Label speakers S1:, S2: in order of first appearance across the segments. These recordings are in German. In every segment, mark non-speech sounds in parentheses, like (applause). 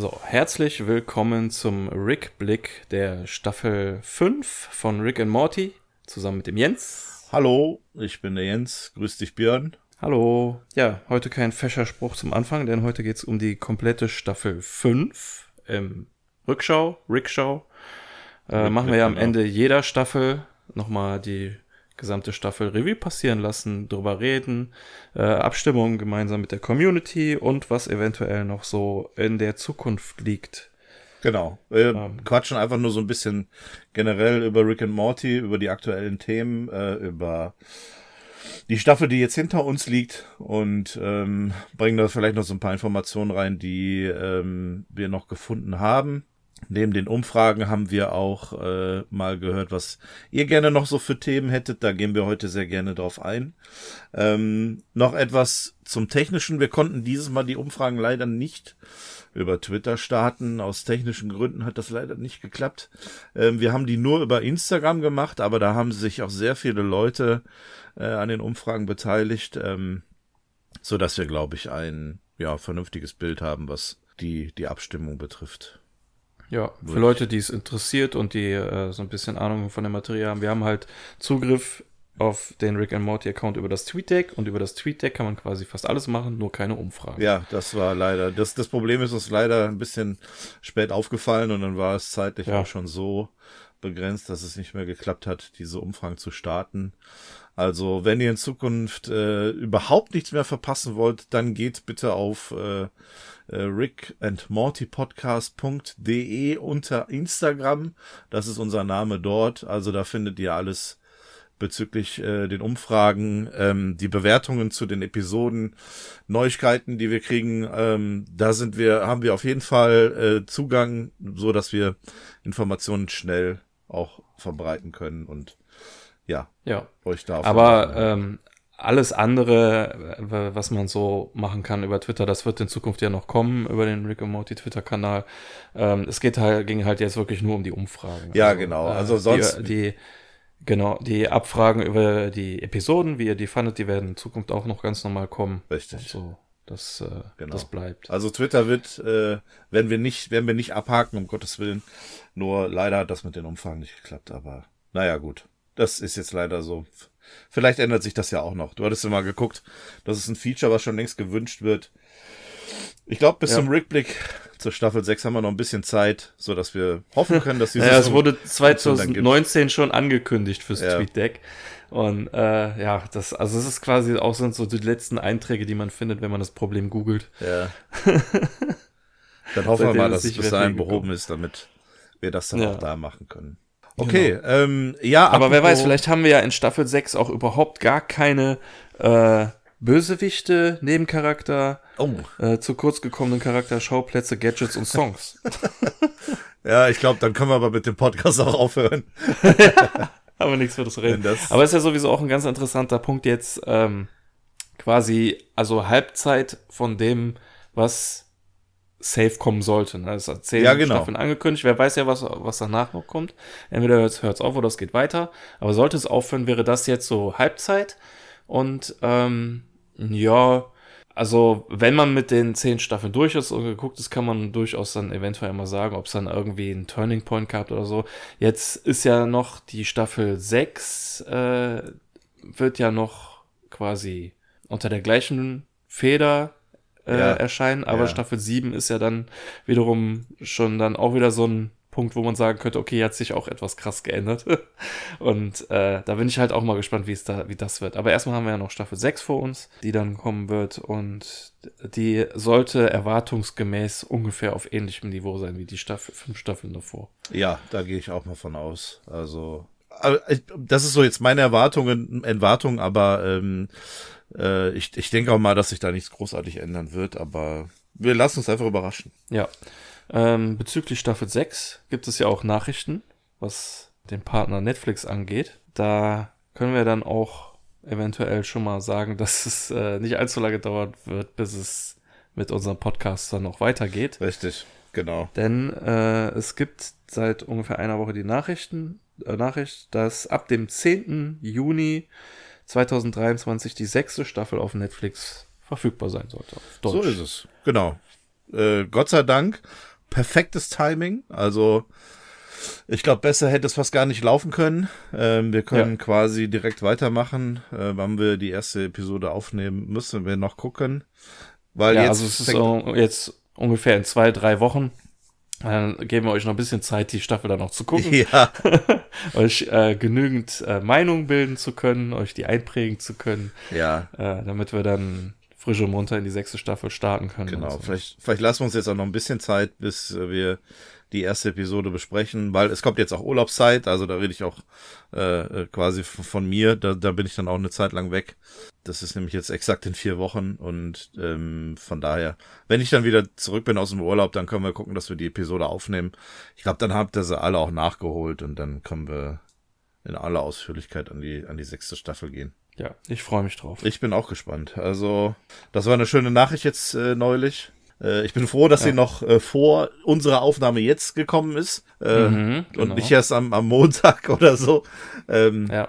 S1: So, herzlich willkommen zum Rick-Blick der Staffel 5 von Rick and Morty, zusammen mit dem Jens.
S2: Hallo, ich bin der Jens. Grüß dich, Björn.
S1: Hallo. Ja, heute kein fescher Spruch zum Anfang, denn heute geht es um die komplette Staffel 5 im Rückschau, Rickschau. Äh, machen wir ja am genau. Ende jeder Staffel nochmal die gesamte Staffel Revue passieren lassen, drüber reden, äh, Abstimmungen gemeinsam mit der Community und was eventuell noch so in der Zukunft liegt.
S2: Genau. Wir ähm, quatschen einfach nur so ein bisschen generell über Rick and Morty, über die aktuellen Themen, äh, über die Staffel, die jetzt hinter uns liegt und ähm, bringen da vielleicht noch so ein paar Informationen rein, die ähm, wir noch gefunden haben. Neben den Umfragen haben wir auch äh, mal gehört, was ihr gerne noch so für Themen hättet. Da gehen wir heute sehr gerne drauf ein. Ähm, noch etwas zum Technischen. Wir konnten dieses Mal die Umfragen leider nicht über Twitter starten. Aus technischen Gründen hat das leider nicht geklappt. Ähm, wir haben die nur über Instagram gemacht, aber da haben sich auch sehr viele Leute äh, an den Umfragen beteiligt, ähm, so dass wir, glaube ich, ein ja vernünftiges Bild haben, was die die Abstimmung betrifft.
S1: Ja, für Leute, die es interessiert und die äh, so ein bisschen Ahnung von dem Material haben. Wir haben halt Zugriff auf den Rick and Morty Account über das TweetDeck und über das TweetDeck kann man quasi fast alles machen, nur keine Umfragen.
S2: Ja, das war leider. Das, das Problem ist uns leider ein bisschen spät aufgefallen und dann war es zeitlich ja. auch schon so begrenzt, dass es nicht mehr geklappt hat, diese Umfragen zu starten. Also, wenn ihr in Zukunft äh, überhaupt nichts mehr verpassen wollt, dann geht bitte auf äh, äh, Rick and Morty Podcast.de unter Instagram. Das ist unser Name dort. Also da findet ihr alles bezüglich äh, den Umfragen, ähm, die Bewertungen zu den Episoden, Neuigkeiten, die wir kriegen. Ähm, da sind wir, haben wir auf jeden Fall äh, Zugang, so dass wir Informationen schnell auch verbreiten können und ja,
S1: ja. euch da. Aber ähm, alles andere, was man so machen kann über Twitter, das wird in Zukunft ja noch kommen über den Rick and Morty Twitter-Kanal. Ähm, es geht halt, ging halt jetzt wirklich nur um die Umfragen.
S2: Ja, also, genau. Also sonst.
S1: Die, die, genau, die Abfragen über die Episoden, wie ihr die fandet, die werden in Zukunft auch noch ganz normal kommen.
S2: Richtig.
S1: so. Das, äh, genau. das bleibt.
S2: Also Twitter wird, äh, werden wir nicht, werden wir nicht abhaken, um Gottes Willen. Nur leider hat das mit den Umfragen nicht geklappt, aber naja, gut. Das ist jetzt leider so. Vielleicht ändert sich das ja auch noch. Du hattest ja mal geguckt, das ist ein Feature, was schon längst gewünscht wird. Ich glaube, bis ja. zum Rückblick zur Staffel 6 haben wir noch ein bisschen Zeit, so dass wir hoffen können, dass
S1: dieses. (laughs) ja, es wurde 2019 schon angekündigt fürs ja. TweetDeck. Und äh, ja, das, also es ist quasi auch sind so die letzten Einträge, die man findet, wenn man das Problem googelt.
S2: Ja. (laughs) dann hoffen wir mal, dass es bis dahin behoben ist, damit wir das dann ja. auch da machen können. Okay, genau. ähm, ja.
S1: Aber wer weiß, vielleicht haben wir ja in Staffel 6 auch überhaupt gar keine äh, Bösewichte, Nebencharakter, oh. äh, zu kurz gekommenen Charakter, Schauplätze, Gadgets und Songs. (laughs)
S2: ja, ich glaube, dann können wir aber mit dem Podcast auch aufhören. (laughs)
S1: aber nichts für das reden. Das aber ist ja sowieso auch ein ganz interessanter Punkt jetzt, ähm, quasi, also Halbzeit von dem, was safe kommen sollte. Ne? Das ist zehn
S2: ja, genau.
S1: Staffeln angekündigt. Wer weiß ja, was, was danach noch kommt. Entweder hört es auf oder es geht weiter. Aber sollte es aufhören, wäre das jetzt so Halbzeit. Und ähm, ja, also wenn man mit den zehn Staffeln durch ist und geguckt ist, kann man durchaus dann eventuell mal sagen, ob es dann irgendwie einen Turning Point gab oder so. Jetzt ist ja noch die Staffel 6, äh, wird ja noch quasi unter der gleichen Feder äh, ja. erscheinen, aber ja. Staffel 7 ist ja dann wiederum schon dann auch wieder so ein Punkt, wo man sagen könnte, okay, hier hat sich auch etwas krass geändert. (laughs) Und äh, da bin ich halt auch mal gespannt, wie es da, wie das wird. Aber erstmal haben wir ja noch Staffel 6 vor uns, die dann kommen wird und die sollte erwartungsgemäß ungefähr auf ähnlichem Niveau sein wie die Staffel, fünf Staffeln davor.
S2: Ja, da gehe ich auch mal von aus. Also, das ist so jetzt meine Erwartungen, Erwartung, aber ähm, äh, ich, ich denke auch mal, dass sich da nichts großartig ändern wird, aber wir lassen uns einfach überraschen.
S1: Ja. Ähm, bezüglich Staffel 6 gibt es ja auch Nachrichten, was den Partner Netflix angeht. Da können wir dann auch eventuell schon mal sagen, (laughs) dass es äh, nicht allzu lange dauern wird, bis es mit unserem Podcast dann noch weitergeht.
S2: Richtig, genau.
S1: Denn äh, es gibt seit ungefähr einer Woche die Nachrichten, äh, Nachricht, dass ab dem 10. Juni 2023 die sechste Staffel auf Netflix verfügbar sein sollte.
S2: So ist es, genau. Äh, Gott sei Dank perfektes Timing. Also ich glaube, besser hätte es fast gar nicht laufen können. Ähm, wir können ja. quasi direkt weitermachen. Äh, wann wir die erste Episode aufnehmen, müssen wir noch gucken. Weil
S1: ja,
S2: jetzt
S1: also es ist jetzt ungefähr in zwei, drei Wochen. Dann geben wir euch noch ein bisschen Zeit, die Staffel dann noch zu gucken.
S2: Ja. (laughs)
S1: euch äh, genügend äh, Meinung bilden zu können, euch die einprägen zu können.
S2: Ja.
S1: Äh, damit wir dann frisch und munter in die sechste Staffel starten können.
S2: Genau, so. vielleicht, vielleicht lassen wir uns jetzt auch noch ein bisschen Zeit, bis wir die erste Episode besprechen, weil es kommt jetzt auch Urlaubszeit, also da rede ich auch äh, quasi von mir, da, da bin ich dann auch eine Zeit lang weg. Das ist nämlich jetzt exakt in vier Wochen und ähm, von daher, wenn ich dann wieder zurück bin aus dem Urlaub, dann können wir gucken, dass wir die Episode aufnehmen. Ich glaube, dann habt ihr sie alle auch nachgeholt und dann können wir in aller Ausführlichkeit an die, an die sechste Staffel gehen.
S1: Ja, ich freue mich drauf.
S2: Ich bin auch gespannt. Also, das war eine schöne Nachricht jetzt äh, neulich. Äh, ich bin froh, dass ja. sie noch äh, vor unserer Aufnahme jetzt gekommen ist äh, mhm, genau. und nicht erst am, am Montag (laughs) oder so. Ähm,
S1: ja.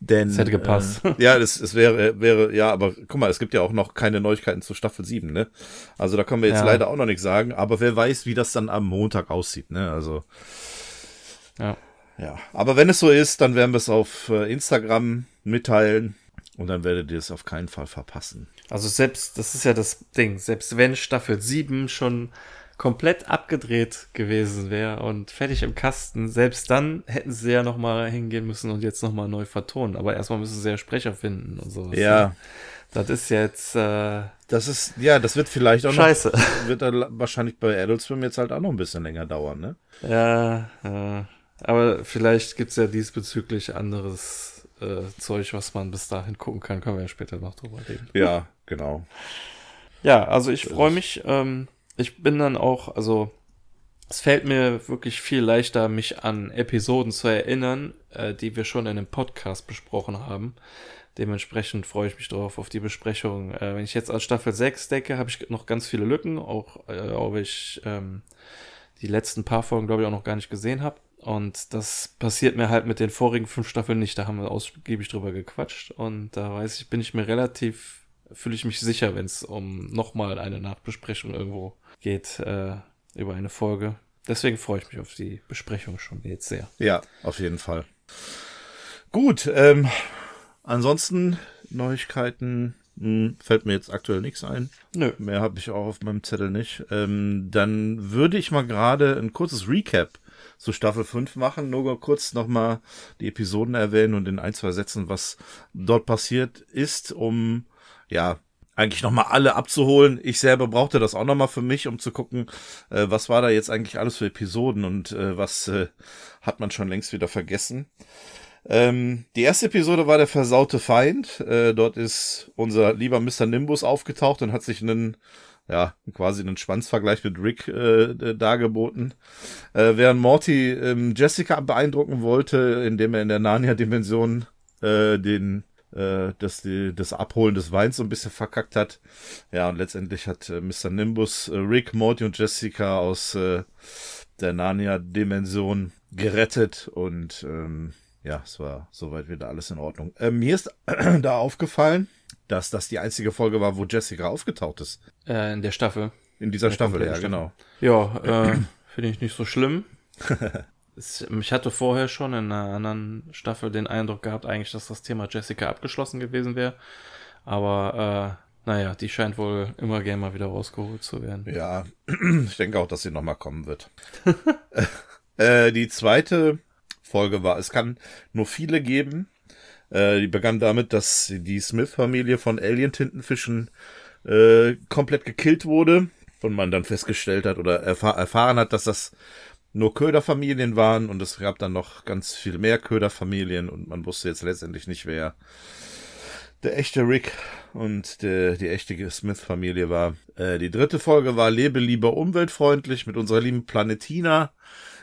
S2: Denn, (laughs)
S1: das hätte gepasst.
S2: Äh, ja, es, es wäre, wäre, ja, aber guck mal, es gibt ja auch noch keine Neuigkeiten zu Staffel 7, ne? Also da können wir jetzt ja. leider auch noch nichts sagen, aber wer weiß, wie das dann am Montag aussieht, ne? Also.
S1: Ja.
S2: Ja. Aber wenn es so ist, dann werden wir es auf äh, Instagram mitteilen und dann werdet ihr es auf keinen Fall verpassen.
S1: Also selbst, das ist ja das Ding, selbst wenn Staffel 7 schon komplett abgedreht gewesen wäre und fertig im Kasten, selbst dann hätten sie ja nochmal hingehen müssen und jetzt nochmal neu vertonen. Aber erstmal müssen sie ja Sprecher finden und sowas.
S2: Ja.
S1: Das ist jetzt. Äh,
S2: das ist, ja, das wird vielleicht auch
S1: Scheiße.
S2: noch. (laughs) Wird dann wahrscheinlich bei Adult Swim jetzt halt auch noch ein bisschen länger dauern, ne?
S1: Ja, ja. Aber vielleicht gibt's ja diesbezüglich anderes äh, Zeug, was man bis dahin gucken kann. Können wir ja später noch drüber reden.
S2: Ja, genau.
S1: Ja, also ich freue mich. Ähm, ich bin dann auch, also es fällt mir wirklich viel leichter, mich an Episoden zu erinnern, äh, die wir schon in einem Podcast besprochen haben. Dementsprechend freue ich mich darauf, auf die Besprechung. Äh, wenn ich jetzt an Staffel 6 denke, habe ich noch ganz viele Lücken, auch äh, ob ich ähm, die letzten paar Folgen, glaube ich, auch noch gar nicht gesehen habe. Und das passiert mir halt mit den vorigen fünf Staffeln nicht. Da haben wir ausgiebig drüber gequatscht. Und da weiß ich, bin ich mir relativ, fühle ich mich sicher, wenn es um nochmal eine Nachbesprechung irgendwo geht äh, über eine Folge. Deswegen freue ich mich auf die Besprechung schon jetzt sehr.
S2: Ja, auf jeden Fall. Gut, ähm, ansonsten Neuigkeiten hm, fällt mir jetzt aktuell nichts ein.
S1: Nö.
S2: Mehr habe ich auch auf meinem Zettel nicht. Ähm, dann würde ich mal gerade ein kurzes Recap zu Staffel 5 machen. Nur kurz nochmal die Episoden erwähnen und in ein, zwei Sätzen, was dort passiert ist, um, ja, eigentlich nochmal alle abzuholen. Ich selber brauchte das auch nochmal für mich, um zu gucken, äh, was war da jetzt eigentlich alles für Episoden und äh, was äh, hat man schon längst wieder vergessen. Ähm, die erste Episode war der versaute Feind. Äh, dort ist unser lieber Mr. Nimbus aufgetaucht und hat sich einen ja, quasi einen Schwanzvergleich mit Rick äh, dargeboten. Äh, während Morty ähm, Jessica beeindrucken wollte, indem er in der Narnia-Dimension äh, den äh, das, die, das Abholen des Weins so ein bisschen verkackt hat. Ja, und letztendlich hat äh, Mr. Nimbus äh, Rick, Morty und Jessica aus äh, der Narnia-Dimension gerettet und ähm, ja, es war soweit wieder alles in Ordnung. Äh, mir ist (clears throat) da aufgefallen, dass das die einzige Folge war, wo Jessica aufgetaucht ist.
S1: Äh, in der Staffel.
S2: In dieser Staffel, ja, Staffel. genau.
S1: Ja, äh, (clears throat) finde ich nicht so schlimm. (laughs) ich hatte vorher schon in einer anderen Staffel den Eindruck gehabt, eigentlich, dass das Thema Jessica abgeschlossen gewesen wäre. Aber äh, naja, die scheint wohl immer gerne mal wieder rausgeholt zu werden.
S2: Ja, (clears throat) ich denke auch, dass sie nochmal kommen wird. (laughs) äh, die zweite Folge war, es kann nur viele geben. Äh, die begann damit, dass die Smith-Familie von Alien-Tintenfischen äh, komplett gekillt wurde und man dann festgestellt hat oder erfahr erfahren hat, dass das nur Köderfamilien waren und es gab dann noch ganz viel mehr Köderfamilien und man wusste jetzt letztendlich nicht, wer der echte Rick und der, die echte Smith-Familie war. Äh, die dritte Folge war Lebe lieber umweltfreundlich mit unserer lieben Planetina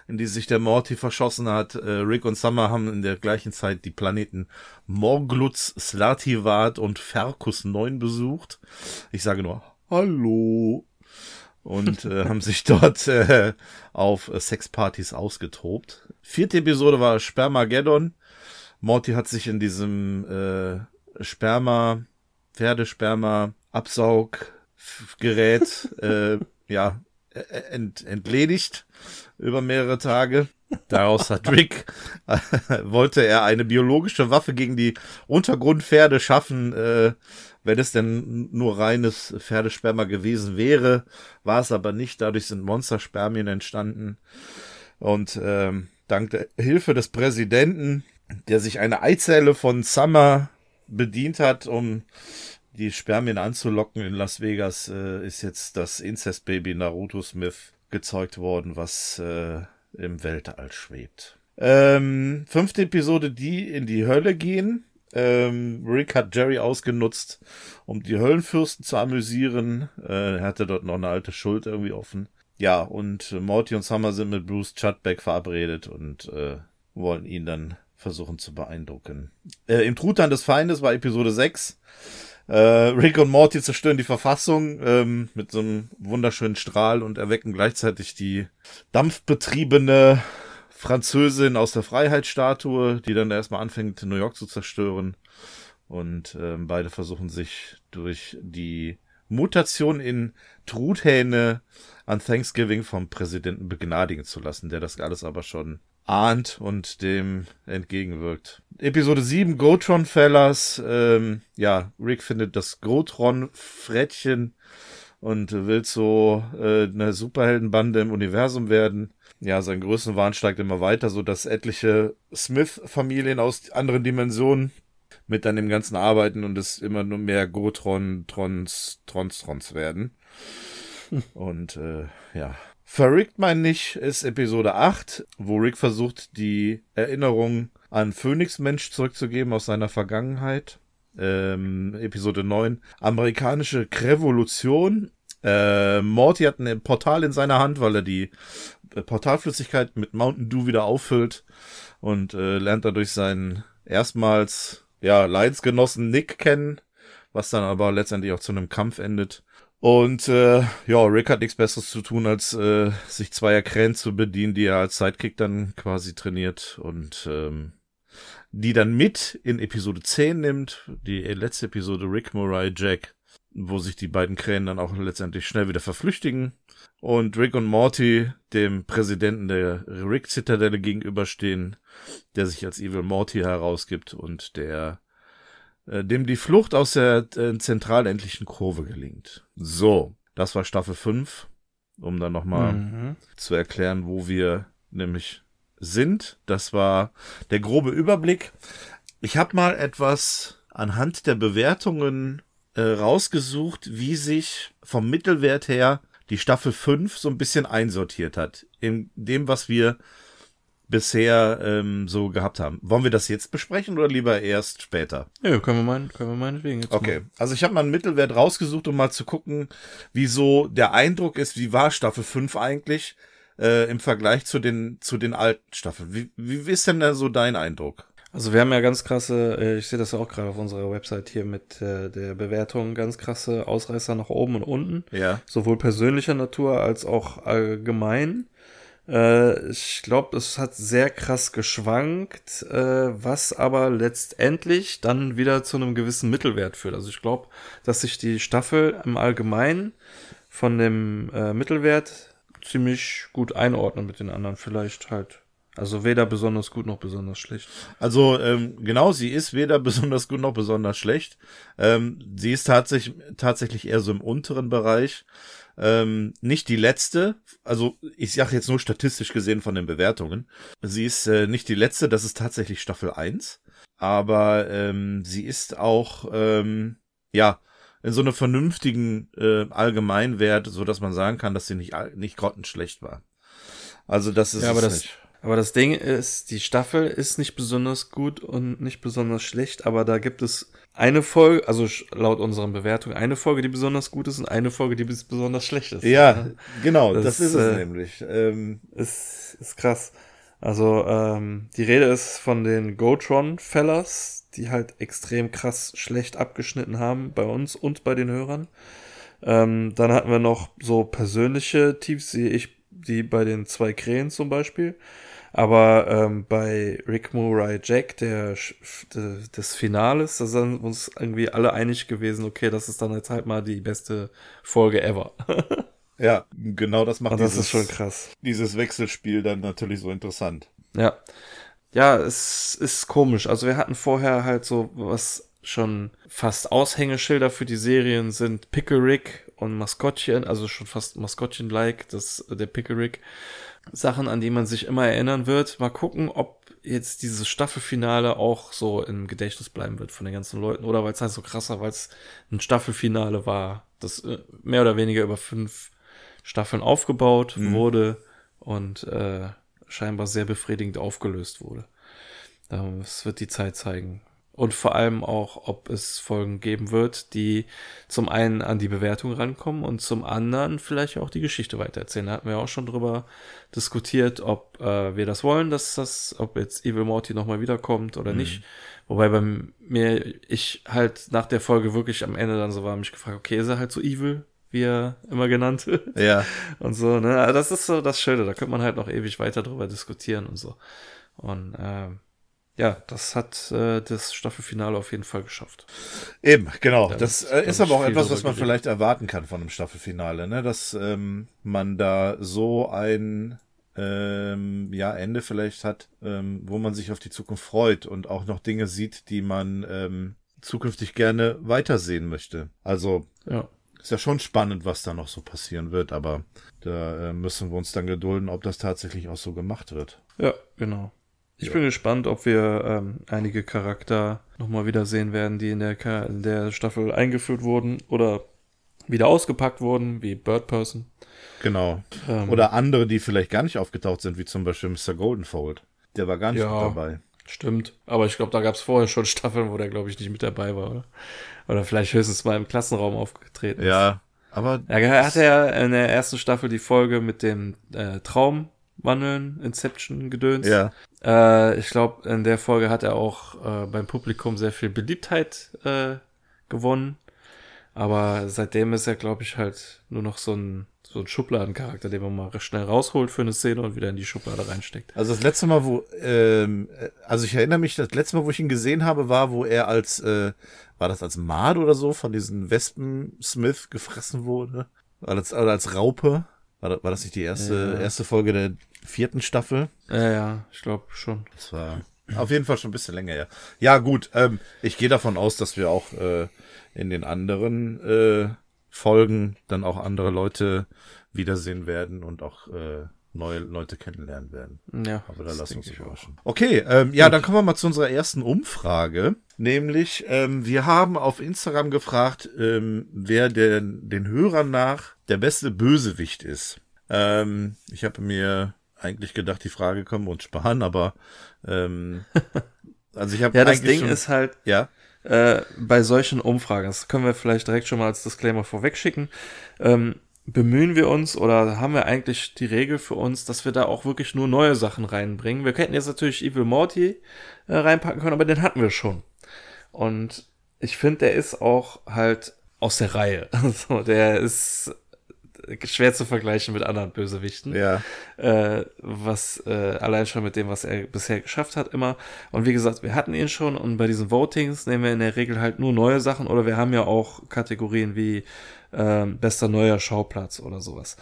S2: in die sich der Morty verschossen hat. Äh, Rick und Summer haben in der gleichen Zeit die Planeten Morglutz, Slativat und Ferkus 9 besucht. Ich sage nur Hallo. Und äh, (laughs) haben sich dort äh, auf Sexpartys ausgetobt. Vierte Episode war Spermageddon. Morty hat sich in diesem äh, Sperma, Pferdesperma, Absauggerät, äh, ja, ent, entledigt über mehrere Tage. Daraus hat Rick, äh, wollte er eine biologische Waffe gegen die Untergrundpferde schaffen, äh, wenn es denn nur reines Pferdesperma gewesen wäre, war es aber nicht. Dadurch sind Monsterspermien entstanden. Und ähm, dank der Hilfe des Präsidenten, der sich eine Eizelle von Summer bedient hat, um die Spermien anzulocken in Las Vegas, äh, ist jetzt das Incest-Baby Naruto Smith gezeugt worden, was äh, im Weltall schwebt. Ähm, fünfte Episode, die in die Hölle gehen. Ähm, Rick hat Jerry ausgenutzt, um die Höllenfürsten zu amüsieren. Äh, er hatte dort noch eine alte Schuld irgendwie offen. Ja, und Morty und Summer sind mit Bruce Chudbeck verabredet und äh, wollen ihn dann versuchen zu beeindrucken. Äh, Im Truthahn des Feindes war Episode 6. Äh, Rick und Morty zerstören die Verfassung ähm, mit so einem wunderschönen Strahl und erwecken gleichzeitig die dampfbetriebene Französin aus der Freiheitsstatue, die dann erstmal anfängt, New York zu zerstören. Und ähm, beide versuchen sich durch die Mutation in Truthähne an Thanksgiving vom Präsidenten begnadigen zu lassen, der das alles aber schon ahnt und dem entgegenwirkt. Episode 7, Gotron Fellas. Ähm, ja, Rick findet das Gotron-Frettchen und will so äh, eine Superheldenbande im Universum werden. Ja, sein Größenwahn steigt immer weiter, so dass etliche Smith-Familien aus anderen Dimensionen mit an dem Ganzen arbeiten und es immer nur mehr Gotron, Trons, Trons, Trons werden. (laughs) Und äh, ja, Verrickt mein nicht ist Episode 8, wo Rick versucht, die Erinnerung an Phoenix Mensch zurückzugeben aus seiner Vergangenheit. Ähm, Episode 9, amerikanische Revolution. Äh, Morty hat ein Portal in seiner Hand, weil er die äh, Portalflüssigkeit mit Mountain Dew wieder auffüllt und äh, lernt dadurch seinen erstmals ja, Leidensgenossen Nick kennen, was dann aber letztendlich auch zu einem Kampf endet. Und äh, ja, Rick hat nichts Besseres zu tun, als äh, sich zweier Krähen zu bedienen, die er als Sidekick dann quasi trainiert und ähm, die dann mit in Episode 10 nimmt, die letzte Episode Rick, Murray, Jack, wo sich die beiden Krähen dann auch letztendlich schnell wieder verflüchtigen. Und Rick und Morty dem Präsidenten der Rick-Zitadelle gegenüberstehen, der sich als Evil Morty herausgibt und der dem die Flucht aus der äh, zentralendlichen Kurve gelingt. So, das war Staffel 5, um dann nochmal mhm. zu erklären, wo wir nämlich sind. Das war der grobe Überblick. Ich habe mal etwas anhand der Bewertungen äh, rausgesucht, wie sich vom Mittelwert her die Staffel 5 so ein bisschen einsortiert hat. In dem, was wir bisher ähm, so gehabt haben. Wollen wir das jetzt besprechen oder lieber erst später?
S1: Ja, können wir, mein, können wir meinetwegen
S2: jetzt Okay, mal. also ich habe mal einen Mittelwert rausgesucht, um mal zu gucken, wie so der Eindruck ist, wie war Staffel 5 eigentlich äh, im Vergleich zu den, zu den alten Staffeln. Wie, wie ist denn da so dein Eindruck?
S1: Also wir haben ja ganz krasse, äh, ich sehe das ja auch gerade auf unserer Website hier mit äh, der Bewertung, ganz krasse Ausreißer nach oben und unten.
S2: Ja.
S1: Sowohl persönlicher Natur als auch allgemein. Äh, ich glaube, es hat sehr krass geschwankt, äh, was aber letztendlich dann wieder zu einem gewissen Mittelwert führt. Also ich glaube, dass sich die Staffel im Allgemeinen von dem äh, Mittelwert ziemlich gut einordnet mit den anderen. Vielleicht halt also weder besonders gut noch besonders schlecht.
S2: Also ähm, genau, sie ist weder (laughs) besonders gut noch besonders schlecht. Ähm, sie ist tatsächlich tatsächlich eher so im unteren Bereich. Ähm, nicht die letzte, also ich sage jetzt nur statistisch gesehen von den Bewertungen. Sie ist äh, nicht die letzte, das ist tatsächlich Staffel 1. Aber ähm, sie ist auch, ähm, ja, in so einem vernünftigen äh, Allgemeinwert, so dass man sagen kann, dass sie nicht, nicht grottenschlecht war. Also das ist
S1: ja, aber das, nicht. Aber das Ding ist, die Staffel ist nicht besonders gut und nicht besonders schlecht, aber da gibt es eine Folge, also laut unseren Bewertungen, eine Folge, die besonders gut ist und eine Folge, die besonders schlecht ist.
S2: Ja, genau, das, das ist es äh, nämlich. Ähm,
S1: ist, ist krass. Also, ähm, die Rede ist von den Gotron-Fellers, die halt extrem krass schlecht abgeschnitten haben bei uns und bei den Hörern. Ähm, dann hatten wir noch so persönliche Teams, die ich, die bei den zwei Krähen zum Beispiel. Aber ähm, bei Rick Murray Jack, der, der des Finales, da sind uns irgendwie alle einig gewesen, okay, das ist dann jetzt halt mal die beste Folge ever. (laughs)
S2: Ja, genau das macht
S1: Und das dieses, ist schon krass.
S2: Dieses Wechselspiel dann natürlich so interessant.
S1: Ja. Ja, es ist komisch. Also wir hatten vorher halt so was schon fast Aushängeschilder für die Serien sind Pickle Rick und Maskottchen, also schon fast Maskottchen-like, das der Pickle Rick. Sachen, an die man sich immer erinnern wird. Mal gucken, ob jetzt dieses Staffelfinale auch so im Gedächtnis bleiben wird von den ganzen Leuten oder weil es halt so krasser, weil es ein Staffelfinale war, das äh, mehr oder weniger über fünf Staffeln aufgebaut mhm. wurde und äh, scheinbar sehr befriedigend aufgelöst wurde. Das wird die Zeit zeigen. Und vor allem auch, ob es Folgen geben wird, die zum einen an die Bewertung rankommen und zum anderen vielleicht auch die Geschichte weitererzählen. Da hatten wir auch schon drüber diskutiert, ob äh, wir das wollen, dass das, ob jetzt Evil Morty nochmal wiederkommt oder mhm. nicht. Wobei bei mir, ich halt nach der Folge wirklich am Ende dann so war, mich gefragt, okay, ist er halt so evil, wie er immer genannt wird?
S2: Ja. (laughs)
S1: Und so, ne? Also das ist so das Schöne, da könnte man halt noch ewig weiter drüber diskutieren und so. Und ähm, ja, das hat äh, das Staffelfinale auf jeden Fall geschafft.
S2: Eben, genau. Das, das äh, ist aber auch etwas, was man vielleicht erwarten kann von einem Staffelfinale, ne? Dass ähm, man da so ein ähm, ja, Ende vielleicht hat, ähm, wo man sich auf die Zukunft freut und auch noch Dinge sieht, die man ähm, zukünftig gerne weitersehen möchte. Also
S1: ja.
S2: ist ja schon spannend, was da noch so passieren wird, aber da äh, müssen wir uns dann gedulden, ob das tatsächlich auch so gemacht wird.
S1: Ja, genau. Ich ja. bin gespannt, ob wir ähm, einige Charakter nochmal wiedersehen werden, die in der, in der Staffel eingeführt wurden oder wieder ausgepackt wurden, wie Bird Person.
S2: Genau. Ähm, oder andere, die vielleicht gar nicht aufgetaucht sind, wie zum Beispiel Mr. Goldenfold. Der war gar nicht ja, mit dabei.
S1: Stimmt. Aber ich glaube, da gab es vorher schon (laughs) Staffeln, wo der, glaube ich, nicht mit dabei war. Oder? oder vielleicht höchstens mal im Klassenraum aufgetreten.
S2: Ja, aber.
S1: Er hatte ja in der ersten Staffel die Folge mit dem äh, Traum wandeln, Inception gedöns.
S2: Ja.
S1: Äh, ich glaube, in der Folge hat er auch äh, beim Publikum sehr viel Beliebtheit äh, gewonnen. Aber seitdem ist er, glaube ich, halt nur noch so ein, so ein Schubladencharakter, den man mal schnell rausholt für eine Szene und wieder in die Schublade reinsteckt.
S2: Also das letzte Mal, wo, ähm, also ich erinnere mich, das letzte Mal, wo ich ihn gesehen habe, war, wo er als, äh, war das als Mad oder so, von diesen Wespen Smith gefressen wurde? Oder als, oder als Raupe? War das, war das nicht die erste, ja. erste Folge der vierten Staffel?
S1: Ja, ja, ich glaube schon.
S2: Das war auf jeden Fall schon ein bisschen länger her. Ja, gut, ähm, ich gehe davon aus, dass wir auch äh, in den anderen äh, Folgen dann auch andere Leute wiedersehen werden und auch äh, neue Leute kennenlernen werden.
S1: Ja.
S2: Aber da lassen wir uns überraschen. Okay, ähm, ja, dann kommen wir mal zu unserer ersten Umfrage. Nämlich, ähm, wir haben auf Instagram gefragt, ähm, wer den, den Hörern nach der beste Bösewicht ist. Ähm, ich habe mir eigentlich gedacht, die Frage können wir uns sparen, aber ähm, (laughs) also ich habe
S1: ja das Ding schon, ist halt
S2: ja
S1: äh, bei solchen Umfragen, das können wir vielleicht direkt schon mal als Disclaimer vorwegschicken. Ähm, bemühen wir uns oder haben wir eigentlich die Regel für uns, dass wir da auch wirklich nur neue Sachen reinbringen. Wir könnten jetzt natürlich Evil Morty äh, reinpacken können, aber den hatten wir schon. Und ich finde, der ist auch halt aus der Reihe. (laughs) so, der ist schwer zu vergleichen mit anderen Bösewichten.
S2: Ja.
S1: Äh, was äh, allein schon mit dem, was er bisher geschafft hat, immer. Und wie gesagt, wir hatten ihn schon und bei diesen Votings nehmen wir in der Regel halt nur neue Sachen oder wir haben ja auch Kategorien wie äh, bester neuer Schauplatz oder sowas.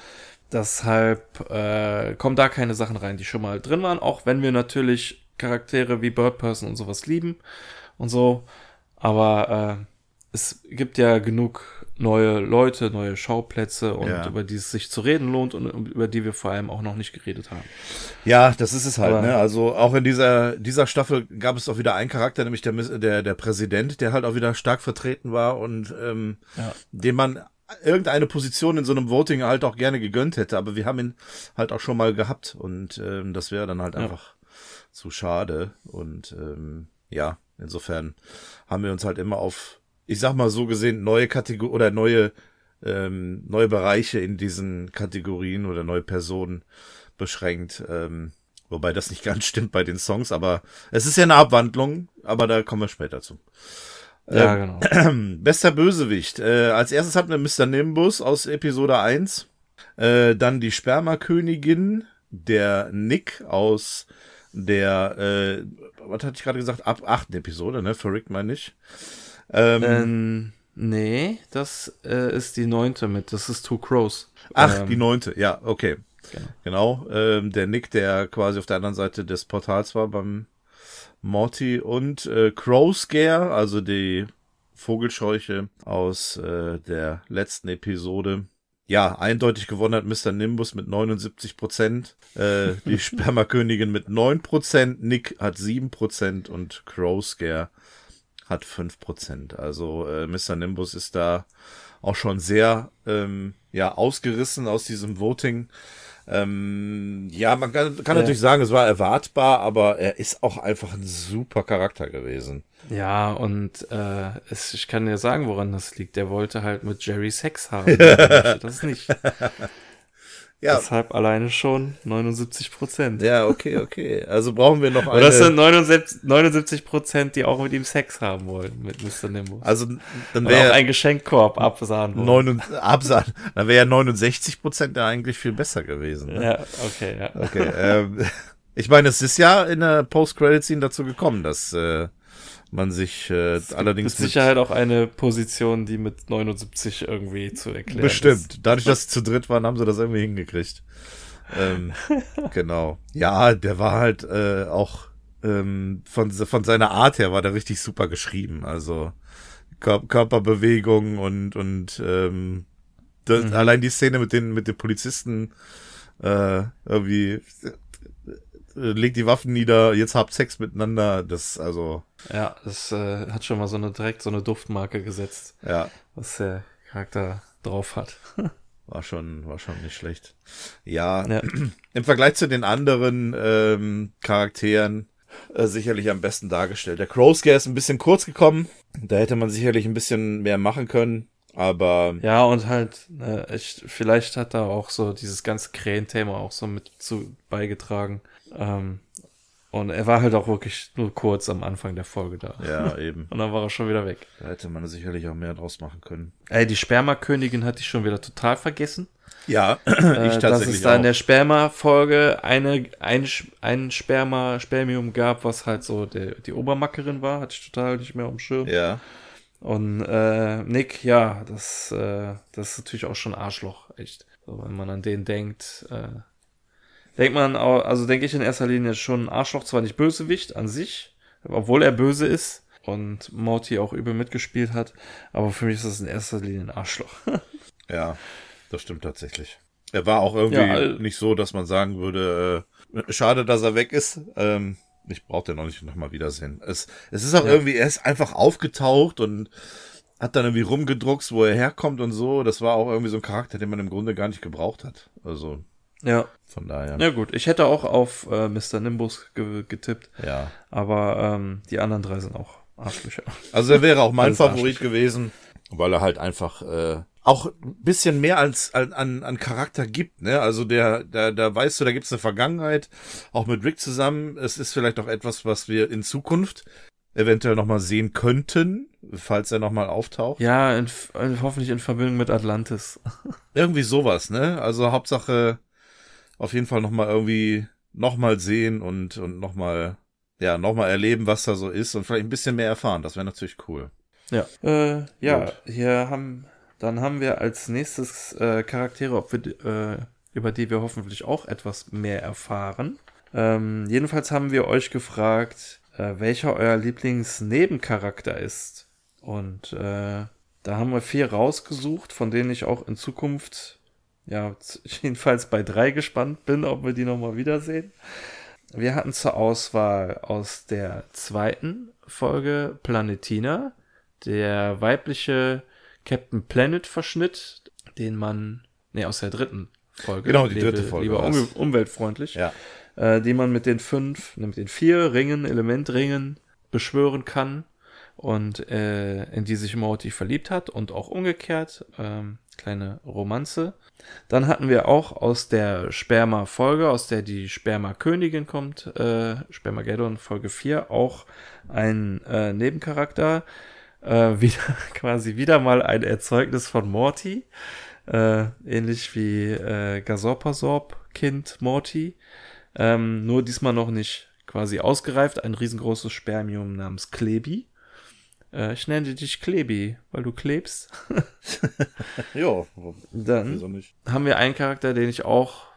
S1: Deshalb äh, kommen da keine Sachen rein, die schon mal drin waren, auch wenn wir natürlich Charaktere wie Bird Person und sowas lieben und so. Aber äh, es gibt ja genug neue Leute, neue Schauplätze und ja. über die es sich zu reden lohnt und über die wir vor allem auch noch nicht geredet haben.
S2: Ja, das ist es halt. Aber, ne? Also auch in dieser, dieser Staffel gab es auch wieder einen Charakter, nämlich der, der, der Präsident, der halt auch wieder stark vertreten war und ähm, ja. dem man irgendeine Position in so einem Voting halt auch gerne gegönnt hätte, aber wir haben ihn halt auch schon mal gehabt und ähm, das wäre dann halt ja. einfach zu schade und ähm, ja, insofern haben wir uns halt immer auf ich sag mal so gesehen, neue Kategorien oder neue, ähm, neue Bereiche in diesen Kategorien oder neue Personen beschränkt. Ähm, wobei das nicht (laughs) ganz stimmt bei den Songs, aber es ist ja eine Abwandlung, aber da kommen wir später zu.
S1: Ja, ähm,
S2: genau. (clears throat) Bester Bösewicht. Äh, als erstes hatten wir Mr. Nimbus aus Episode 1. Äh, dann die Spermakönigin, der Nick aus der, äh, was hatte ich gerade gesagt, ab achten Episode, ne? Verrückt meine ich.
S1: Ähm, ähm, Nee, das äh, ist die neunte mit. Das ist Two Crows.
S2: Ach, ähm, die neunte, ja, okay. Genau. genau ähm, der Nick, der quasi auf der anderen Seite des Portals war beim Morty und äh, Crow Scare, also die Vogelscheuche aus äh, der letzten Episode. Ja, eindeutig gewonnen hat Mr. Nimbus mit 79 Prozent, äh, die (laughs) Spermakönigin mit 9 Prozent, Nick hat 7 Prozent und Crow Scare hat 5 Prozent. Also äh, Mr. Nimbus ist da auch schon sehr ähm, ja ausgerissen aus diesem Voting. Ähm, ja, man kann, kann ja. natürlich sagen, es war erwartbar, aber er ist auch einfach ein super Charakter gewesen.
S1: Ja, und äh, es, ich kann dir sagen, woran das liegt. Der wollte halt mit Jerry Sex haben. (laughs) das nicht. Ja. Deshalb alleine schon 79 Prozent.
S2: Ja, okay, okay. Also brauchen wir noch (laughs)
S1: eine. Und das sind 79, Prozent, die auch mit ihm Sex haben wollen, mit Mr. Nimbus.
S2: Also dann wäre
S1: ein Geschenkkorb absahen
S2: wollen. absahen. Dann wäre ja 69 Prozent ja eigentlich viel besser gewesen.
S1: Ne? Ja, okay, ja.
S2: Okay, ähm, (laughs) ich meine, es ist ja in der Post-Credit-Scene dazu gekommen, dass äh, man sich äh, allerdings.
S1: Mit Sicherheit auch eine Position, die mit 79 irgendwie zu erklären
S2: Bestimmt. Ist. Dadurch, dass sie zu dritt waren, haben sie das irgendwie hingekriegt. ähm, (laughs) genau. Ja, der war halt äh, auch ähm, von, von seiner Art her war der richtig super geschrieben. Also Kör Körperbewegung und, und ähm, das, mhm. allein die Szene mit den, mit den Polizisten äh, irgendwie legt die Waffen nieder, jetzt habt Sex miteinander, das also.
S1: Ja, das äh, hat schon mal so eine direkt so eine Duftmarke gesetzt.
S2: Ja.
S1: Was der Charakter drauf hat. (laughs)
S2: war schon, war schon nicht schlecht. Ja, ja. (clears throat) im Vergleich zu den anderen ähm, Charakteren äh, sicherlich am besten dargestellt. Der Crowscare ist ein bisschen kurz gekommen. Da hätte man sicherlich ein bisschen mehr machen können. Aber.
S1: Ja, und halt, äh, ich, vielleicht hat da auch so dieses ganze Krähen-Thema auch so mit zu beigetragen. Ähm, und er war halt auch wirklich nur kurz am Anfang der Folge da.
S2: Ja, eben.
S1: und dann war er schon wieder weg.
S2: Da hätte man sicherlich auch mehr draus machen können.
S1: Ey, die Spermakönigin hatte ich schon wieder total vergessen.
S2: Ja, (clears throat)
S1: ich tatsächlich Dass es da in der Sperma-Folge eine, ein, ein Sperma, Spermium gab, was halt so der, die Obermackerin war, hatte ich total nicht mehr am Schirm.
S2: Ja.
S1: Und äh, Nick, ja, das, äh, das ist natürlich auch schon Arschloch, echt. So, wenn man an den denkt, äh, denkt man, also denke ich in erster Linie schon Arschloch, zwar nicht Bösewicht an sich, obwohl er böse ist und Morty auch übel mitgespielt hat, aber für mich ist das in erster Linie ein Arschloch. (laughs)
S2: ja, das stimmt tatsächlich. Er war auch irgendwie ja, nicht so, dass man sagen würde, äh, schade, dass er weg ist. Ähm, ich brauche den noch nicht nochmal wiedersehen. Es, es ist auch ja. irgendwie, er ist einfach aufgetaucht und hat dann irgendwie rumgedruckst, wo er herkommt und so. Das war auch irgendwie so ein Charakter, den man im Grunde gar nicht gebraucht hat. Also
S1: ja.
S2: Von daher.
S1: Ja gut, ich hätte auch auf äh, Mr. Nimbus ge getippt.
S2: Ja.
S1: Aber ähm, die anderen drei sind auch Arschlöcher.
S2: Also er wäre auch mein (laughs) Favorit gewesen, weil er halt einfach äh, auch ein bisschen mehr als an, an, an Charakter gibt, ne? Also der, da, da weißt du, da gibt's eine Vergangenheit, auch mit Rick zusammen. Es ist vielleicht auch etwas, was wir in Zukunft eventuell nochmal sehen könnten, falls er nochmal auftaucht.
S1: Ja, in, hoffentlich in Verbindung mit Atlantis. (laughs)
S2: Irgendwie sowas, ne? Also Hauptsache auf jeden Fall nochmal irgendwie nochmal sehen und, und nochmal, ja, nochmal erleben, was da so ist und vielleicht ein bisschen mehr erfahren. Das wäre natürlich cool.
S1: Ja. Äh, ja, Gut. hier haben, dann haben wir als nächstes äh, Charaktere, wir, äh, über die wir hoffentlich auch etwas mehr erfahren. Ähm, jedenfalls haben wir euch gefragt, äh, welcher euer Lieblingsnebencharakter ist. Und äh, da haben wir vier rausgesucht, von denen ich auch in Zukunft ja, (laughs) jedenfalls bei drei gespannt bin, ob wir die nochmal wiedersehen. Wir hatten zur Auswahl aus der zweiten Folge Planetina, der weibliche Captain Planet Verschnitt, den man, nee, aus der dritten Folge.
S2: Genau, die dritte Folge.
S1: Lieber um, umweltfreundlich.
S2: Ja.
S1: Äh, den man mit den fünf, mit den vier Ringen, Elementringen beschwören kann und äh, in die sich Morty verliebt hat und auch umgekehrt. Ähm, kleine Romanze. Dann hatten wir auch aus der Sperma-Folge, aus der die Sperma-Königin kommt, äh, Spermageddon Folge 4, auch ein äh, Nebencharakter. Äh, (laughs) wieder, quasi wieder mal ein Erzeugnis von Morty. Äh, ähnlich wie äh, Gasorpasorp Kind Morty. Ähm, nur diesmal noch nicht quasi ausgereift. Ein riesengroßes Spermium namens Klebi. Äh, ich nenne dich Klebi, weil du klebst. (laughs)
S2: ja,
S1: dann haben wir einen Charakter, den ich auch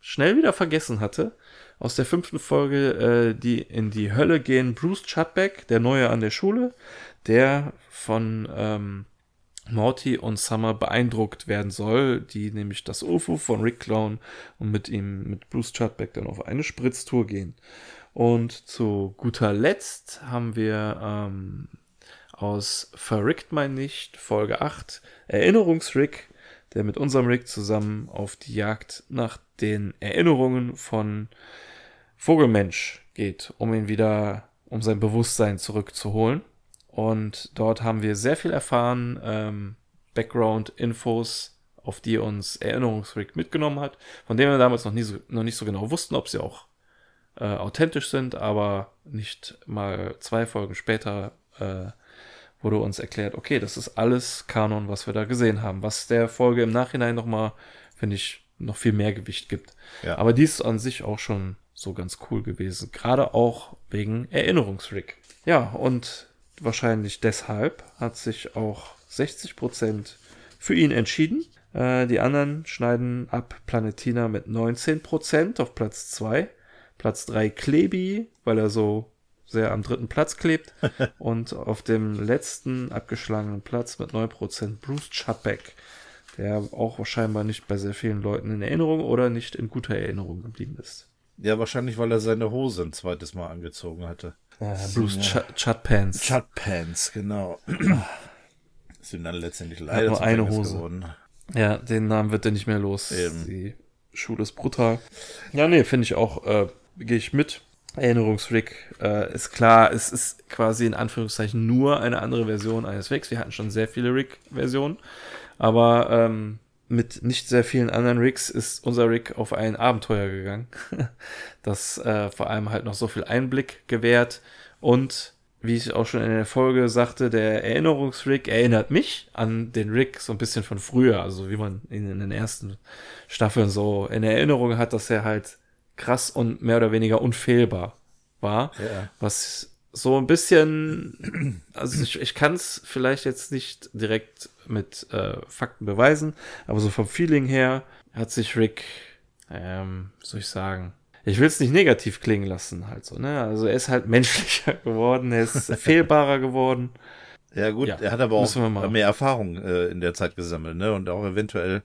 S1: schnell wieder vergessen hatte. Aus der fünften Folge, äh, die in die Hölle gehen, Bruce Chudbeck, der Neue an der Schule, der von ähm, Morty und Summer beeindruckt werden soll, die nämlich das UFO von Rick klauen und mit ihm, mit Bruce Chudbeck dann auf eine Spritztour gehen. Und zu guter Letzt haben wir ähm, aus Verrickt mein nicht, Folge 8, Erinnerungsrick, der mit unserem Rick zusammen auf die Jagd nach den Erinnerungen von Vogelmensch geht, um ihn wieder, um sein Bewusstsein zurückzuholen. Und dort haben wir sehr viel erfahren, ähm, Background-Infos, auf die uns Erinnerungsrick mitgenommen hat, von denen wir damals noch, nie so, noch nicht so genau wussten, ob sie auch äh, authentisch sind, aber nicht mal zwei Folgen später äh, wurde uns erklärt, okay, das ist alles Kanon, was wir da gesehen haben, was der Folge im Nachhinein nochmal, finde ich, noch viel mehr Gewicht gibt. Ja. Aber dies ist an sich auch schon so ganz cool gewesen, gerade auch wegen Erinnerungsrick. Ja, und wahrscheinlich deshalb hat sich auch 60% für ihn entschieden. Äh, die anderen schneiden ab Planetina mit 19% auf Platz 2. Platz 3 Klebi, weil er so sehr am dritten Platz klebt. (laughs) und auf dem letzten abgeschlagenen Platz mit 9% Bruce Chapek, der auch scheinbar nicht bei sehr vielen Leuten in Erinnerung oder nicht in guter Erinnerung geblieben ist.
S2: Ja, wahrscheinlich, weil er seine Hose ein zweites Mal angezogen hatte.
S1: Äh, Bruce ja. Ch Chad Pants.
S2: Chad Pants, genau. (clears throat) ist ihm dann letztendlich
S1: leider nur eine Hose. Geworden. Ja, den Namen wird er nicht mehr los. Eben. Die Schule ist brutal. Ja, nee, finde ich auch, äh, gehe ich mit. Erinnerungsrick äh, ist klar, es ist quasi in Anführungszeichen nur eine andere Version eines Ricks. Wir hatten schon sehr viele Rick-Versionen, aber ähm, mit nicht sehr vielen anderen Ricks ist unser Rick auf ein Abenteuer gegangen, (laughs) das äh, vor allem halt noch so viel Einblick gewährt und wie ich auch schon in der Folge sagte, der Erinnerungsrick erinnert mich an den Rick so ein bisschen von früher, also wie man ihn in den ersten Staffeln so in Erinnerung hat, dass er halt krass und mehr oder weniger unfehlbar war, ja. was so ein bisschen, also ich, ich kann es vielleicht jetzt nicht direkt mit äh, Fakten beweisen, aber so vom Feeling her hat sich Rick, ähm, soll ich sagen, ich will es nicht negativ klingen lassen, halt so, ne? Also er ist halt (laughs) menschlicher geworden, er ist fehlbarer geworden.
S2: Ja, gut, ja, er hat aber auch mehr Erfahrung äh, in der Zeit gesammelt, ne? Und auch eventuell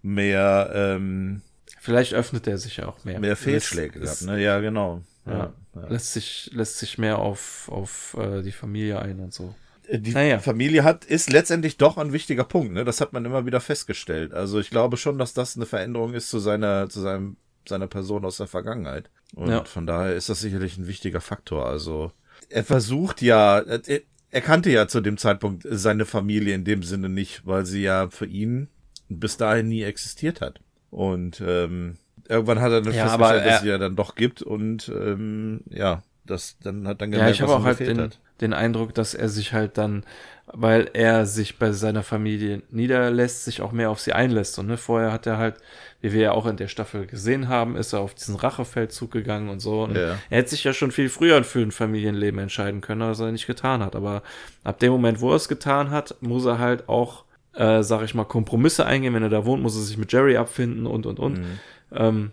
S2: mehr, ähm,
S1: Vielleicht öffnet er sich ja auch mehr.
S2: Mehr Fehlschläge gehabt, ne? Ja, genau.
S1: Ja, ja. Lässt sich, lässt sich mehr auf, auf äh, die Familie ein und so.
S2: Äh, die naja. Familie hat, ist letztendlich doch ein wichtiger Punkt, ne? Das hat man immer wieder festgestellt. Also ich glaube schon, dass das eine Veränderung ist zu seiner, zu seinem, seiner Person aus der Vergangenheit. Und ja. von daher ist das sicherlich ein wichtiger Faktor. Also er versucht ja, er, er kannte ja zu dem Zeitpunkt seine Familie in dem Sinne nicht, weil sie ja für ihn bis dahin nie existiert hat. Und ähm, irgendwann hat er dann ja, festgestellt, dass es ja dann doch gibt und ähm, ja, das dann hat dann
S1: gemerkt, ja, ich habe auch halt den, hat. den Eindruck, dass er sich halt dann, weil er sich bei seiner Familie niederlässt, sich auch mehr auf sie einlässt. Und ne, vorher hat er halt, wie wir ja auch in der Staffel gesehen haben, ist er auf diesen Rachefeldzug gegangen und so. Und ja. er hätte sich ja schon viel früher für ein Familienleben entscheiden können, was er nicht getan hat. Aber ab dem Moment, wo er es getan hat, muss er halt auch, äh, sag ich mal, Kompromisse eingehen. Wenn er da wohnt, muss er sich mit Jerry abfinden und und und. Mhm. Ähm,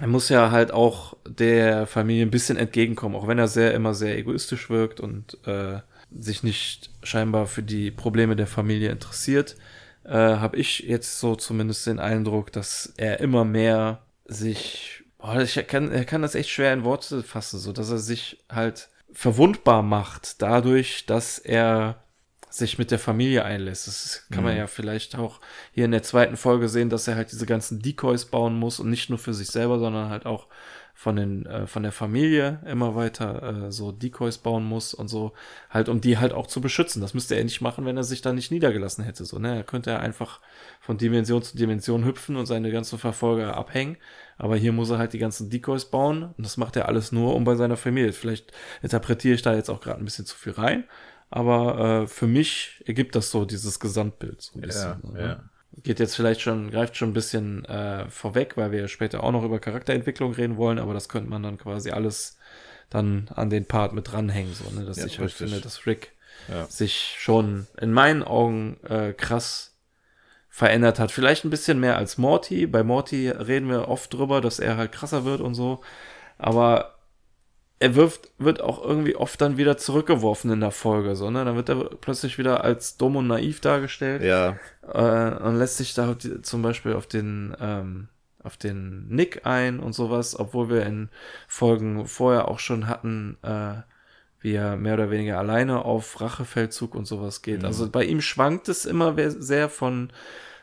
S1: er muss ja halt auch der Familie ein bisschen entgegenkommen, auch wenn er sehr immer sehr egoistisch wirkt und äh, sich nicht scheinbar für die Probleme der Familie interessiert, äh, habe ich jetzt so zumindest den Eindruck, dass er immer mehr sich, boah, ich kann, er kann das echt schwer in Worte fassen, so dass er sich halt verwundbar macht dadurch, dass er sich mit der Familie einlässt. Das kann man mhm. ja vielleicht auch hier in der zweiten Folge sehen, dass er halt diese ganzen Decoys bauen muss und nicht nur für sich selber, sondern halt auch von den äh, von der Familie immer weiter äh, so Decoys bauen muss und so halt um die halt auch zu beschützen. Das müsste er nicht machen, wenn er sich da nicht niedergelassen hätte. So ne, er könnte er einfach von Dimension zu Dimension hüpfen und seine ganzen Verfolger abhängen. Aber hier muss er halt die ganzen Decoys bauen und das macht er alles nur um bei seiner Familie. Vielleicht interpretiere ich da jetzt auch gerade ein bisschen zu viel rein, aber äh, für mich ergibt das so dieses Gesamtbild so ein bisschen. Ja, ne? ja. Geht jetzt vielleicht schon, greift schon ein bisschen äh, vorweg, weil wir später auch noch über Charakterentwicklung reden wollen, aber das könnte man dann quasi alles dann an den Part mit dranhängen, so, ne? dass ja, ich halt finde, dass Rick sich schon in meinen Augen äh, krass verändert hat. Vielleicht ein bisschen mehr als Morty. Bei Morty reden wir oft drüber, dass er halt krasser wird und so. Aber er wirft, wird auch irgendwie oft dann wieder zurückgeworfen in der Folge, so, ne? Dann wird er plötzlich wieder als dumm und naiv dargestellt.
S2: Ja.
S1: Äh, und lässt sich da zum Beispiel auf den, ähm, auf den Nick ein und sowas, obwohl wir in Folgen vorher auch schon hatten, äh, wie er mehr oder weniger alleine auf Rachefeldzug und sowas geht. Mhm. Also bei ihm schwankt es immer sehr von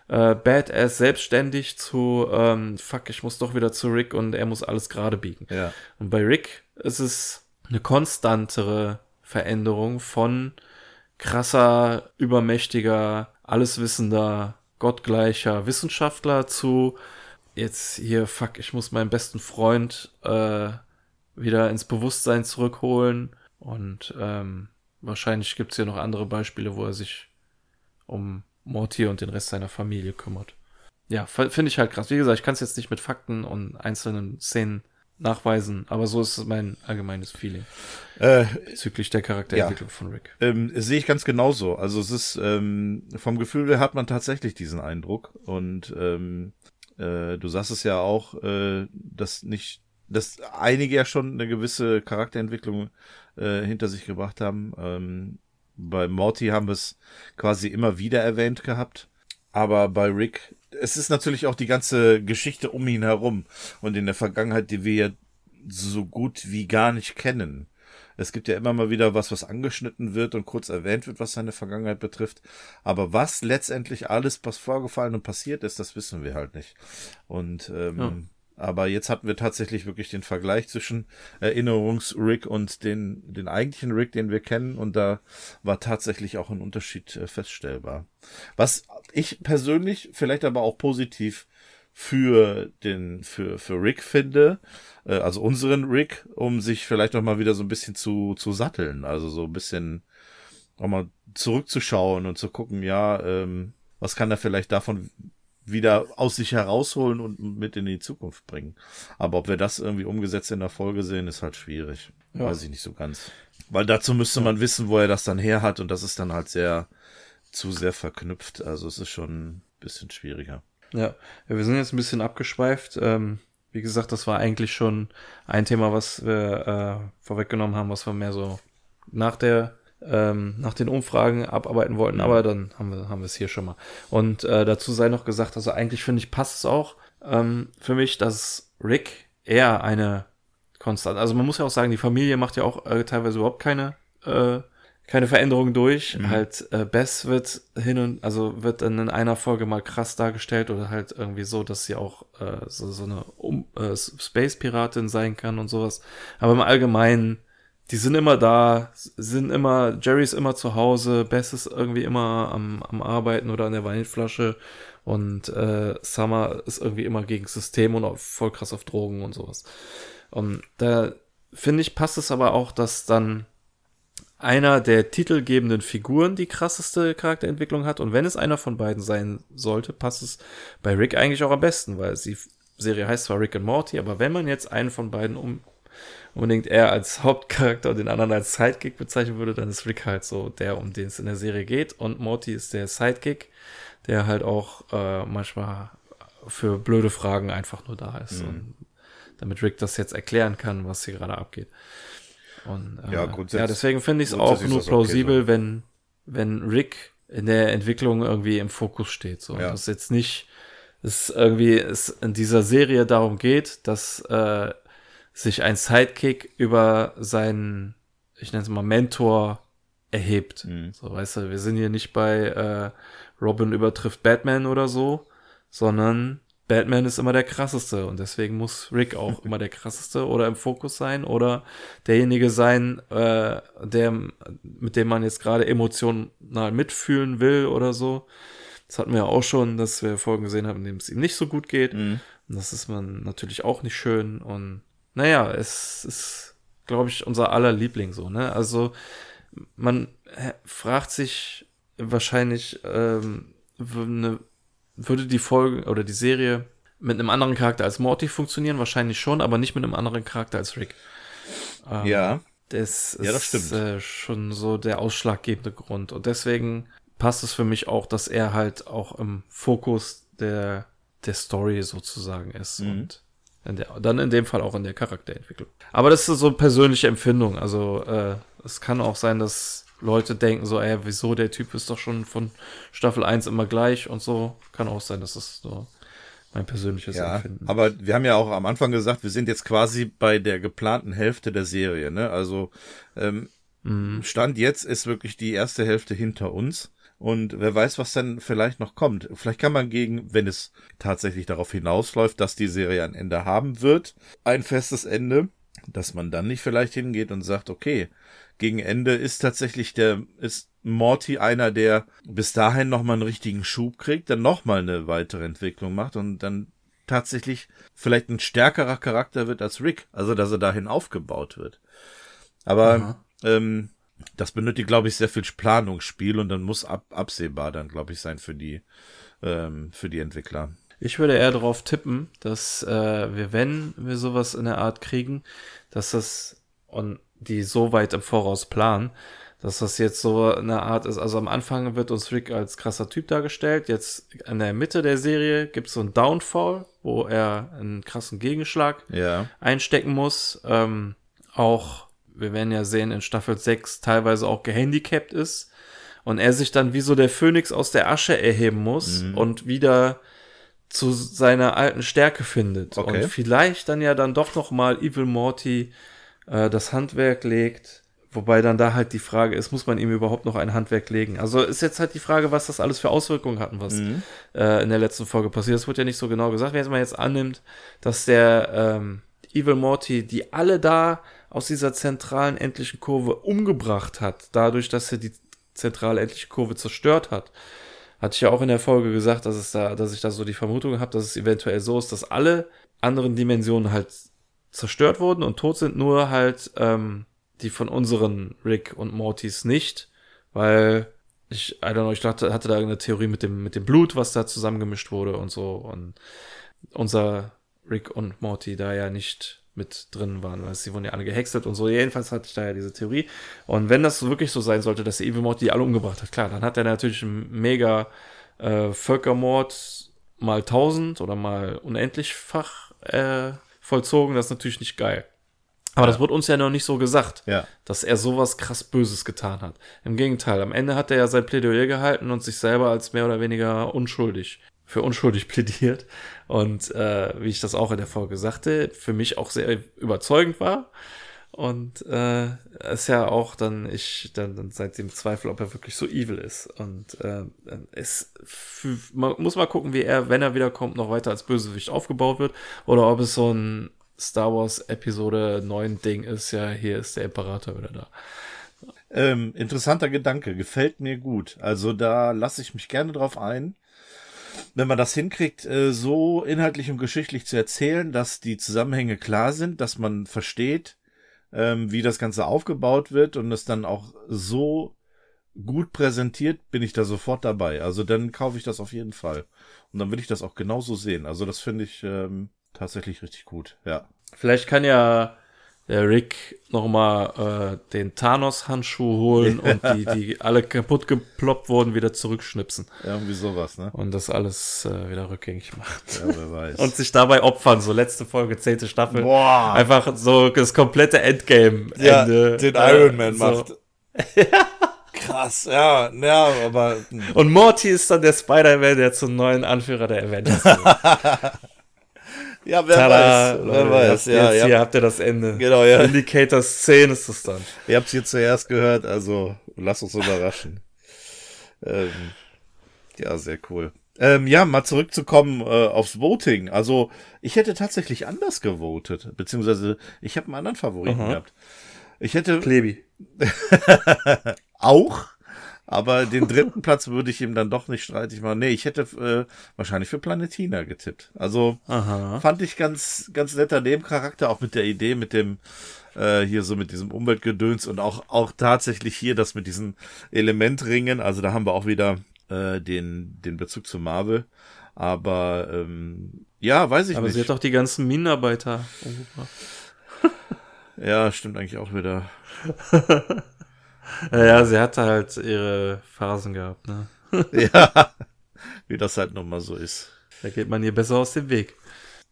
S1: äh, Badass selbstständig zu ähm, Fuck, ich muss doch wieder zu Rick und er muss alles gerade biegen.
S2: Ja.
S1: Und bei Rick ist es eine konstantere Veränderung von krasser, übermächtiger, alleswissender, gottgleicher Wissenschaftler zu jetzt hier, fuck, ich muss meinen besten Freund äh, wieder ins Bewusstsein zurückholen. Und ähm, wahrscheinlich gibt's hier noch andere Beispiele, wo er sich um Morty und den Rest seiner Familie kümmert. Ja, finde ich halt krass. Wie gesagt, ich kann es jetzt nicht mit Fakten und einzelnen Szenen nachweisen, aber so ist mein allgemeines Feeling äh, bezüglich der Charakterentwicklung ja, von Rick.
S2: Ähm, sehe ich ganz genauso. Also es ist ähm, vom Gefühl her hat man tatsächlich diesen Eindruck und ähm, äh, du sagst es ja auch, äh, dass nicht, dass einige ja schon eine gewisse Charakterentwicklung äh, hinter sich gebracht haben. Bei Morty haben wir es quasi immer wieder erwähnt gehabt. Aber bei Rick, es ist natürlich auch die ganze Geschichte um ihn herum und in der Vergangenheit, die wir ja so gut wie gar nicht kennen. Es gibt ja immer mal wieder was, was angeschnitten wird und kurz erwähnt wird, was seine Vergangenheit betrifft. Aber was letztendlich alles, was vorgefallen und passiert ist, das wissen wir halt nicht. Und ähm, ja. Aber jetzt hatten wir tatsächlich wirklich den Vergleich zwischen Erinnerungs-Rick und den, den eigentlichen Rick, den wir kennen. Und da war tatsächlich auch ein Unterschied äh, feststellbar. Was ich persönlich vielleicht aber auch positiv für den, für, für Rick finde, äh, also unseren Rick, um sich vielleicht noch mal wieder so ein bisschen zu, zu satteln. Also so ein bisschen auch mal zurückzuschauen und zu gucken, ja, ähm, was kann er vielleicht davon wieder aus sich herausholen und mit in die Zukunft bringen. Aber ob wir das irgendwie umgesetzt in der Folge sehen, ist halt schwierig. Ja. Weiß ich nicht so ganz. Weil dazu müsste man wissen, wo er das dann her hat und das ist dann halt sehr zu sehr verknüpft. Also es ist schon ein bisschen schwieriger.
S1: Ja, ja wir sind jetzt ein bisschen abgeschweift. Ähm, wie gesagt, das war eigentlich schon ein Thema, was wir äh, vorweggenommen haben, was wir mehr so nach der ähm, nach den Umfragen abarbeiten wollten, aber dann haben wir, haben wir es hier schon mal. Und äh, dazu sei noch gesagt, also eigentlich finde ich, passt es auch ähm, für mich, dass Rick eher eine Konstante, also man muss ja auch sagen, die Familie macht ja auch äh, teilweise überhaupt keine, äh, keine Veränderungen durch. Mhm. Halt, äh, Bess wird hin und, also wird dann in einer Folge mal krass dargestellt oder halt irgendwie so, dass sie auch äh, so, so eine um, äh, Space-Piratin sein kann und sowas. Aber im Allgemeinen die sind immer da, sind immer, Jerry ist immer zu Hause, Bess ist irgendwie immer am, am Arbeiten oder an der Weinflasche und äh, Summer ist irgendwie immer gegen System und auch voll krass auf Drogen und sowas. Und da finde ich, passt es aber auch, dass dann einer der titelgebenden Figuren die krasseste Charakterentwicklung hat und wenn es einer von beiden sein sollte, passt es bei Rick eigentlich auch am besten, weil die Serie heißt zwar Rick and Morty, aber wenn man jetzt einen von beiden um unbedingt er als Hauptcharakter und den anderen als Sidekick bezeichnen würde, dann ist Rick halt so der, um den es in der Serie geht. Und Morty ist der Sidekick, der halt auch äh, manchmal für blöde Fragen einfach nur da ist. Mhm. Und damit Rick das jetzt erklären kann, was hier gerade abgeht. Und äh, ja, ja, deswegen finde ich es auch nur plausibel, okay, so. wenn, wenn Rick in der Entwicklung irgendwie im Fokus steht. So. Ja. Dass jetzt nicht es irgendwie es in dieser Serie darum geht, dass äh, sich ein Sidekick über seinen, ich nenne es mal Mentor erhebt. Mhm. So, weißt du, wir sind hier nicht bei äh, Robin übertrifft Batman oder so, sondern Batman ist immer der krasseste und deswegen muss Rick auch (laughs) immer der krasseste oder im Fokus sein oder derjenige sein, äh, der, mit dem man jetzt gerade emotional mitfühlen will oder so. Das hatten wir ja auch schon, dass wir Folgen gesehen haben, in denen es ihm nicht so gut geht. Mhm. Und das ist man natürlich auch nicht schön und naja, es ist, glaube ich, unser aller Liebling so, ne? Also man fragt sich wahrscheinlich, ähm, ne, würde die Folge oder die Serie mit einem anderen Charakter als Morty funktionieren? Wahrscheinlich schon, aber nicht mit einem anderen Charakter als Rick.
S2: Ähm, ja.
S1: Das ja, das ist äh, schon so der ausschlaggebende Grund. Und deswegen passt es für mich auch, dass er halt auch im Fokus der, der Story sozusagen ist. Mhm. Und in der, dann in dem Fall auch in der Charakterentwicklung. Aber das ist so eine persönliche Empfindung. Also äh, es kann auch sein, dass Leute denken so, ey, wieso, der Typ ist doch schon von Staffel 1 immer gleich und so. Kann auch sein, dass das so mein persönliches
S2: ja,
S1: Empfinden.
S2: Aber wir haben ja auch am Anfang gesagt, wir sind jetzt quasi bei der geplanten Hälfte der Serie. Ne? Also ähm, mhm. Stand jetzt ist wirklich die erste Hälfte hinter uns. Und wer weiß, was dann vielleicht noch kommt. Vielleicht kann man gegen, wenn es tatsächlich darauf hinausläuft, dass die Serie ein Ende haben wird, ein festes Ende, dass man dann nicht vielleicht hingeht und sagt, okay, gegen Ende ist tatsächlich der, ist Morty einer, der bis dahin nochmal einen richtigen Schub kriegt, dann nochmal eine weitere Entwicklung macht und dann tatsächlich vielleicht ein stärkerer Charakter wird als Rick. Also, dass er dahin aufgebaut wird. Aber, ähm, das benötigt, glaube ich, sehr viel Planungsspiel und dann muss ab, absehbar dann, glaube ich, sein für die, ähm, für die Entwickler.
S1: Ich würde eher darauf tippen, dass äh, wir, wenn wir sowas in der Art kriegen, dass das und die so weit im Voraus planen, dass das jetzt so eine Art ist. Also am Anfang wird uns Rick als krasser Typ dargestellt. Jetzt in der Mitte der Serie gibt es so einen Downfall, wo er einen krassen Gegenschlag
S2: ja.
S1: einstecken muss. Ähm, auch, wir werden ja sehen, in Staffel 6 teilweise auch gehandicapt ist. Und er sich dann wie so der Phönix aus der Asche erheben muss mhm. und wieder zu seiner alten Stärke findet. Okay. Und vielleicht dann ja dann doch noch mal Evil Morty äh, das Handwerk legt. Wobei dann da halt die Frage ist, muss man ihm überhaupt noch ein Handwerk legen? Also ist jetzt halt die Frage, was das alles für Auswirkungen hatten, was mhm. äh, in der letzten Folge passiert. Das wird ja nicht so genau gesagt. Wenn man jetzt annimmt, dass der ähm, Evil Morty die alle da aus dieser zentralen endlichen Kurve umgebracht hat, dadurch, dass er die zentrale endliche Kurve zerstört hat, hatte ich ja auch in der Folge gesagt, dass es da, dass ich da so die Vermutung habe, dass es eventuell so ist, dass alle anderen Dimensionen halt zerstört wurden und tot sind, nur halt ähm, die von unseren Rick und Mortys nicht, weil ich, I don't know, ich dachte, hatte da eine Theorie mit dem, mit dem Blut, was da zusammengemischt wurde und so und unser Rick und Morty da ja nicht mit drin waren, weil sie wurden ja alle gehextet und so. Jedenfalls hatte ich da ja diese Theorie. Und wenn das wirklich so sein sollte, dass der Evil Morty die alle umgebracht hat, klar, dann hat er natürlich einen mega äh, Völkermord mal tausend oder mal unendlichfach äh, vollzogen. Das ist natürlich nicht geil. Aber das wird uns ja noch nicht so gesagt,
S2: ja.
S1: dass er sowas krass Böses getan hat. Im Gegenteil, am Ende hat er ja sein Plädoyer gehalten und sich selber als mehr oder weniger unschuldig, für unschuldig (laughs) plädiert. Und äh, wie ich das auch in der Folge sagte, für mich auch sehr überzeugend war. Und äh, ist ja auch dann, ich dann, dann seitdem Zweifel, ob er wirklich so evil ist. Und äh, es man muss mal gucken, wie er, wenn er wiederkommt, noch weiter als Bösewicht aufgebaut wird. Oder ob es so ein Star Wars Episode 9 Ding ist, ja, hier ist der Imperator wieder da.
S2: Ähm, interessanter Gedanke, gefällt mir gut. Also da lasse ich mich gerne drauf ein. Wenn man das hinkriegt, äh, so inhaltlich und geschichtlich zu erzählen, dass die Zusammenhänge klar sind, dass man versteht, ähm, wie das Ganze aufgebaut wird und es dann auch so gut präsentiert, bin ich da sofort dabei. Also dann kaufe ich das auf jeden Fall. Und dann will ich das auch genauso sehen. Also das finde ich ähm, tatsächlich richtig gut, ja.
S1: Vielleicht kann ja der Rick nochmal äh, den Thanos-Handschuh holen (laughs) und die, die alle kaputt geploppt wurden, wieder zurückschnipsen.
S2: Irgendwie sowas, ne?
S1: Und das alles äh, wieder rückgängig macht.
S2: Ja, wer weiß.
S1: und sich dabei opfern, so letzte Folge, zehnte Staffel. Boah. Einfach so das komplette Endgame.
S2: Ja, den Iron Man äh, macht. ja. (laughs) Krass, ja, ja, aber.
S1: Hm. Und Morty ist dann der Spider-Man, der zum neuen Anführer der Avengers wird. (laughs)
S2: Ja, wer Tada, weiß, wer weiß.
S1: Ja, jetzt, hier habt ihr das Ende.
S2: Genau, ja.
S1: Indicator 10 ist es dann.
S2: Ihr habt es hier zuerst gehört, also lasst uns überraschen. (laughs) ähm, ja, sehr cool. Ähm, ja, mal zurückzukommen äh, aufs Voting. Also, ich hätte tatsächlich anders gewotet, beziehungsweise ich habe einen anderen Favoriten Aha. gehabt. Ich hätte.
S1: Klebi. (laughs)
S2: auch. Aber den (laughs) dritten Platz würde ich ihm dann doch nicht streitig machen. Nee, ich hätte äh, wahrscheinlich für Planetina getippt. Also
S1: Aha.
S2: fand ich ganz, ganz netter Nebencharakter, auch mit der Idee, mit dem äh, hier so mit diesem Umweltgedöns und auch, auch tatsächlich hier das mit diesen Elementringen. Also da haben wir auch wieder äh, den, den Bezug zu Marvel. Aber ähm, ja, weiß ich
S1: Aber
S2: nicht.
S1: Aber sie hat doch die ganzen Minenarbeiter umgebracht.
S2: Ja, stimmt eigentlich auch wieder. (laughs)
S1: ja, sie hatte halt ihre Phasen gehabt, ne? (laughs)
S2: ja, wie das halt nochmal so ist.
S1: Da geht man ihr besser aus dem Weg.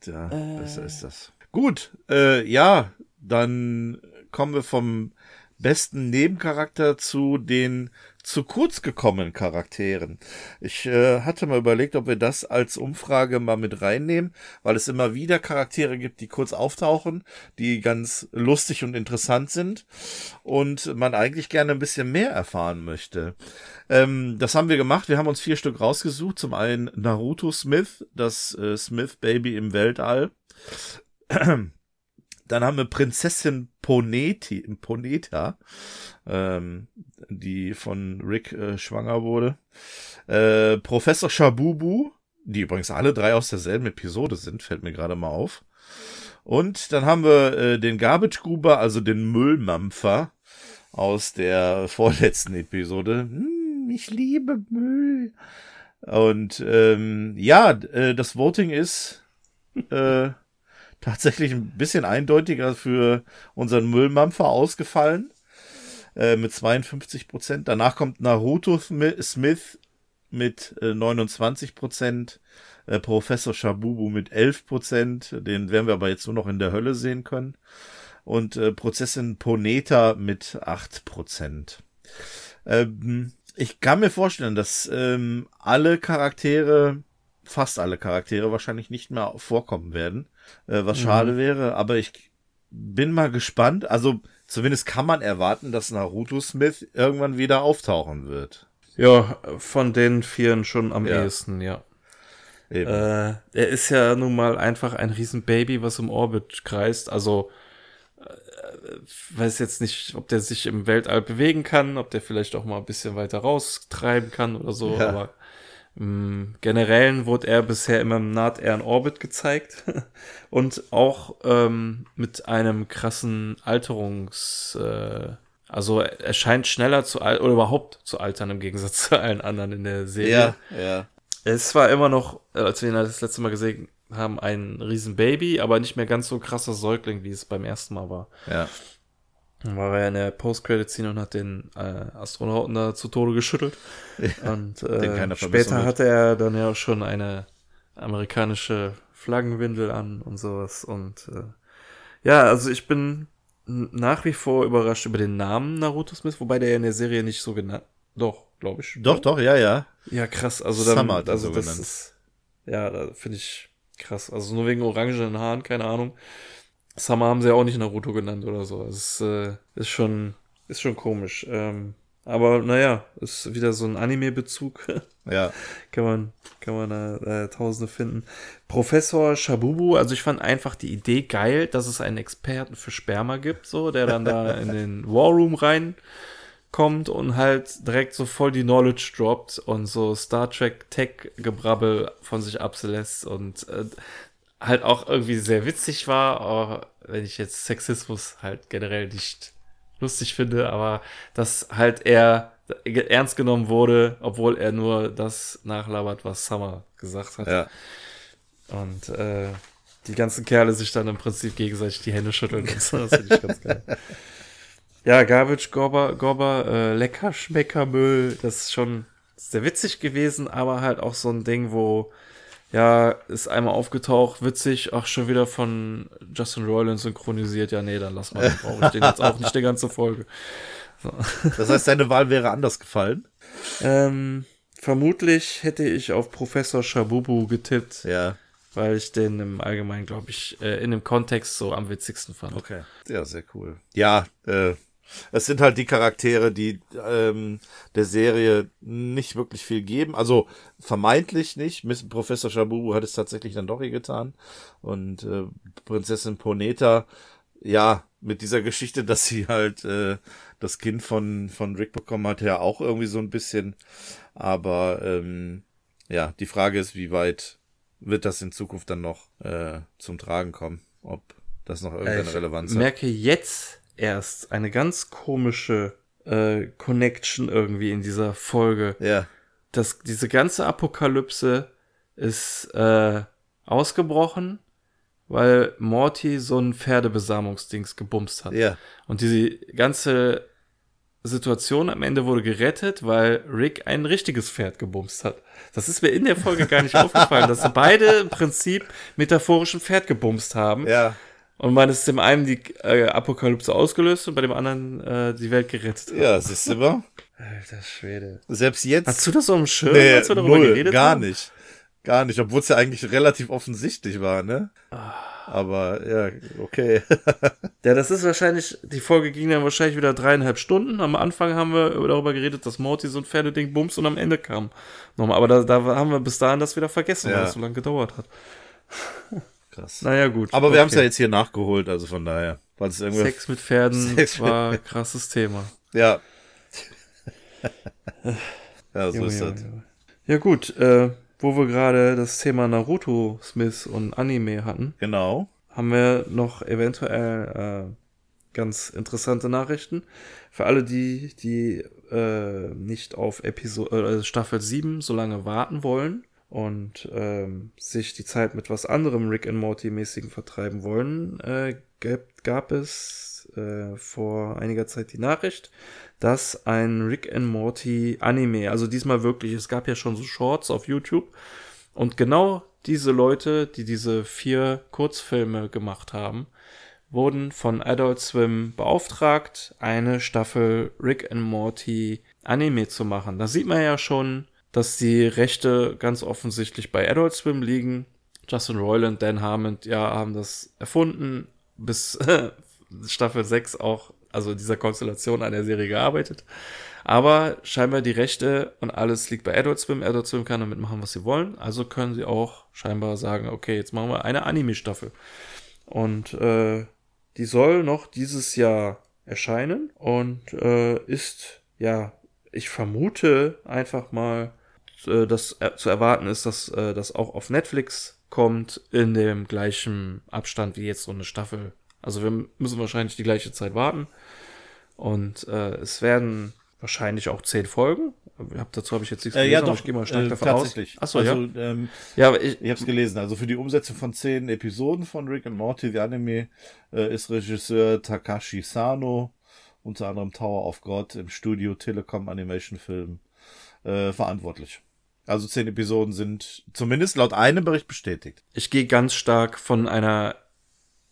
S2: Ja, äh. besser ist das. Gut, äh, ja, dann kommen wir vom besten Nebencharakter zu den zu kurz gekommenen Charakteren. Ich äh, hatte mal überlegt, ob wir das als Umfrage mal mit reinnehmen, weil es immer wieder Charaktere gibt, die kurz auftauchen, die ganz lustig und interessant sind und man eigentlich gerne ein bisschen mehr erfahren möchte. Ähm, das haben wir gemacht. Wir haben uns vier Stück rausgesucht. Zum einen Naruto Smith, das äh, Smith Baby im Weltall. (clears throat) Dann haben wir Prinzessin Poneti, Poneta, ähm, die von Rick äh, schwanger wurde. Äh, Professor Shabubu, die übrigens alle drei aus derselben Episode sind, fällt mir gerade mal auf. Und dann haben wir äh, den Garbage Gruber, also den Müllmampfer aus der (laughs) vorletzten Episode. Hm, ich liebe Müll. Und ähm, ja, äh, das Voting ist äh, tatsächlich ein bisschen eindeutiger für unseren Müllmampfer ausgefallen. Äh, mit 52 Prozent. Danach kommt Naruto Smith mit äh, 29 Prozent. Äh, Professor Shabubu mit 11 Prozent. Den werden wir aber jetzt nur noch in der Hölle sehen können. Und äh, Prozessin Poneta mit 8 Prozent. Ähm, ich kann mir vorstellen, dass ähm, alle Charaktere, fast alle Charaktere wahrscheinlich nicht mehr vorkommen werden äh, was mhm. schade wäre. Aber ich bin mal gespannt. Also zumindest kann man erwarten, dass Naruto Smith irgendwann wieder auftauchen wird.
S1: Ja, von den Vieren schon am ja. ehesten, ja. Äh, er ist ja nun mal einfach ein Riesenbaby, was im Orbit kreist. Also äh, weiß jetzt nicht, ob der sich im Weltall bewegen kann, ob der vielleicht auch mal ein bisschen weiter raustreiben kann oder so. Ja. Aber im Generellen wurde er bisher immer im Naht Air Orbit gezeigt (laughs) und auch ähm, mit einem krassen Alterungs, äh, also er scheint schneller zu altern oder überhaupt zu altern im Gegensatz (laughs) zu allen anderen in der Serie.
S2: Ja, ja.
S1: Es war immer noch, als wir ihn das letzte Mal gesehen haben, ein Riesen-Baby, aber nicht mehr ganz so krasser Säugling, wie es beim ersten Mal war.
S2: Ja.
S1: Dann war er in der Post-Credit-Scene und hat den äh, Astronauten da zu Tode geschüttelt. Ja, und äh, später hatte er dann ja auch schon eine amerikanische Flaggenwindel an und sowas. Und äh, ja, also ich bin nach wie vor überrascht über den Namen Naruto Smith, wobei der ja in der Serie nicht so genannt. Doch, glaube ich.
S2: Doch, doch, ja, ja.
S1: Ja, krass. Also dann, Summer also so das genannt. ist, ja, da finde ich krass. Also nur wegen orangenen Haaren, keine Ahnung. Summer haben sie ja auch nicht Naruto genannt oder so. Es ist, äh, ist schon, ist schon komisch. Ähm, aber naja, ist wieder so ein Anime-Bezug. (laughs)
S2: ja.
S1: kann man, kann man da äh, Tausende finden. Professor Shabubu, also ich fand einfach die Idee geil, dass es einen Experten für Sperma gibt, so, der dann da in den War Room reinkommt und halt direkt so voll die Knowledge droppt und so Star Trek Tech-Gebrabbel von sich ablässt und äh, halt auch irgendwie sehr witzig war, auch wenn ich jetzt Sexismus halt generell nicht lustig finde, aber dass halt er ernst genommen wurde, obwohl er nur das nachlabert, was Summer gesagt hat.
S2: Ja.
S1: Und äh, die ganzen Kerle sich dann im Prinzip gegenseitig die Hände schütteln. (laughs) Das finde ich ganz geil. Ja, Garbage Gobber, Gobber, äh, lecker Schmeckermüll, das ist schon sehr witzig gewesen, aber halt auch so ein Ding, wo ja, ist einmal aufgetaucht, witzig, ach, schon wieder von Justin Roiland synchronisiert. Ja, nee, dann lass mal, dann brauche ich den jetzt auch nicht die ganze Folge.
S2: So. Das heißt, deine Wahl wäre anders gefallen?
S1: Ähm, vermutlich hätte ich auf Professor Shabubu getippt.
S2: Ja.
S1: Weil ich den im Allgemeinen, glaube ich, äh, in dem Kontext so am witzigsten fand.
S2: Okay. Ja, sehr cool. Ja, äh, es sind halt die Charaktere, die ähm, der Serie nicht wirklich viel geben. Also vermeintlich nicht. Miss Professor Shabubu hat es tatsächlich dann doch hier getan. Und äh, Prinzessin Poneta, ja, mit dieser Geschichte, dass sie halt äh, das Kind von, von Rick bekommen hat, ja auch irgendwie so ein bisschen. Aber ähm, ja, die Frage ist, wie weit wird das in Zukunft dann noch äh, zum Tragen kommen? Ob das noch irgendeine ich Relevanz
S1: hat. Ich merke jetzt erst eine ganz komische äh, Connection irgendwie in dieser Folge.
S2: Ja.
S1: Das, diese ganze Apokalypse ist äh, ausgebrochen weil Morty so ein Pferdebesamungsdings gebumst hat.
S2: Ja.
S1: Und diese ganze Situation am Ende wurde gerettet, weil Rick ein richtiges Pferd gebumst hat. Das ist mir in der Folge gar nicht (laughs) aufgefallen, dass sie beide im Prinzip metaphorischen Pferd gebumst haben.
S2: Ja.
S1: Und man ist dem einen die äh, Apokalypse ausgelöst und bei dem anderen äh, die Welt gerettet. hat.
S2: Ja, siehst du mal.
S1: Alter Schwede.
S2: Selbst jetzt.
S1: Hast du das so im Schirm,
S2: nee,
S1: als wir darüber
S2: null,
S1: geredet
S2: gar
S1: haben?
S2: nicht. Gar nicht, obwohl es ja eigentlich relativ offensichtlich war, ne?
S1: Ah.
S2: Aber ja, okay. (laughs)
S1: Ja, das ist wahrscheinlich, die Folge ging dann wahrscheinlich wieder dreieinhalb Stunden. Am Anfang haben wir darüber geredet, dass Morty so ein Pferdeding bumst und am Ende kam. Nochmal, aber da, da haben wir bis dahin das wieder vergessen,
S2: Ja.
S1: weil es so lange gedauert hat. (laughs)
S2: Krass.
S1: Naja, gut.
S2: Aber wir haben es ja
S1: Okay.
S2: jetzt hier nachgeholt, also von daher. Irgendwie.
S1: Sex mit Pferden (laughs)
S2: Sex
S1: war ein krasses Thema.
S2: Ja. (laughs) ja, so
S1: Junge,
S2: ist
S1: Junge,
S2: das.
S1: Junge. Ja, gut, äh, wo wir gerade das Thema Naruto, Smith und Anime hatten,
S2: Genau.
S1: haben wir noch eventuell äh, ganz interessante Nachrichten. Für alle die, die äh, nicht auf Episode, äh, Staffel 7 so lange warten wollen und ähm, sich die Zeit mit was anderem Rick and Morty mäßigen vertreiben wollen, äh, gab, gab es äh, vor einiger Zeit die Nachricht, dass ein Rick and Morty Anime, also diesmal wirklich, es gab ja schon so Shorts auf YouTube und genau diese Leute, die diese vier Kurzfilme gemacht haben, wurden von Adult Swim beauftragt, eine Staffel Rick and Morty Anime zu machen. Da sieht man ja schon, dass die Rechte ganz offensichtlich bei Adult Swim liegen. Justin Roiland, Dan Harmon, ja, haben das erfunden, bis (laughs) Staffel 6 auch, also in dieser Konstellation an der Serie gearbeitet. Aber scheinbar die Rechte und alles liegt bei Adult Swim. Adult Swim kann damit machen, was sie wollen. Also können sie auch scheinbar sagen, okay, jetzt machen wir eine Anime-Staffel. Und äh, die soll noch dieses Jahr erscheinen und äh, ist, ja, ich vermute einfach mal, äh, dass äh, zu erwarten ist, dass äh, das auch auf Netflix kommt in dem gleichen Abstand wie jetzt so eine Staffel. Also wir müssen wahrscheinlich die gleiche Zeit warten. Und äh, es werden wahrscheinlich auch zehn Folgen. Hab, dazu habe ich jetzt nichts
S2: Äh, ja,
S1: aber
S2: doch.
S1: ich gehe mal stark
S2: äh,
S1: davon
S2: tatsächlich.
S1: aus. Achso,
S2: also,
S1: ja.
S2: ähm,
S1: Ja, aber ich,
S2: ich habe es gelesen. Also für die Umsetzung von zehn Episoden von Rick and Morty, the Anime, äh, ist Regisseur Takashi Sano, unter anderem Tower of God im Studio Telekom Animation Film, äh, verantwortlich. Also zehn Episoden sind zumindest laut einem Bericht bestätigt.
S1: ich gehe ganz stark von einer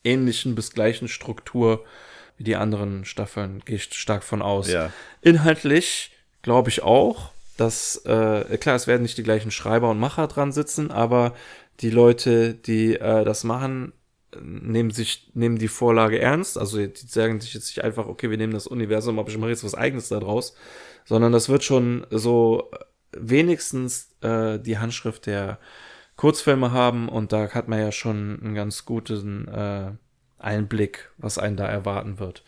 S1: ähnlichen bis gleichen Struktur wie die anderen Staffeln, gehe ich stark von aus.
S2: Ja.
S1: Inhaltlich glaube ich auch, dass, äh, klar, es werden nicht die gleichen Schreiber und Macher dran sitzen, aber die Leute, die äh, das machen, nehmen sich, nehmen die Vorlage ernst. Also die sagen sich jetzt nicht einfach, okay, wir nehmen das Universum, aber ich mache jetzt was eigenes da draus, sondern das wird schon so wenigstens äh, die Handschrift der Kurzfilme haben und da hat man ja schon einen ganz guten äh, Einblick, was einen da erwarten wird.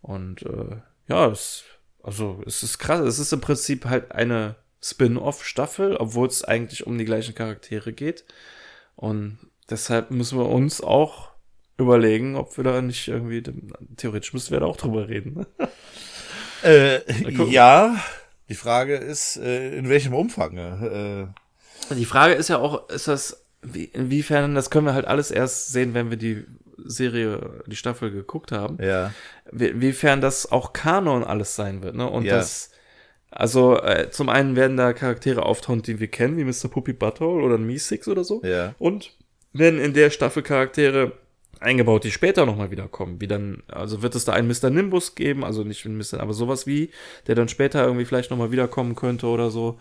S1: Und äh, ja, es, also es ist krass. Es ist im Prinzip halt eine Spin-off-Staffel, obwohl es eigentlich um die gleichen Charaktere geht. Und deshalb müssen wir uns auch überlegen, ob wir da nicht irgendwie, theoretisch müssten wir da auch drüber reden. ne?
S2: Äh, ja, die Frage ist, äh, in welchem Umfang? Äh,
S1: Die Frage ist ja auch, ist das, wie, inwiefern, das können wir halt alles erst sehen, wenn wir die Serie, die Staffel geguckt haben.
S2: ja.
S1: wie- inwiefern das auch Kanon alles sein wird, ne? Und
S2: Ja.
S1: das, also äh, zum einen werden da Charaktere auftauchen, die wir kennen, wie Mr. Puppy Butthole oder ein Meesix oder so.
S2: Ja.
S1: Und werden in der Staffel Charaktere eingebaut, die später nochmal wiederkommen. Wie dann, also wird es da einen Mr. Nimbus geben, also nicht ein Mr., aber sowas wie, der dann später irgendwie vielleicht nochmal wiederkommen könnte oder so.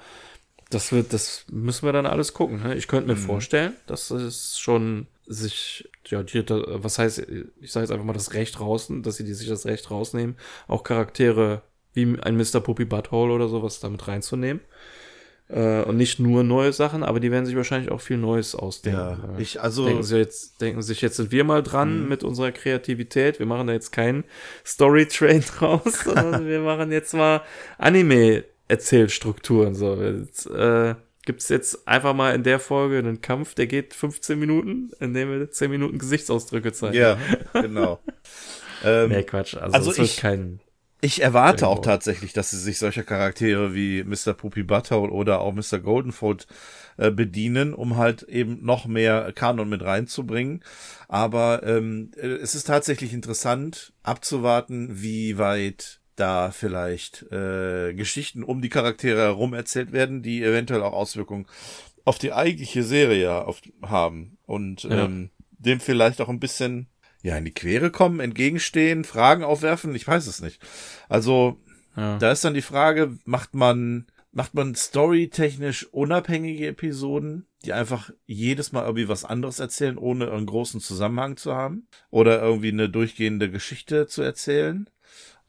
S1: Das wird, das müssen wir dann alles gucken. Ne? Ich könnte mir vorstellen, dass es schon sich, ja, die, da- was heißt, ich sage jetzt einfach mal das Recht raus, dass sie die sich das Recht rausnehmen, auch Charaktere wie ein Mr. Puppy Butthole oder sowas damit reinzunehmen. Äh, und nicht nur neue Sachen, aber die werden sich wahrscheinlich auch viel Neues ausdenken.
S2: Ja, ich, also,
S1: denken sie jetzt, denken sich, jetzt sind wir mal dran
S2: Mhm.
S1: mit unserer Kreativität. Wir machen da jetzt keinen Story-Train (laughs) draus, sondern wir machen jetzt mal Anime-Erzählstrukturen. So, jetzt, äh, gibt's jetzt einfach mal in der Folge einen Kampf, der geht 15 Minuten, in dem wir 10 Minuten Gesichtsausdrücke zeigen.
S2: ja, genau. (laughs) ähm,
S1: Nee, Quatsch. Also,
S2: Also
S1: es wird
S2: ich-
S1: kein
S2: Ich erwarte auch tatsächlich, dass sie sich solcher Charaktere wie Mr. Poopy Butter oder auch Mr. Goldenfold äh, bedienen, um halt eben noch mehr Kanon mit reinzubringen. Aber ähm, äh, es ist tatsächlich interessant abzuwarten, wie weit da vielleicht äh, Geschichten um die Charaktere herum erzählt werden, die eventuell auch Auswirkungen auf die eigentliche Serie auf, haben und ja. ähm, dem vielleicht auch ein bisschen ja, in die Quere kommen, entgegenstehen, Fragen aufwerfen, ich weiß es nicht. Also, ja. da ist dann die Frage, macht man, macht man storytechnisch unabhängige Episoden, die einfach jedes Mal irgendwie was anderes erzählen, ohne einen großen Zusammenhang zu haben? Oder irgendwie eine durchgehende Geschichte zu erzählen?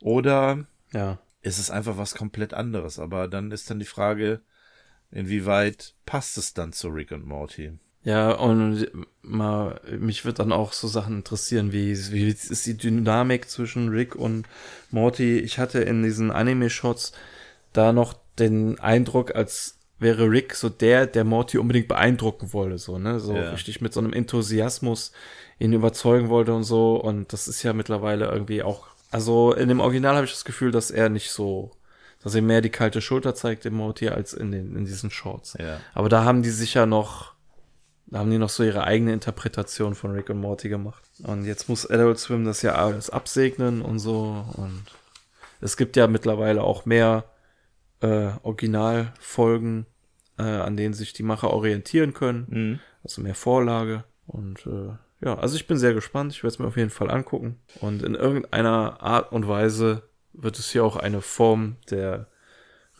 S2: Oder
S1: ja.
S2: ist es einfach was komplett anderes? Aber dann ist dann die Frage, inwieweit passt es dann zu Rick und Morty?
S1: Ja, und mal, mich wird dann auch so Sachen interessieren, wie, wie ist die Dynamik zwischen Rick und Morty. Ich hatte in diesen Anime-Shots da noch den Eindruck, als wäre Rick so der, der Morty unbedingt beeindrucken wollte, so, ne, so ja. richtig mit so einem Enthusiasmus ihn überzeugen wollte und so. Und das ist ja mittlerweile irgendwie auch, also in dem Original habe ich das Gefühl, dass er nicht so, dass er mehr die kalte Schulter zeigt im Morty als in den, in diesen Shorts.
S2: Ja.
S1: Aber da haben die sich ja noch da haben die noch so ihre eigene Interpretation von Rick und Morty gemacht. Und jetzt muss Adult Swim das ja alles absegnen und so. Und es gibt ja mittlerweile auch mehr äh, Originalfolgen, äh, an denen sich die Macher orientieren können. Mhm. Also mehr Vorlage. Und äh, ja, also ich bin sehr gespannt. Ich werde es mir auf jeden Fall angucken. Und in irgendeiner Art und Weise wird es hier auch eine Form der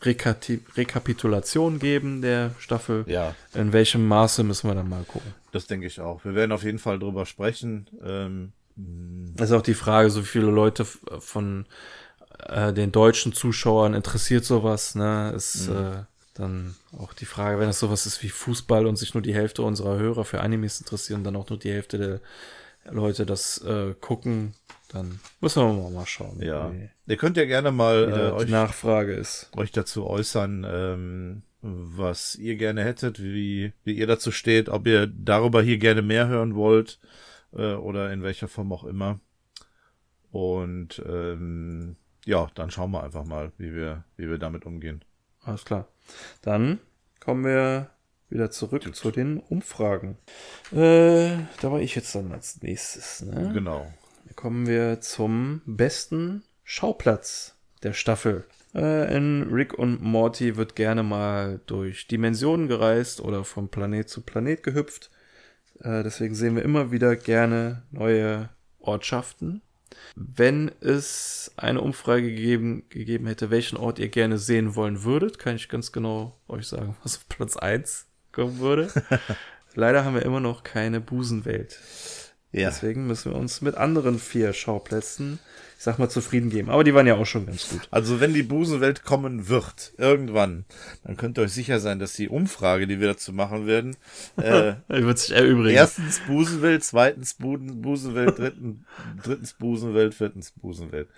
S1: Rekati Rekapitulation geben der Staffel.
S2: Ja.
S1: In welchem Maße müssen wir dann mal gucken.
S2: Das denke ich auch. Wir werden auf jeden Fall drüber sprechen.
S1: Ähm, das ist auch die Frage, so viele Leute von äh, den deutschen Zuschauern interessiert sowas, ne? Ist mhm. äh, dann auch die Frage, wenn es sowas ist wie Fußball und sich nur die Hälfte unserer Hörer für Animes interessieren, dann auch nur die Hälfte der Leute das äh, gucken, dann müssen wir mal schauen.
S2: Ja. Ihr könnt ja gerne mal
S1: äh, euch, Nachfrage ist.
S2: euch dazu äußern, ähm, was ihr gerne hättet, wie, wie ihr dazu steht, ob ihr darüber hier gerne mehr hören wollt äh, oder in welcher Form auch immer. Und ähm, ja, dann schauen wir einfach mal, wie wir, wie wir damit umgehen.
S1: Alles klar. Dann kommen wir wieder zurück Gut. zu den Umfragen. Äh, da war ich jetzt dann als nächstes. Ne?
S2: Genau
S1: kommen wir zum besten Schauplatz der Staffel. Äh, in Rick und Morty wird gerne mal durch Dimensionen gereist oder von Planet zu Planet gehüpft. Äh, deswegen sehen wir immer wieder gerne neue Ortschaften. Wenn es eine Umfrage gegeben, gegeben hätte, welchen Ort ihr gerne sehen wollen würdet, kann ich ganz genau euch sagen, (laughs) was auf Platz 1 kommen würde. (laughs) Leider haben wir immer noch keine Busenwelt. Ja. Deswegen müssen wir uns mit anderen vier Schauplätzen, ich sag mal, zufrieden geben. Aber die waren ja auch schon ganz gut.
S2: Also wenn die Busenwelt kommen wird, irgendwann, dann könnt ihr euch sicher sein, dass die Umfrage, die wir dazu machen werden,
S1: äh, (laughs) wird sich erübrigen.
S2: Erstens Busenwelt, zweitens Buden, Busenwelt, dritten, drittens Busenwelt, viertens Busenwelt.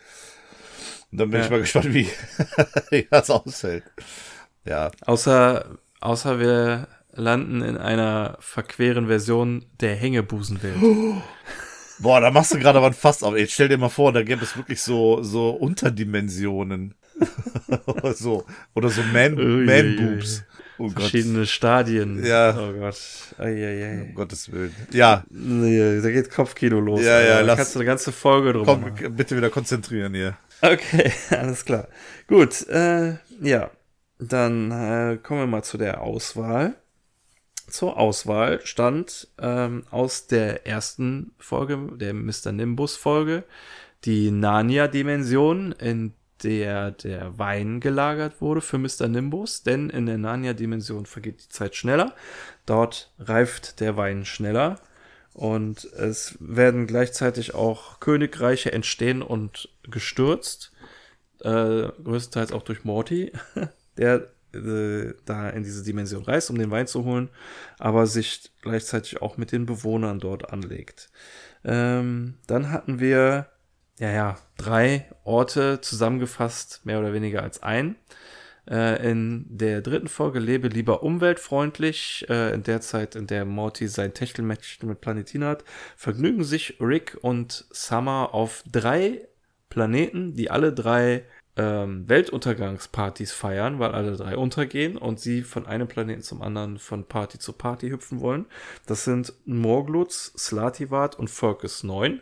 S2: Und dann bin ja. ich mal gespannt, wie (laughs) das ausfällt. Ja.
S1: Außer, außer wir landen in einer verqueren Version der Hängebusenwelt. (gasps)
S2: Boah, da machst du gerade aber fast auf. Jetzt stell dir mal vor, da gäbe es wirklich so, so Unterdimensionen. oder (laughs) so, oder so Man, Man.
S1: Oh Verschiedene Gott. Stadien.
S2: Ja.
S1: Oh Gott. Eieiei.
S2: Um Gottes Willen. Ja.
S1: Nee, da geht Kopfkino los.
S2: Ja, ja,
S1: da kannst du eine ganze Folge drüber
S2: Komm, machen. bitte wieder konzentrieren hier.
S1: Okay, (laughs) alles klar. Gut, äh, ja. Dann äh, kommen wir mal zu der Auswahl zur Auswahl stand ähm, aus der ersten Folge, der Mr. Nimbus-Folge, die Narnia-Dimension, in der der Wein gelagert wurde für Mr. Nimbus, denn in der Narnia-Dimension vergeht die Zeit schneller. Dort reift der Wein schneller und es werden gleichzeitig auch Königreiche entstehen und gestürzt. Äh, größtenteils auch durch Morty, (laughs) der äh, da in diese Dimension reist, um den Wein zu holen, aber sich gleichzeitig auch mit den Bewohnern dort anlegt. Ähm, dann hatten wir, ja, ja, drei Orte zusammengefasst, mehr oder weniger als ein. Äh, in der dritten Folge Lebe lieber umweltfreundlich, äh, in der Zeit, in der Morty sein Techtelmechtel mit Planetin hat, vergnügen sich Rick und Summer auf drei Planeten, die alle drei ähm, Weltuntergangspartys feiern, weil alle drei untergehen und sie von einem Planeten zum anderen von Party zu Party hüpfen wollen. Das sind Morglutz, Slativat und Focus 9.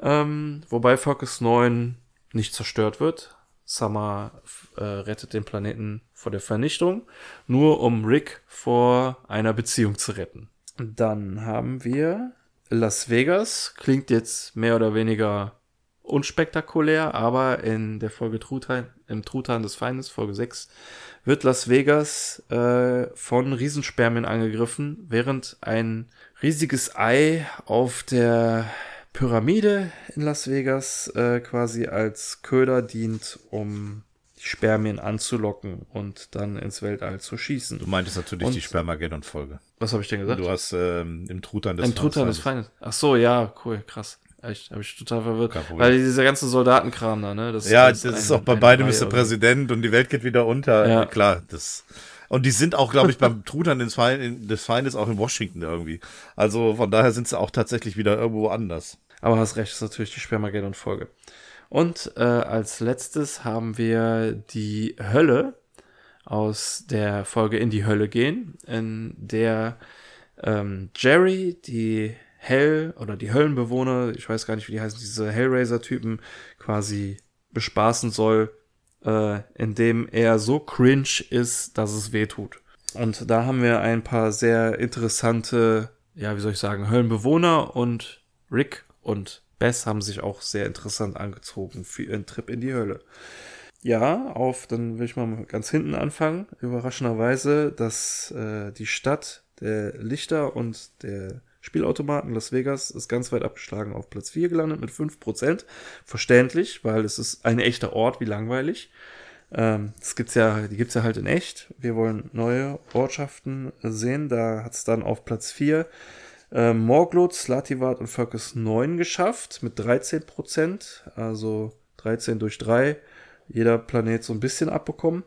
S1: Ähm, wobei Focus 9 nicht zerstört wird. Summer äh, rettet den Planeten vor der Vernichtung, nur um Rick vor einer Beziehung zu retten. Dann haben wir Las Vegas. Klingt jetzt mehr oder weniger unspektakulär, aber in der Folge Truthahn, im Truthahn des Feindes, Folge 6, wird Las Vegas äh, von Riesenspermien angegriffen, während ein riesiges Ei auf der Pyramide in Las Vegas äh, quasi als Köder dient, um die Spermien anzulocken und dann ins Weltall zu schießen.
S2: Du meintest natürlich und, die Spermageddon-Folge.
S1: Was habe ich denn gesagt?
S2: Du hast ähm, im Truthahn des
S1: Im Truthahn des Feindes. Ach so, ja, cool, krass. Echt, habe ich total verwirrt. Weil dieser ganze Soldatenkram da, ne?
S2: Das ja, das ist auch bei beidem ist der Präsident und die Welt geht wieder unter. Ja. Klar, das. Und die sind auch, glaube ich, beim Truthahn des, Feind, des Feindes auch in Washington irgendwie. Also von daher sind sie auch tatsächlich wieder irgendwo anders.
S1: Aber hast recht, ist natürlich die Spermageddon-Folge. Und äh, als letztes haben wir die Hölle aus der Folge In die Hölle gehen, in der ähm, Jerry die Hell oder die Höllenbewohner, ich weiß gar nicht, wie die heißen, diese Hellraiser-Typen quasi bespaßen soll, äh, indem er so cringe ist, dass es weh tut. Und da haben wir ein paar sehr interessante, ja, wie soll ich sagen, Höllenbewohner und Rick und Bess haben sich auch sehr interessant angezogen für ihren Trip in die Hölle. Ja, auf, dann will ich mal ganz hinten anfangen. Überraschenderweise, dass äh, die Stadt der Lichter und der Spielautomaten Las Vegas ist ganz weit abgeschlagen auf Platz 4 gelandet mit 5%. Verständlich, weil es ist ein echter Ort, wie langweilig. Ähm, das gibt's ja, die gibt's ja halt in echt. Wir wollen neue Ortschaften sehen. Da hat's dann auf Platz 4 äh, Morglot, Slativat und Focus 9 geschafft mit 13%. Also 13 durch 3. Jeder Planet so ein bisschen abbekommen.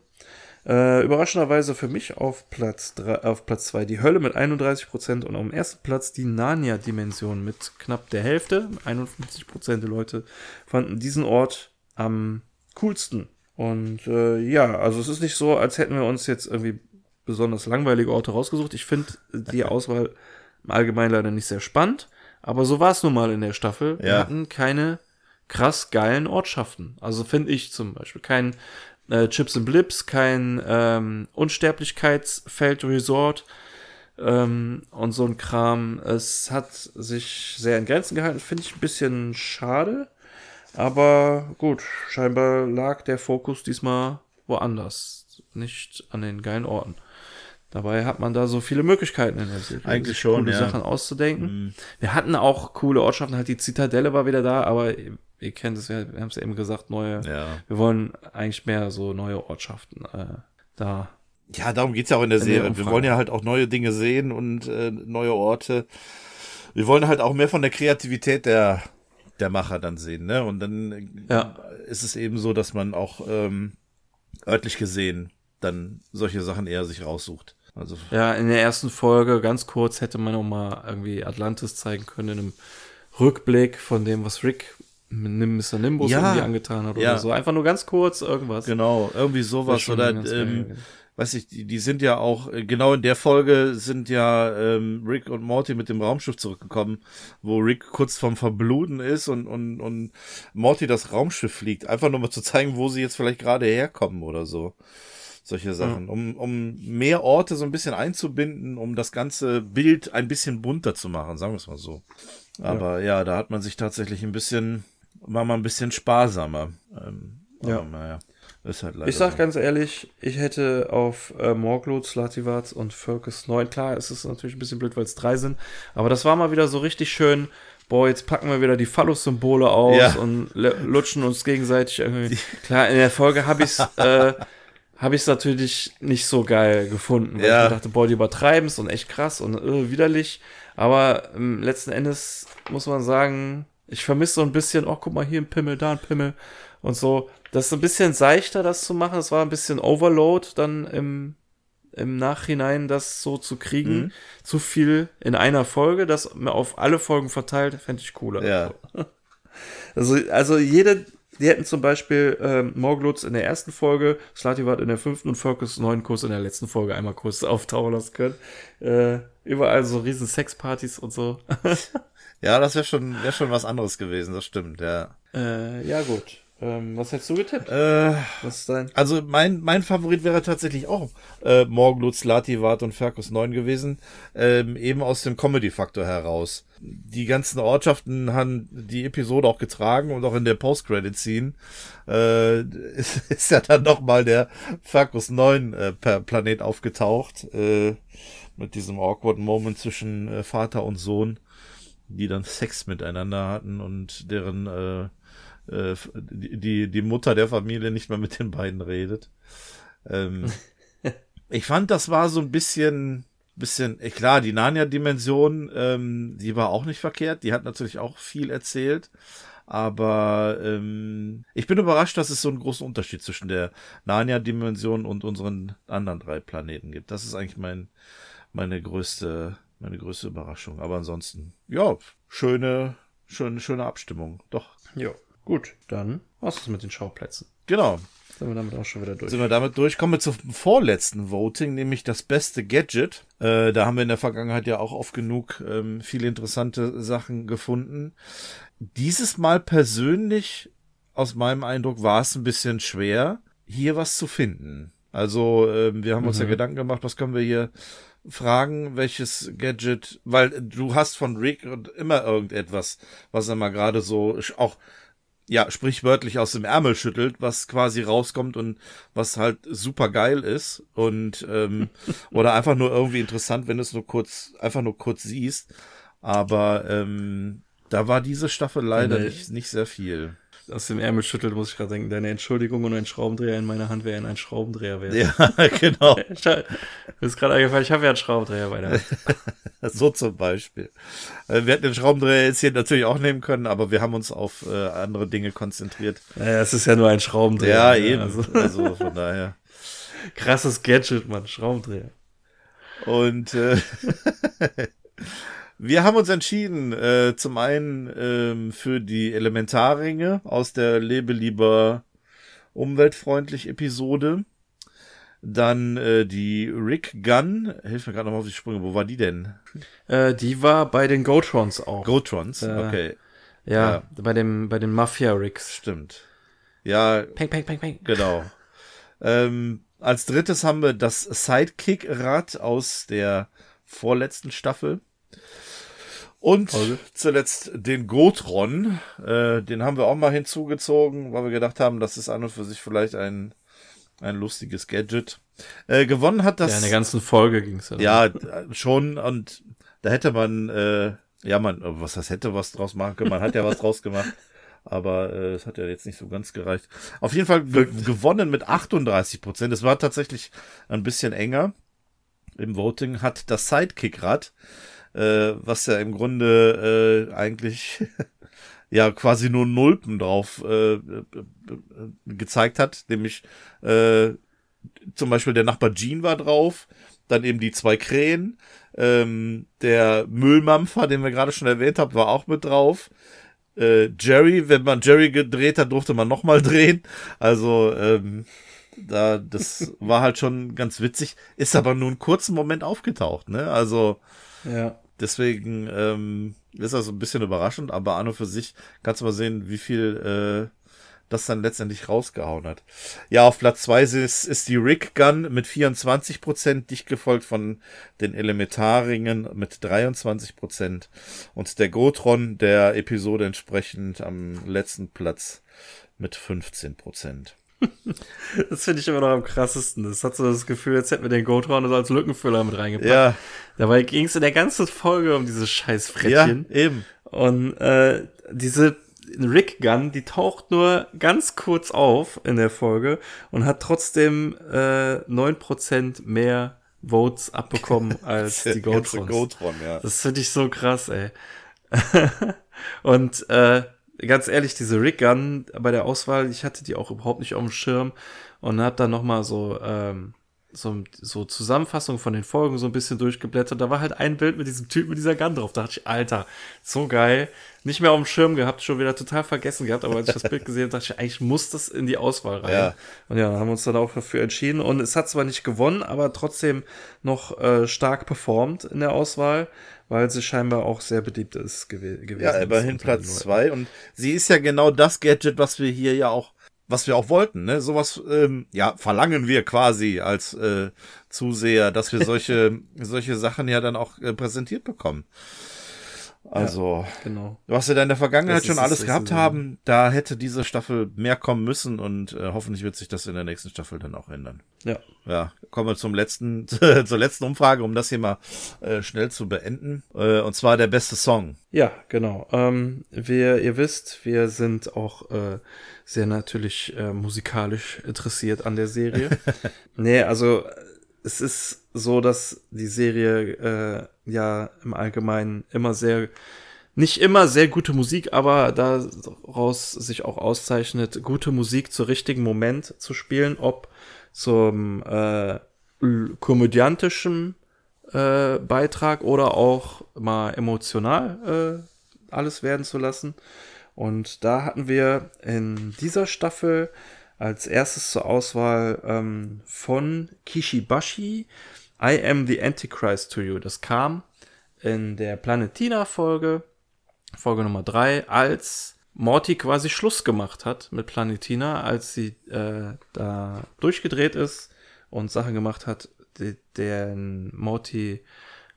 S1: Äh, überraschenderweise für mich auf Platz 3, auf Platz 2 die Hölle mit 31% und auf dem ersten Platz die Narnia-Dimension mit knapp der Hälfte. 51% der Leute fanden diesen Ort am coolsten. Und äh, ja, also es ist nicht so, als hätten wir uns jetzt irgendwie besonders langweilige Orte rausgesucht. Ich finde die (laughs) Auswahl im Allgemeinen leider nicht sehr spannend, aber so war es nun mal in der Staffel. Ja. Wir hatten keine krass geilen Ortschaften. Also finde ich zum Beispiel kein äh, Chips and Blips, kein ähm, Unsterblichkeitsfeld-Resort ähm, und so ein Kram. Es hat sich sehr in Grenzen gehalten, finde ich ein bisschen schade. Aber gut, scheinbar lag der Fokus diesmal woanders, nicht an den geilen Orten. Dabei hat man da so viele Möglichkeiten in der Serie.
S2: Eigentlich schon,
S1: coole ja. Sachen auszudenken. Mhm. Wir hatten auch coole Ortschaften, halt die Zitadelle war wieder da, aber ihr kennt es ja, wir haben es ja eben gesagt, neue,
S2: ja.
S1: wir wollen eigentlich mehr so neue Ortschaften äh, da.
S2: Ja, darum geht's ja auch in der in Serie. Der wir wollen ja halt auch neue Dinge sehen und äh, neue Orte. Wir wollen halt auch mehr von der Kreativität der, der Macher dann sehen, ne? Und dann ja. ist es eben so, dass man auch ähm, örtlich gesehen dann solche Sachen eher sich raussucht. Also
S1: ja, in der ersten Folge ganz kurz hätte man auch mal irgendwie Atlantis zeigen können in einem Rückblick von dem, was Rick Mr. Nimbus ja, irgendwie angetan hat oder ja. so. Einfach nur ganz kurz irgendwas.
S2: Genau, irgendwie sowas. Oder ähm, weiß ich, die, die sind ja auch, äh, genau in der Folge sind ja ähm, Rick und Morty mit dem Raumschiff zurückgekommen, wo Rick kurz vorm Verbluten ist und, und, und Morty das Raumschiff fliegt. Einfach nur mal zu zeigen, wo sie jetzt vielleicht gerade herkommen oder so. Solche Sachen. Ja. Um, um mehr Orte so ein bisschen einzubinden, um das ganze Bild ein bisschen bunter zu machen, sagen wir es mal so. Aber ja. ja, da hat man sich tatsächlich ein bisschen war mal ein bisschen sparsamer. Ähm,
S1: ja. naja. Ist halt leider ich sag so. ganz ehrlich, ich hätte auf äh, Morglot, Slativats und Focus 9, klar, es ist natürlich ein bisschen blöd, weil es drei sind, aber das war mal wieder so richtig schön, boah, jetzt packen wir wieder die Phallus-Symbole aus ja. und lutschen uns gegenseitig irgendwie. Klar, in der Folge habe ich es (laughs) äh, habe ich es natürlich nicht so geil gefunden, weil ja. ich dachte, boah, die übertreiben es und echt krass und äh, widerlich, aber ähm, letzten Endes muss man sagen, ich vermisse so ein bisschen, oh, guck mal, hier ein Pimmel, da ein Pimmel und so. Das ist ein bisschen seichter, das zu machen. Es war ein bisschen Overload, dann im, im Nachhinein das so zu kriegen. Mhm. Zu viel in einer Folge, das auf alle Folgen verteilt, fände ich cooler.
S2: Ja. (laughs)
S1: Also, also jede die hätten zum Beispiel ähm, Morglutz in der ersten Folge, Slativat in der fünften und Focus neuen Kurs in der letzten Folge einmal kurz (laughs) auftauchen lassen können. Äh, überall so riesen Sexpartys und so. (laughs)
S2: ja, das wäre schon, wär schon was anderes gewesen, das stimmt, ja.
S1: Äh, ja, gut. Ähm, was hättest du getippt?
S2: Äh, was ist dein? Also mein, mein Favorit wäre tatsächlich auch äh, Morglutz, Lativat und Ferkus 9 gewesen, ähm, eben aus dem Comedy-Faktor heraus. Die ganzen Ortschaften haben die Episode auch getragen und auch in der Post-Credit-Scene äh, (laughs) ist, ist ja dann nochmal der Ferkus 9 äh, per Planet aufgetaucht, äh, mit diesem awkward Moment zwischen äh, Vater und Sohn, die dann Sex miteinander hatten und deren äh, äh, die, die Mutter der Familie nicht mehr mit den beiden redet. Ähm, (laughs) ich fand, das war so ein bisschen, bisschen, äh, klar, die Narnia-Dimension, ähm, die war auch nicht verkehrt, die hat natürlich auch viel erzählt. Aber ähm, ich bin überrascht, dass es so einen großen Unterschied zwischen der Narnia-Dimension und unseren anderen drei Planeten gibt. Das ist eigentlich mein, meine größte, meine größte Überraschung. Aber ansonsten, ja, schöne, schöne, schöne Abstimmung. Doch.
S1: Ja. Gut, dann was ist mit den Schauplätzen.
S2: Genau.
S1: Sind wir damit auch schon wieder durch.
S2: Sind wir damit durch. Kommen wir zum vorletzten Voting, nämlich das beste Gadget. Äh, da haben wir in der Vergangenheit ja auch oft genug ähm, viele interessante Sachen gefunden. Dieses Mal persönlich, aus meinem Eindruck, war es ein bisschen schwer, hier was zu finden. Also, äh, wir haben mhm. uns ja mhm. Gedanken gemacht, was können wir hier fragen, welches Gadget, weil du hast von Rick immer irgendetwas, was er mal gerade so auch ja, sprichwörtlich aus dem Ärmel schüttelt, was quasi rauskommt und was halt super geil ist und ähm, (laughs) oder einfach nur irgendwie interessant, wenn du es nur kurz, einfach nur kurz siehst. Aber ähm, da war diese Staffel leider nicht, nicht sehr viel
S1: aus dem Ärmel schüttelt, muss ich gerade denken, deine Entschuldigung und ein Schraubendreher in meiner Hand wäre ein Schraubendreher wert.
S2: Ja, (laughs) genau. (laughs)
S1: Mir ist gerade eingefallen, ich habe ja einen Schraubendreher bei der Hand. (laughs)
S2: so zum Beispiel. Äh, wir hätten den Schraubendreher jetzt hier natürlich auch nehmen können, aber wir haben uns auf äh, andere Dinge konzentriert.
S1: Naja, es ist ja nur ein Schraubendreher.
S2: Ja, ne? eben. Also, also von daher.
S1: Krasses Gadget, Mann, Schraubendreher.
S2: Und äh, Wir haben uns entschieden, äh, zum einen ähm, für die Elementarringe aus der Lebe lieber umweltfreundlich Episode. Dann äh, die Rick Gun. Hilf mir gerade nochmal auf die Sprünge. Wo war die denn?
S1: Äh, die war bei den Gotrons auch.
S2: Gotrons, äh, okay.
S1: Ja, ja, bei dem bei den Mafia Ricks.
S2: Stimmt. Ja.
S1: Peng, peng, peng, peng.
S2: Genau. ähm, als drittes haben wir das Sidekick-Rad aus der vorletzten Staffel. Und also. zuletzt den Gotron, äh, den haben wir auch mal hinzugezogen, weil wir gedacht haben, das ist an und für sich vielleicht ein, ein lustiges Gadget. Äh, gewonnen hat das.
S1: Ja, in der ganzen Folge ging es
S2: ja. Ja, schon. Und da hätte man, äh, ja, man, was das hätte was draus machen können. Man hat ja was draus gemacht. Aber äh, es hat ja jetzt nicht so ganz gereicht. Auf jeden Fall ge gewonnen mit 38 Prozent. Es war tatsächlich ein bisschen enger. Im Voting hat das Sidekick-Rad äh, was ja im Grunde äh, eigentlich (laughs) ja quasi nur Nulpen drauf äh, äh, gezeigt hat, nämlich äh, zum Beispiel der Nachbar Jean war drauf, dann eben die zwei Krähen, ähm, der Müllmampfer, den wir gerade schon erwähnt haben, war auch mit drauf. Äh, Jerry, wenn man Jerry gedreht hat, durfte man nochmal (laughs) drehen. Also ähm, da, das (laughs) war halt schon ganz witzig, ist aber nur einen kurzen Moment aufgetaucht, ne? Also
S1: ja.
S2: Deswegen ähm, ist das ein bisschen überraschend, aber an und für sich kannst du mal sehen, wie viel äh, das dann letztendlich rausgehauen hat. Ja, auf Platz zwei ist, ist die Rick Gun mit 24 Prozent, dicht gefolgt von den Elementarringen mit 23 Prozent und der Gotron der Episode entsprechend am letzten Platz mit 15 Prozent. (laughs)
S1: das finde ich immer noch am krassesten. Das hat so das Gefühl, jetzt hätten wir den Gotron als Lückenfüller mit reingepackt.
S2: Ja.
S1: Dabei ging es in der ganzen Folge um dieses scheiß Frettchen.
S2: Ja, eben.
S1: Und äh, diese Rick Gun, die taucht nur ganz kurz auf in der Folge und hat trotzdem äh, 9% mehr Votes abbekommen (laughs) als die Gotrons.
S2: Gotron, ja.
S1: Das finde ich so krass, ey. (laughs) und äh, ganz ehrlich, diese Rick Gun bei der Auswahl, ich hatte die auch überhaupt nicht auf dem Schirm und hab dann noch mal so ähm, so, so Zusammenfassung von den Folgen so ein bisschen durchgeblättert. Da war halt ein Bild mit diesem Typ mit dieser Gun drauf. Da dachte ich, Alter, so geil. Nicht mehr auf dem Schirm gehabt, schon wieder total vergessen gehabt, aber als ich das Bild gesehen habe, dachte ich, eigentlich muss das in die Auswahl rein. Ja. Und ja, haben uns dann auch dafür entschieden. Und es hat zwar nicht gewonnen, aber trotzdem noch äh, stark performt in der Auswahl weil sie scheinbar auch sehr beliebt ist gew gewesen.
S2: Ja, immerhin Platz zwei und sie ist ja genau das Gadget, was wir hier ja auch was wir auch wollten, ne? Sowas, ähm, ja, verlangen wir quasi als äh, Zuseher, dass wir solche, (laughs) solche Sachen ja dann auch äh, präsentiert bekommen. Also, ja, genau. was wir da in der Vergangenheit das schon alles gehabt haben, da hätte diese Staffel mehr kommen müssen und äh, hoffentlich wird sich das in der nächsten Staffel dann auch ändern.
S1: Ja.
S2: Ja, kommen wir zum letzten, (laughs) zur letzten Umfrage, um das hier mal äh, schnell zu beenden. Äh, und zwar der beste Song.
S1: Ja, genau. Ähm, wir, ihr wisst, wir sind auch äh, sehr natürlich äh, musikalisch interessiert an der Serie. (laughs) nee, also es ist so, dass die Serie äh, ja im Allgemeinen immer sehr, nicht immer sehr gute Musik, aber daraus sich auch auszeichnet, gute Musik zu richtigen Moment zu spielen, ob zum äh, komödiantischen äh, Beitrag oder auch mal emotional äh, alles werden zu lassen. Und da hatten wir in dieser Staffel als erstes zur Auswahl ähm, von Kishibashi I Am the Antichrist to You. Das kam in der Planetina-Folge, Folge Nummer 3, als Morty quasi Schluss gemacht hat mit Planetina, als sie äh, da durchgedreht ist und Sachen gemacht hat, die, deren Morty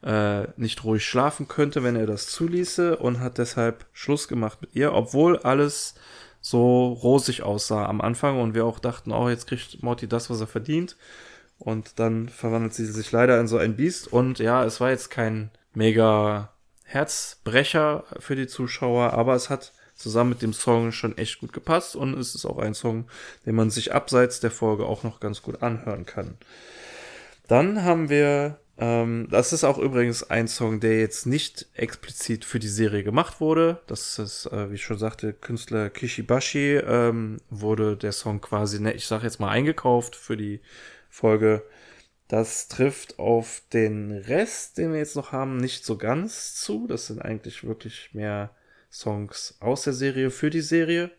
S1: äh, nicht ruhig schlafen könnte, wenn er das zuließe und hat deshalb Schluss gemacht mit ihr, obwohl alles so rosig aussah am Anfang und wir auch dachten, oh, jetzt kriegt Morty das, was er verdient. Und dann verwandelt sie sich leider in so ein Biest. Und ja, es war jetzt kein mega Herzbrecher für die Zuschauer, aber es hat zusammen mit dem Song schon echt gut gepasst und es ist auch ein Song, den man sich abseits der Folge auch noch ganz gut anhören kann. Dann haben wir ähm, das ist auch übrigens ein Song, der jetzt nicht explizit für die Serie gemacht wurde. Das ist, äh, wie ich schon sagte, Künstler Kishibashi ähm, wurde der Song quasi, ne, ich sag jetzt mal, eingekauft für die Folge. Das trifft auf den Rest, den wir jetzt noch haben, nicht so ganz zu. Das sind eigentlich wirklich mehr Songs aus der Serie für die Serie.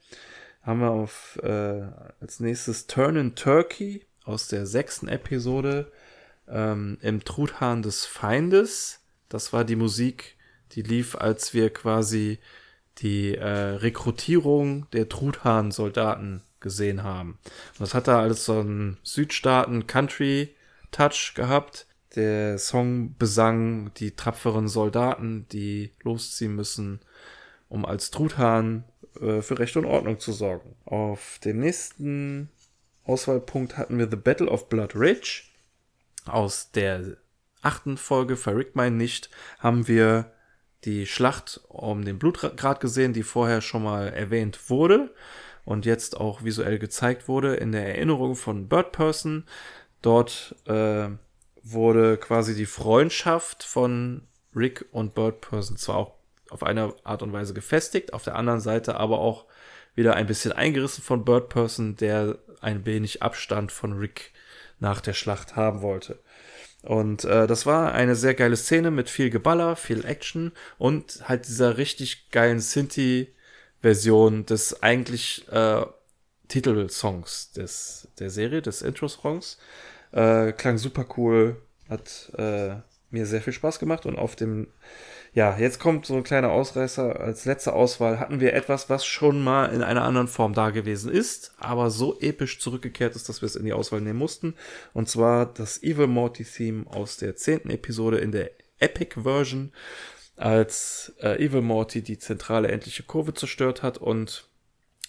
S1: Haben wir auf äh, als nächstes Turn in Turkey aus der sechsten Episode ähm, im Truthahn des Feindes. Das war die Musik, die lief, als wir quasi die äh, Rekrutierung der Truthahn-Soldaten gesehen haben. Und das hat da alles so einen Südstaaten-Country-Touch gehabt. Der Song besang die tapferen Soldaten, die losziehen müssen, um als Truthahn äh, für Recht und Ordnung zu sorgen. Auf dem nächsten Auswahlpunkt hatten wir The Battle of Blood Ridge aus der achten Folge Verrückt mein nicht haben wir die Schlacht um den Blutgrad gesehen, die vorher schon mal erwähnt wurde und jetzt auch visuell gezeigt wurde in der Erinnerung von Bird Person. Dort äh, wurde quasi die Freundschaft von Rick und Bird Person zwar auch auf eine Art und Weise gefestigt, auf der anderen Seite aber auch wieder ein bisschen eingerissen von Bird Person, der ein wenig Abstand von Rick nach der Schlacht haben wollte. Und äh, das war eine sehr geile Szene mit viel Geballer, viel Action und halt dieser richtig geilen Synthi-Version des eigentlich äh, Titelsongs des, der Serie, des Intro-Songs. Äh, klang super cool, hat äh, mir sehr viel Spaß gemacht und auf dem ja, jetzt kommt so ein kleiner Ausreißer. Als letzte Auswahl hatten wir etwas, was schon mal in einer anderen Form da gewesen ist, aber so episch zurückgekehrt ist, dass wir es in die Auswahl nehmen mussten. Und zwar das Evil Morty Theme aus der zehnten Episode in der Epic Version, als äh, Evil Morty die zentrale endliche Kurve zerstört hat und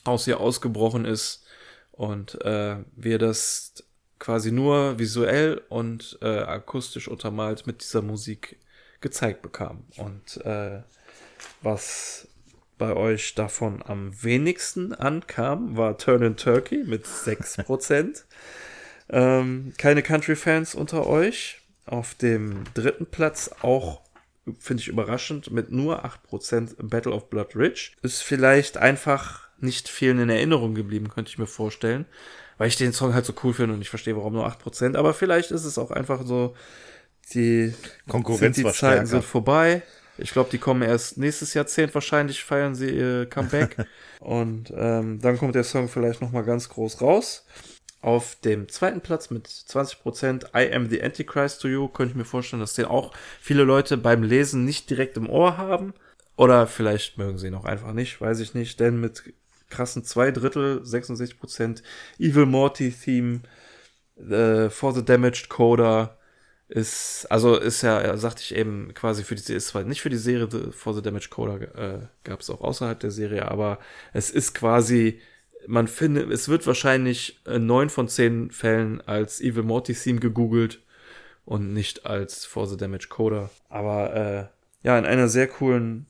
S1: aus ihr ausgebrochen ist und äh, wir das quasi nur visuell und äh, akustisch untermalt mit dieser Musik gezeigt bekam. Und äh, was bei euch davon am wenigsten ankam, war Turn in Turkey mit 6%. (laughs) ähm, keine Country-Fans unter euch. Auf dem dritten Platz auch, finde ich überraschend, mit nur 8% Battle of Blood Ridge. Ist vielleicht einfach nicht vielen in Erinnerung geblieben, könnte ich mir vorstellen. Weil ich den Song halt so cool finde und ich verstehe, warum nur 8%. Aber vielleicht ist es auch einfach so, die
S2: Konkurrenz
S1: sind, die Zeiten sind vorbei. Ich glaube, die kommen erst nächstes Jahrzehnt wahrscheinlich, feiern sie ihr Comeback. (laughs) und ähm, dann kommt der Song vielleicht nochmal ganz groß raus. Auf dem zweiten Platz mit 20% I Am the Antichrist to You könnte ich mir vorstellen, dass den auch viele Leute beim Lesen nicht direkt im Ohr haben. Oder vielleicht mögen sie ihn auch einfach nicht, weiß ich nicht. Denn mit krassen zwei Drittel, 66% Evil Morty Theme äh, For the Damaged Coder ist, also ist ja, sagte ich eben, quasi für die, ist zwar nicht für die Serie For the Damaged Coder äh, gab es auch außerhalb der Serie, aber es ist quasi man findet, es wird wahrscheinlich in neun von zehn Fällen als Evil Morty Theme gegoogelt und nicht als For the Damage Coder. Aber äh, ja, in einer sehr coolen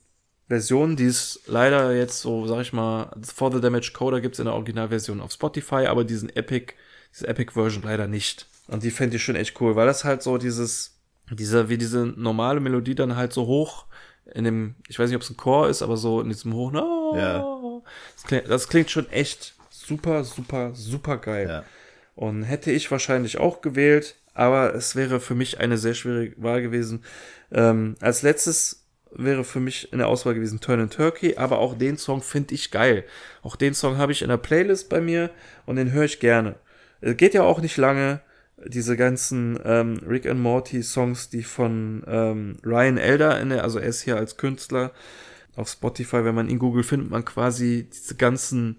S1: Version, die ist leider jetzt so, sag ich mal, For the Damage Coder gibt es in der Originalversion auf Spotify, aber diesen Epic, diese Epic Version leider nicht. Und die fände ich schon echt cool, weil das halt so dieses, dieser, wie diese normale Melodie dann halt so hoch in dem, ich weiß nicht, ob es ein Chor ist, aber so in diesem hohen, oh, ja. Das klingt, das klingt schon echt super, super, super geil. Ja. Und hätte ich wahrscheinlich auch gewählt, aber es wäre für mich eine sehr schwierige Wahl gewesen. Ähm, als letztes wäre für mich in der Auswahl gewesen Turn and Turkey, aber auch den Song finde ich geil. Auch den Song habe ich in der Playlist bei mir und den höre ich gerne. Es geht ja auch nicht lange. Diese ganzen ähm, Rick and Morty Songs, die von ähm, Ryan Elder, in der, also er ist hier als Künstler, auf Spotify, wenn man ihn googelt, findet man quasi diese ganzen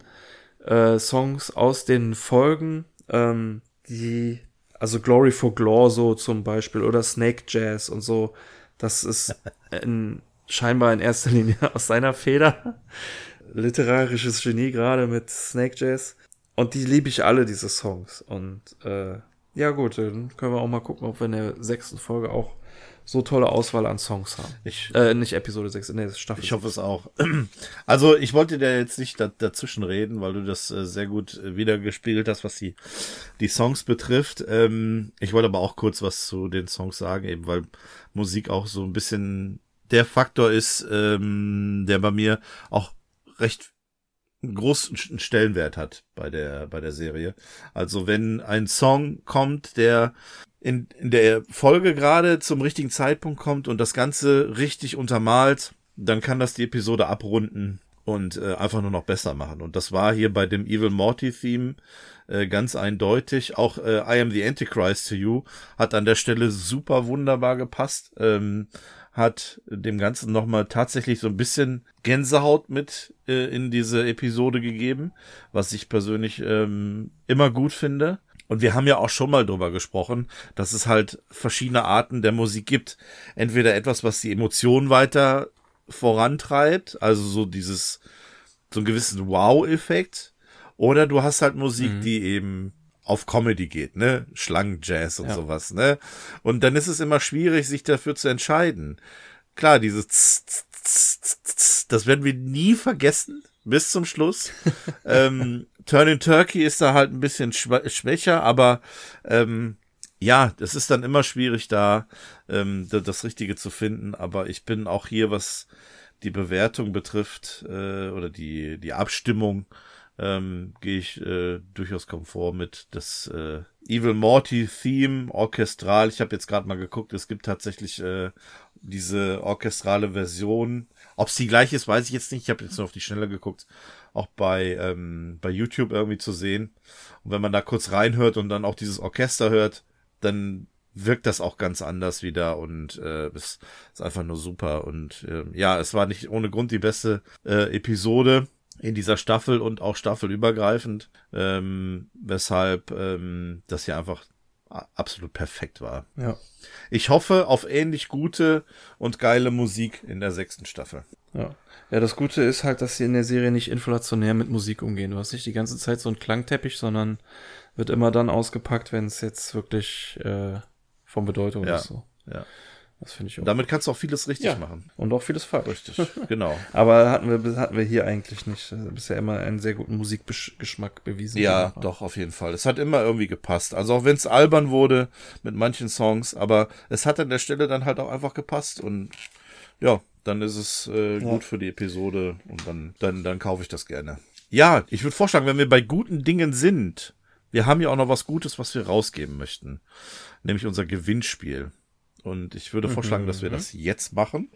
S1: äh, Songs aus den Folgen, ähm, die, also Glory for Glore so zum Beispiel oder Snake Jazz und so. Das ist (laughs) in, scheinbar in erster Linie (laughs) aus seiner Feder. Literarisches Genie gerade mit Snake Jazz. Und die liebe ich alle, diese Songs. Und äh, ja gut, dann können wir auch mal gucken, ob wir in der sechsten Folge auch so tolle Auswahl an Songs haben.
S2: Ich,
S1: äh, nicht Episode 6, nee,
S2: Staffel. Ich hoffe es auch. (clears throat) Also, ich wollte dir jetzt nicht da, dazwischen reden, weil du das äh, sehr gut äh, wiedergespiegelt hast, was die, die Songs betrifft. Ähm, ich wollte aber auch kurz was zu den Songs sagen, eben weil Musik auch so ein bisschen der Faktor ist, ähm, der bei mir auch recht großen Stellenwert hat bei der, bei der Serie. Also wenn ein Song kommt, der in, in der Folge gerade zum richtigen Zeitpunkt kommt und das Ganze richtig untermalt, dann kann das die Episode abrunden und äh, einfach nur noch besser machen. Und das war hier bei dem Evil Morty Theme äh, ganz eindeutig. Auch äh, I Am the Antichrist to You hat an der Stelle super wunderbar gepasst. Ähm, hat dem Ganzen nochmal tatsächlich so ein bisschen Gänsehaut mit äh, in diese Episode gegeben, was ich persönlich ähm, immer gut finde. Und wir haben ja auch schon mal drüber gesprochen, dass es halt verschiedene Arten der Musik gibt. Entweder etwas, was die Emotionen weiter vorantreibt, also so dieses, so einen gewissen Wow-Effekt. Oder du hast halt Musik, mhm. die eben auf Comedy geht, ne? Schlangenjazz und ja. sowas, ne? Und dann ist es immer schwierig, sich dafür zu entscheiden. Klar, dieses das werden wir nie vergessen, bis zum Schluss. (laughs) ähm, Turning Turkey ist da halt ein bisschen schwächer, aber ähm, ja, es ist dann immer schwierig, da ähm, das Richtige zu finden. Aber ich bin auch hier, was die Bewertung betrifft äh, oder die, die Abstimmung, ähm, gehe ich äh, durchaus komfort mit. Das äh, Evil Morty Theme orchestral. Ich habe jetzt gerade mal geguckt, es gibt tatsächlich äh, diese orchestrale Version. Ob es die gleiche ist, weiß ich jetzt nicht. Ich habe jetzt nur auf die Schnelle geguckt auch bei, ähm, bei YouTube irgendwie zu sehen. Und wenn man da kurz reinhört und dann auch dieses Orchester hört, dann wirkt das auch ganz anders wieder und äh, ist, ist einfach nur super. Und äh, ja, es war nicht ohne Grund die beste äh, Episode in dieser Staffel und auch staffelübergreifend, ähm, weshalb ähm, das hier einfach absolut perfekt war.
S1: Ja.
S2: Ich hoffe auf ähnlich gute und geile Musik in der sechsten Staffel.
S1: Ja. Ja, das Gute ist halt, dass sie in der Serie nicht inflationär mit Musik umgehen. Du hast nicht die ganze Zeit so einen Klangteppich, sondern wird immer dann ausgepackt, wenn es jetzt wirklich äh, von Bedeutung
S2: ja.
S1: ist. So.
S2: Ja.
S1: Das finde ich
S2: auch. Damit kannst du auch vieles richtig ja. machen.
S1: Und auch vieles falsch.
S2: Richtig, (laughs) genau.
S1: Aber hatten wir, hatten wir hier eigentlich nicht. Bisher immer einen sehr guten Musikgeschmack bewiesen.
S2: Ja, doch, auf jeden Fall. Es hat immer irgendwie gepasst. Also auch wenn es albern wurde mit manchen Songs, aber es hat an der Stelle dann halt auch einfach gepasst und ja, dann ist es äh, gut ja. für die Episode und dann, dann, dann kaufe ich das gerne. ja, ich würde vorschlagen, wenn wir bei guten Dingen sind, wir haben ja auch noch was Gutes, was wir rausgeben möchten. Nämlich unser Gewinnspiel. Und ich würde vorschlagen, mhm. dass wir mhm. das jetzt machen.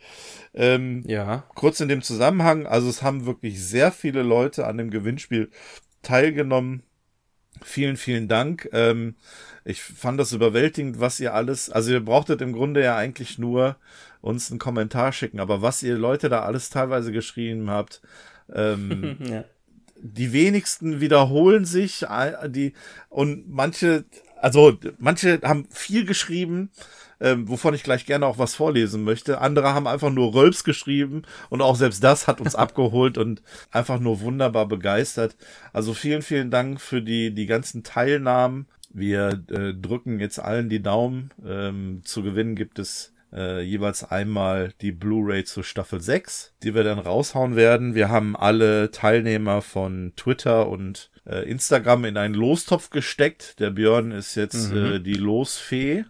S2: Ähm, ja. Kurz in dem Zusammenhang, also es haben wirklich sehr viele Leute an dem Gewinnspiel teilgenommen. Vielen, vielen Dank. Ähm, ich fand das überwältigend, was ihr alles, also ihr brauchtet im Grunde ja eigentlich nur uns einen Kommentar schicken, aber was ihr Leute da alles teilweise geschrieben habt, ähm, (laughs) ja. die wenigsten wiederholen sich, die, und manche, also manche haben viel geschrieben, ähm, wovon ich gleich gerne auch was vorlesen möchte. Andere haben einfach nur Rölps geschrieben und auch selbst das hat uns (laughs) abgeholt und einfach nur wunderbar begeistert. Also vielen, vielen Dank für die, die ganzen Teilnahmen. Wir äh, drücken jetzt allen die Daumen. Ähm, zu gewinnen gibt es äh, jeweils einmal die Blu-ray zur Staffel 6, die wir dann raushauen werden. Wir haben alle Teilnehmer von Twitter und äh, Instagram in einen Lostopf gesteckt. Der Björn ist jetzt mhm. äh, die Losfee.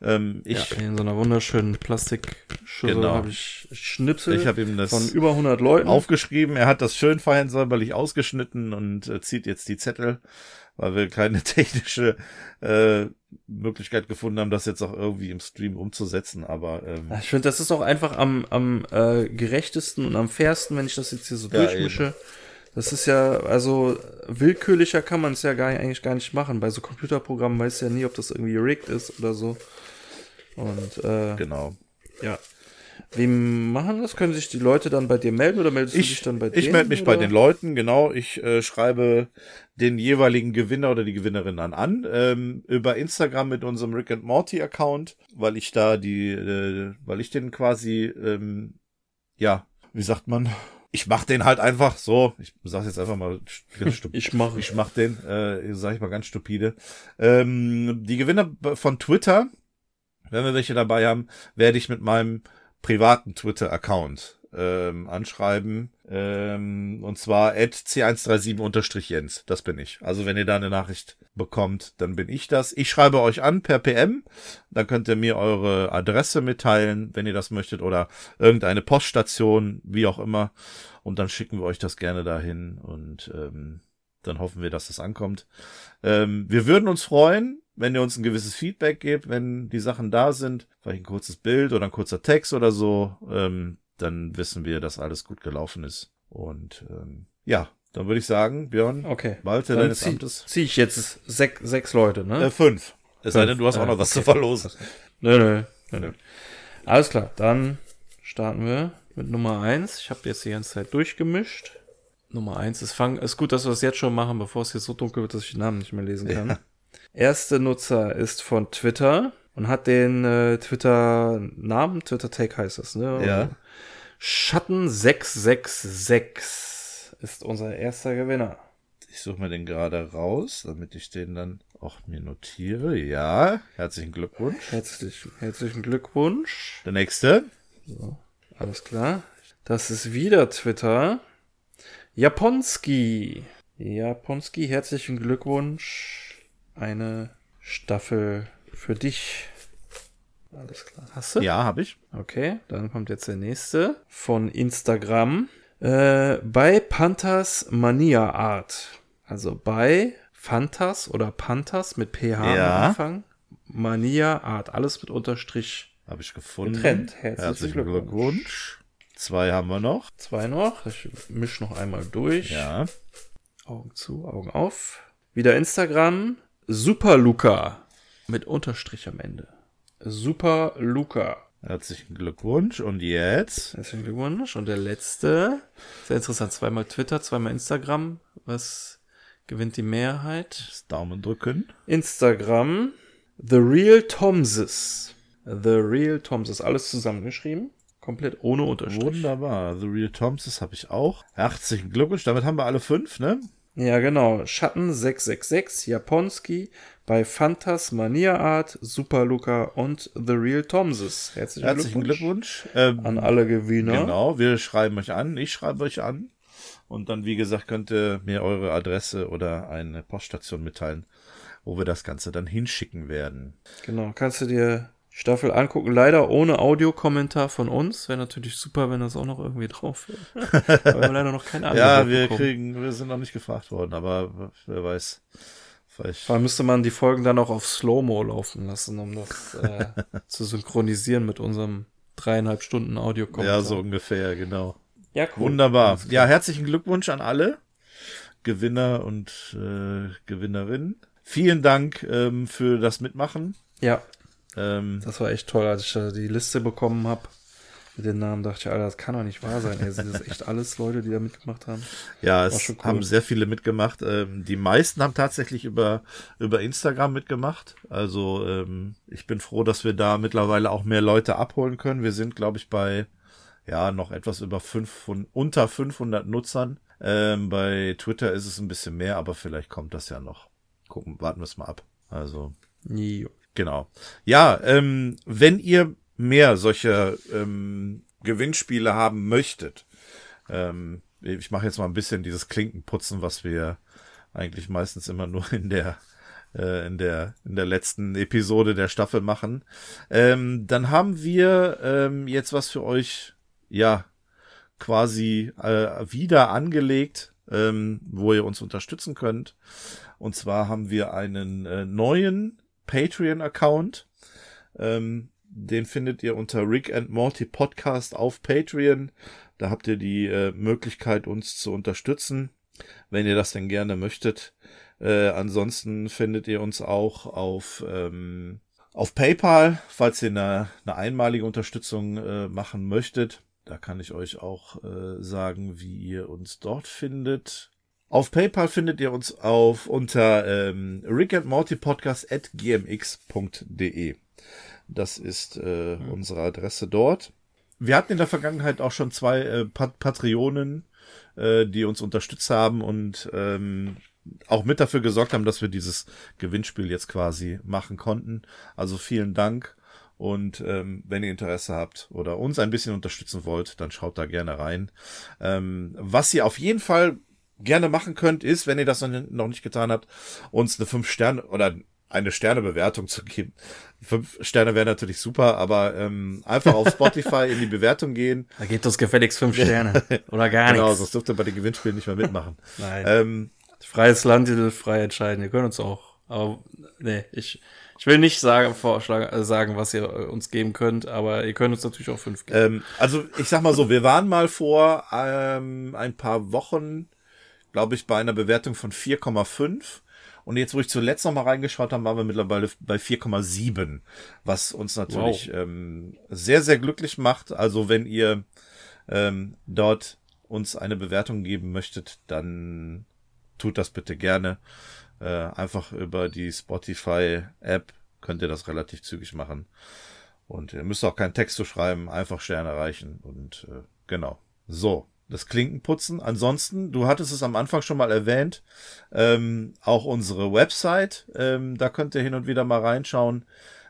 S1: Ähm, ich, ja, in so einer wunderschönen Plastikschüssel genau. habe ich Schnipsel
S2: ich hab ihm das
S1: von über 100 Leuten
S2: aufgeschrieben. Er hat das schön fein säuberlich ausgeschnitten und äh, zieht jetzt die Zettel, weil wir keine (laughs) technische äh, Möglichkeit gefunden haben, das jetzt auch irgendwie im Stream umzusetzen. Aber ähm,
S1: ich finde, das ist auch einfach am, am äh, gerechtesten und am fairsten, wenn ich das jetzt hier so ja, durchmische. Eben. Das ist ja, also willkürlicher kann man es ja gar, eigentlich gar nicht machen. Bei so Computerprogrammen weiß ja nie, ob das irgendwie rigged ist oder so. Und äh,
S2: genau.
S1: Ja. Wie machen das? Können sich die Leute dann bei dir melden oder meldest
S2: ich,
S1: du dich dann bei
S2: denen? Ich melde mich oder? bei den Leuten, genau. Ich äh, schreibe den jeweiligen Gewinner oder die Gewinnerin an an ähm, über Instagram mit unserem Rick and Morty Account, weil ich da die, äh, weil ich den quasi, ähm, ja, wie sagt man? Ich mach den halt einfach so. Ich sag's jetzt einfach mal (laughs)
S1: ich mach,
S2: ich mach den, äh, sag ich mal ganz stupide. Ähm, die Gewinner von Twitter wenn wir welche dabei haben, werde ich mit meinem privaten Twitter-Account ähm, anschreiben. Ähm, und zwar at c137-jens. Das bin ich. Also wenn ihr da eine Nachricht bekommt, dann bin ich das. Ich schreibe euch an per PM. Dann könnt ihr mir eure Adresse mitteilen, wenn ihr das möchtet, oder irgendeine Poststation, wie auch immer. Und dann schicken wir euch das gerne dahin und ähm, dann hoffen wir, dass es ankommt. Ähm, wir würden uns freuen, wenn ihr uns ein gewisses Feedback gebt, wenn die Sachen da sind, vielleicht ein kurzes Bild oder ein kurzer Text oder so, ähm, dann wissen wir, dass alles gut gelaufen ist. Und ähm, ja, dann würde ich sagen, Björn,
S1: okay.
S2: Malte
S1: dann deines zieh, Amtes. Zieh ich jetzt sech, sechs Leute, ne?
S2: Äh, fünf. Es sei denn, du hast auch noch äh, was okay. zu verlosen.
S1: Nö, nö, nö, nö. Alles klar, dann starten wir mit Nummer eins. Ich habe jetzt die ganze Zeit durchgemischt. Nummer eins ist Fang. Ist gut, dass wir das jetzt schon machen, bevor es jetzt so dunkel wird, dass ich den Namen nicht mehr lesen kann. Ja. Erste Nutzer ist von Twitter und hat den äh, Twitter-Namen, Twitter-Tag heißt das, ne?
S2: Ja.
S1: Schatten666 ist unser erster Gewinner.
S2: Ich suche mir den gerade raus, damit ich den dann auch mir notiere. Ja, herzlichen Glückwunsch.
S1: Herzlich, herzlichen Glückwunsch.
S2: Der nächste.
S1: So, alles klar. Das ist wieder Twitter. Japonski. Japonski, herzlichen Glückwunsch eine Staffel für dich. Alles klar.
S2: Hast du? Ja, habe ich.
S1: Okay, dann kommt jetzt der nächste von Instagram. Äh, bei Panthers Mania Art. Also bei Fantas oder Panthers mit PH ja. am Anfang. Mania Art. Alles mit Unterstrich.
S2: Habe ich gefunden.
S1: Getrennt.
S2: Herzlichen, Herzlichen Glückwunsch. Glückwunsch. Zwei haben wir noch.
S1: Zwei noch. Ich mische noch einmal durch.
S2: Ja.
S1: Augen zu, Augen auf. Wieder Instagram. Super Luca mit Unterstrich am Ende. Super Luca.
S2: Herzlichen Glückwunsch. Und jetzt?
S1: Herzlichen Glückwunsch. Und der letzte. Sehr interessant. Zweimal Twitter, zweimal Instagram. Was gewinnt die Mehrheit?
S2: Das Daumen drücken.
S1: Instagram. The Real Tomses. The Real Tomses. Alles zusammengeschrieben. Komplett ohne Unterstrich.
S2: Wunderbar. The Real Tomses habe ich auch. Herzlichen Glückwunsch. Damit haben wir alle fünf, ne?
S1: Ja, genau. Schatten 666, Japonski, bei Fantas Mania Art, Super Luca und The Real Tomses.
S2: Herzlichen, Herzlichen Glückwunsch,
S1: Glückwunsch ähm, an alle Gewinner.
S2: Genau, wir schreiben euch an, ich schreibe euch an. Und dann, wie gesagt, könnt ihr mir eure Adresse oder eine Poststation mitteilen, wo wir das Ganze dann hinschicken werden.
S1: Genau, kannst du dir Staffel angucken. Leider ohne Audiokommentar von uns. Wäre natürlich super, wenn das auch noch irgendwie drauf wäre. (laughs) aber wir haben leider noch keine
S2: Ahnung. ja, wir bekommen. kriegen, wir sind noch nicht gefragt worden, aber wer weiß.
S1: Vielleicht. Vor allem müsste man die Folgen dann auch auf Slow-Mo laufen lassen, um das äh, (laughs) zu synchronisieren mit unserem dreieinhalb Stunden Audiokommentar.
S2: Ja, so ungefähr, genau. Ja, cool. Wunderbar. Ja, herzlichen Glückwunsch an alle Gewinner und äh, Gewinnerinnen. Vielen Dank ähm, für das Mitmachen.
S1: Ja. Ähm, das war echt toll, als ich da die Liste bekommen habe mit den Namen, dachte ich, Alter, das kann doch nicht wahr sein. Ey, sind das echt alles Leute, die da mitgemacht haben?
S2: Ja, es cool. haben sehr viele mitgemacht. Ähm, die meisten haben tatsächlich über, über Instagram mitgemacht. Also ähm, ich bin froh, dass wir da mittlerweile auch mehr Leute abholen können. Wir sind, glaube ich, bei ja noch etwas über fünf, unter 500 Nutzern. Ähm, bei Twitter ist es ein bisschen mehr, aber vielleicht kommt das ja noch. Gucken, warten wir es mal ab. Also. Jo. Genau. Ja, ähm, wenn ihr mehr solche ähm, Gewinnspiele haben möchtet, ähm, ich mache jetzt mal ein bisschen dieses Klinkenputzen, was wir eigentlich meistens immer nur in der äh, in der in der letzten Episode der Staffel machen, ähm, dann haben wir ähm, jetzt was für euch, ja quasi äh, wieder angelegt, ähm, wo ihr uns unterstützen könnt. Und zwar haben wir einen äh, neuen Patreon-Account. Ähm, den findet ihr unter Rick and Morty Podcast auf Patreon. Da habt ihr die äh, Möglichkeit, uns zu unterstützen, wenn ihr das denn gerne möchtet. Äh, ansonsten findet ihr uns auch auf, ähm, auf PayPal, falls ihr eine, eine einmalige Unterstützung äh, machen möchtet. Da kann ich euch auch äh, sagen, wie ihr uns dort findet. Auf PayPal findet ihr uns auf unter ähm, Rick and Morty Podcast at gmx.de. Das ist äh, mhm. unsere Adresse dort. Wir hatten in der Vergangenheit auch schon zwei äh, Pat Patreonen, äh, die uns unterstützt haben und ähm, auch mit dafür gesorgt haben, dass wir dieses Gewinnspiel jetzt quasi machen konnten. Also vielen Dank. Und ähm, wenn ihr Interesse habt oder uns ein bisschen unterstützen wollt, dann schaut da gerne rein. Ähm, was ihr auf jeden Fall gerne machen könnt, ist, wenn ihr das noch nicht getan habt, uns eine 5 Sterne oder eine Sternebewertung zu geben. Fünf Sterne wäre natürlich super, aber ähm, einfach auf Spotify in die Bewertung gehen.
S1: Da geht das gefälligst fünf Sterne (laughs) oder gar genau, nichts. Genau,
S2: sonst dürft ihr bei den Gewinnspielen nicht mehr mitmachen.
S1: Nein. Ähm, Freies Land, ihr frei entscheiden. Ihr könnt uns auch. Aber nee, ich, ich will nicht sagen, vorschlagen, äh, sagen, was ihr uns geben könnt, aber ihr könnt uns natürlich auch fünf
S2: geben. Ähm, also ich sag mal so, wir waren mal vor ähm, ein paar Wochen, glaube ich, bei einer Bewertung von 4,5 und jetzt, wo ich zuletzt noch mal reingeschaut habe, waren wir mittlerweile bei 4,7, was uns natürlich wow. ähm, sehr, sehr glücklich macht. Also wenn ihr ähm, dort uns eine Bewertung geben möchtet, dann tut das bitte gerne. Äh, einfach über die Spotify-App könnt ihr das relativ zügig machen. Und ihr müsst auch keinen Text zu schreiben, einfach Sterne erreichen. Und äh, genau. So, das Klinkenputzen. Ansonsten, du hattest es am Anfang schon mal erwähnt, ähm, auch unsere Website, ähm, da könnt ihr hin und wieder mal reinschauen.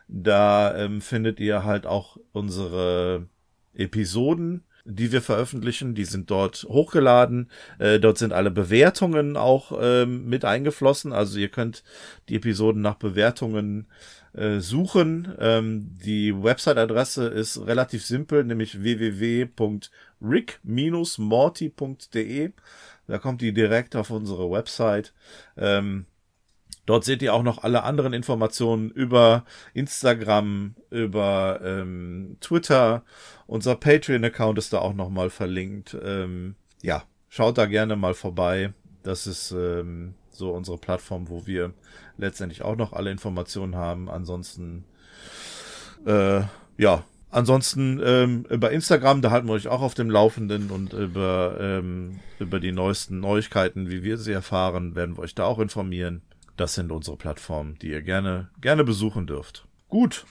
S2: Da ähm, findet ihr halt auch unsere Episoden, die wir veröffentlichen. Die sind dort hochgeladen. Äh, dort sind alle Bewertungen auch ähm, mit eingeflossen. Also ihr könnt die Episoden nach Bewertungen äh, suchen. Ähm, die Website-Adresse ist relativ simpel, nämlich www.rick-morty.de. Da kommt die direkt auf unsere Website. Ähm, dort seht ihr auch noch alle anderen Informationen über Instagram, über ähm, Twitter. Unser Patreon-Account ist da auch nochmal verlinkt. Ähm, ja, schaut da gerne mal vorbei. Das ist ähm, so unsere Plattform, wo wir letztendlich auch noch alle Informationen haben. Ansonsten, äh, ja, ansonsten ähm, über Instagram, da halten wir euch auch auf dem Laufenden und über, ähm, über die neuesten Neuigkeiten, wie wir sie erfahren, werden wir euch da auch informieren. Das sind unsere Plattformen, die ihr gerne, gerne besuchen dürft. Gut.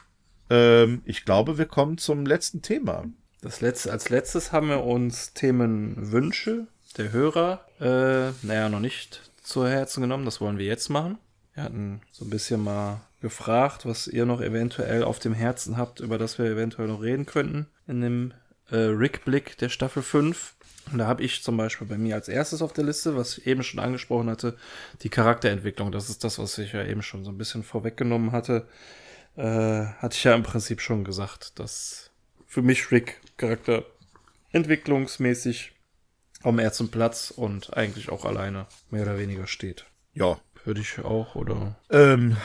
S2: Ähm, ich glaube, wir kommen zum letzten Thema.
S1: Das letzte, als letztes haben wir uns Themenwünsche der Hörer, äh, naja, noch nicht zu Herzen genommen. Das wollen wir jetzt machen. Wir hatten so ein bisschen mal gefragt, was ihr noch eventuell auf dem Herzen habt, über das wir eventuell noch reden könnten in dem äh, Rückblick der Staffel 5. Und da habe ich zum Beispiel bei mir als erstes auf der Liste, was ich eben schon angesprochen hatte, die Charakterentwicklung. Das ist das, was ich ja eben schon so ein bisschen vorweggenommen hatte. äh, hatte ich ja im Prinzip schon gesagt, dass für mich Rick Charakter entwicklungsmäßig am ersten Platz und eigentlich auch alleine mehr oder weniger steht.
S2: Ja.
S1: Würde ich auch, oder?
S2: Ähm,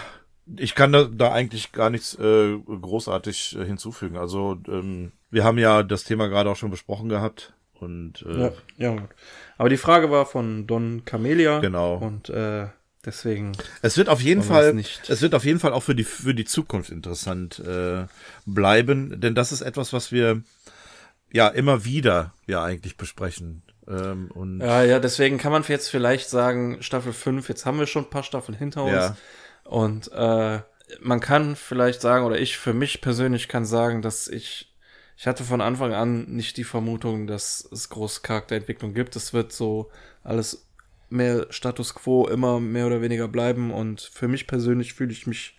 S2: ich kann da, da eigentlich gar nichts äh, großartig äh, hinzufügen. Also ähm, wir haben ja das Thema gerade auch schon besprochen gehabt. Und äh,
S1: ja, ja, gut. Aber die Frage war von Don Camelia.
S2: Genau.
S1: Und äh, deswegen.
S2: Es wird auf jeden Fall, nicht. es wird auf jeden Fall auch für die für die Zukunft interessant äh, bleiben, denn das ist etwas, was wir ja immer wieder ja eigentlich besprechen. Ähm, und
S1: ja, ja, deswegen kann man jetzt vielleicht sagen, Staffel 5, jetzt haben wir schon ein paar Staffeln hinter uns. Ja. Und äh, man kann vielleicht sagen, oder ich für mich persönlich kann sagen, dass ich ich hatte von Anfang an nicht die Vermutung, dass es große Charakterentwicklung gibt. Es wird so alles mehr Status quo immer mehr oder weniger bleiben und für mich persönlich fühle ich mich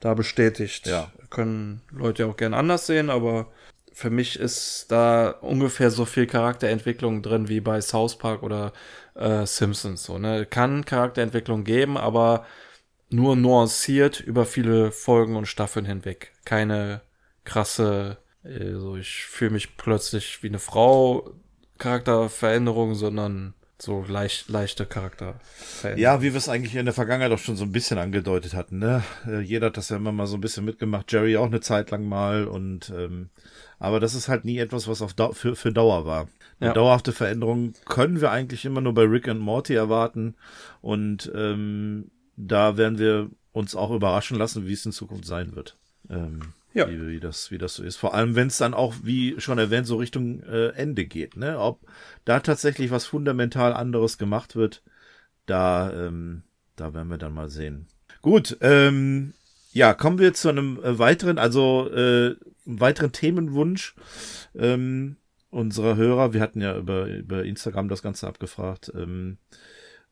S1: da bestätigt.
S2: Ja.
S1: Können Leute auch gern anders sehen, aber für mich ist da ungefähr so viel Charakterentwicklung drin wie bei South Park oder äh, Simpsons. So, ne? Kann Charakterentwicklung geben, aber nur nuanciert über viele Folgen und Staffeln hinweg. Keine krasse also ich fühle mich plötzlich wie eine Frau, Charakterveränderung, sondern so leicht, leichte Charakterveränderung.
S2: Ja, wie wir es eigentlich in der Vergangenheit auch schon so ein bisschen angedeutet hatten. Ne? Äh, jeder hat das ja immer mal so ein bisschen mitgemacht. Jerry auch eine Zeit lang mal. und ähm, Aber das ist halt nie etwas, was auf Dau für, für Dauer war. Eine ja. dauerhafte Veränderung können wir eigentlich immer nur bei Rick und Morty erwarten. Und ähm, da werden wir uns auch überraschen lassen, wie es in Zukunft sein wird. Ähm, ja. wie, wie, das, wie das so ist. Vor allem, wenn es dann auch, wie schon erwähnt, so Richtung äh, Ende geht. Ne? Ob da tatsächlich was fundamental anderes gemacht wird, da, ähm, da werden wir dann mal sehen. Gut, ähm, ja, kommen wir zu einem äh, weiteren, also äh, weiteren Themenwunsch ähm, unserer Hörer. Wir hatten ja über, über Instagram das Ganze abgefragt. Ähm,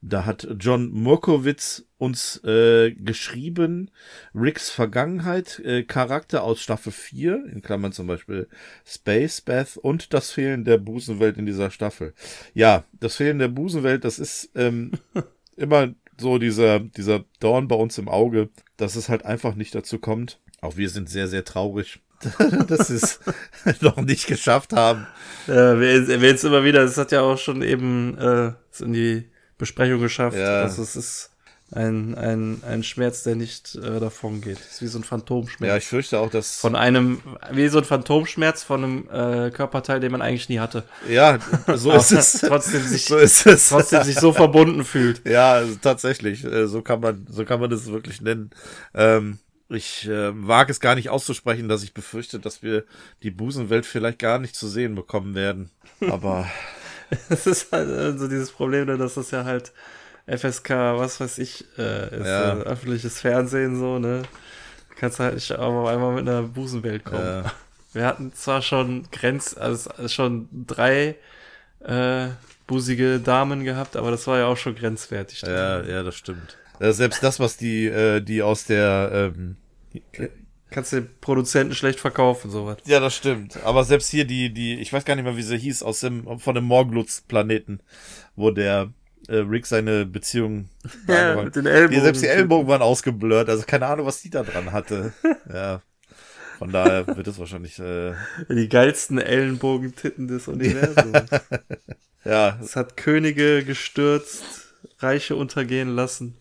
S2: da hat John Murkowitz uns äh, geschrieben, Ricks Vergangenheit, äh, Charakter aus Staffel 4, in Klammern zum Beispiel Space Bath und das Fehlen der Busenwelt in dieser Staffel. Ja, das Fehlen der Busenwelt, das ist ähm, (laughs) immer so dieser, dieser Dorn bei uns im Auge, dass es halt einfach nicht dazu kommt. Auch wir sind sehr, sehr traurig, (laughs) dass sie es (laughs) noch nicht geschafft haben.
S1: Äh, wir erwähnen es immer wieder, es hat ja auch schon eben äh, in die Besprechung geschafft. Ja. Also es ist ein, ein, ein Schmerz, der nicht äh, davon geht. Es ist wie so ein Phantomschmerz.
S2: Ja, ich fürchte auch, dass.
S1: Von einem, wie so ein Phantomschmerz von einem äh, Körperteil, den man eigentlich nie hatte.
S2: Ja, so ist es. (laughs)
S1: Trotzdem sich, so ist es. trotzdem sich so verbunden fühlt.
S2: Ja, also tatsächlich. Äh, so kann man, so kann man das wirklich nennen. Ähm, ich äh, wage es gar nicht auszusprechen, dass ich befürchte, dass wir die Busenwelt vielleicht gar nicht zu sehen bekommen werden. Aber (laughs)
S1: Es ist halt äh, so dieses Problem, ne, dass das ja halt FSK, was weiß ich, äh, ist ja. äh, öffentliches Fernsehen so, ne? Du kannst halt nicht aber einmal mit einer Busenwelt kommen. Ja. Wir hatten zwar schon Grenz, also schon drei äh, busige Damen gehabt, aber das war ja auch schon grenzwertig.
S2: Ja, ja, das stimmt. Äh, selbst das, was die, äh, die aus der ähm,
S1: kannst du den Produzenten schlecht verkaufen, sowas.
S2: Ja, das stimmt. Aber selbst hier die, die, ich weiß gar nicht mehr, wie sie hieß, aus dem, von dem Morglutz-Planeten, wo der äh, Rick seine Beziehung (laughs)
S1: ja, mit den Ellbogen.
S2: Die, selbst die Ellbogen waren ausgeblurrt, also keine Ahnung, was die da dran hatte. (laughs) ja. Von daher wird es wahrscheinlich äh,
S1: die geilsten Ellenbogentitten des (laughs) Universums.
S2: ja.
S1: Es hat Könige gestürzt, Reiche untergehen lassen.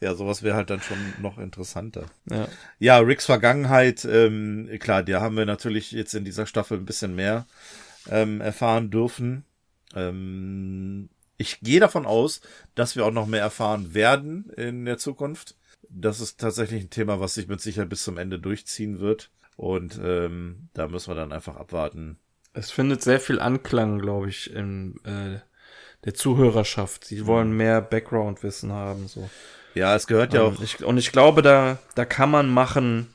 S2: ja, sowas wäre halt dann schon noch interessanter.
S1: Ja,
S2: ja Ricks Vergangenheit, ähm, klar, die haben wir natürlich jetzt in dieser Staffel ein bisschen mehr ähm, erfahren dürfen. Ähm, ich gehe davon aus, dass wir auch noch mehr erfahren werden in der Zukunft. Das ist tatsächlich ein Thema, was sich mit Sicherheit bis zum Ende durchziehen wird. Und ähm, da müssen wir dann einfach abwarten.
S1: Es findet sehr viel Anklang, glaube ich, in äh, der Zuhörerschaft. Die wollen mehr Background-Wissen haben. So.
S2: Ja, es gehört ja
S1: ähm, auch. Ich, und ich glaube, da, da kann man machen,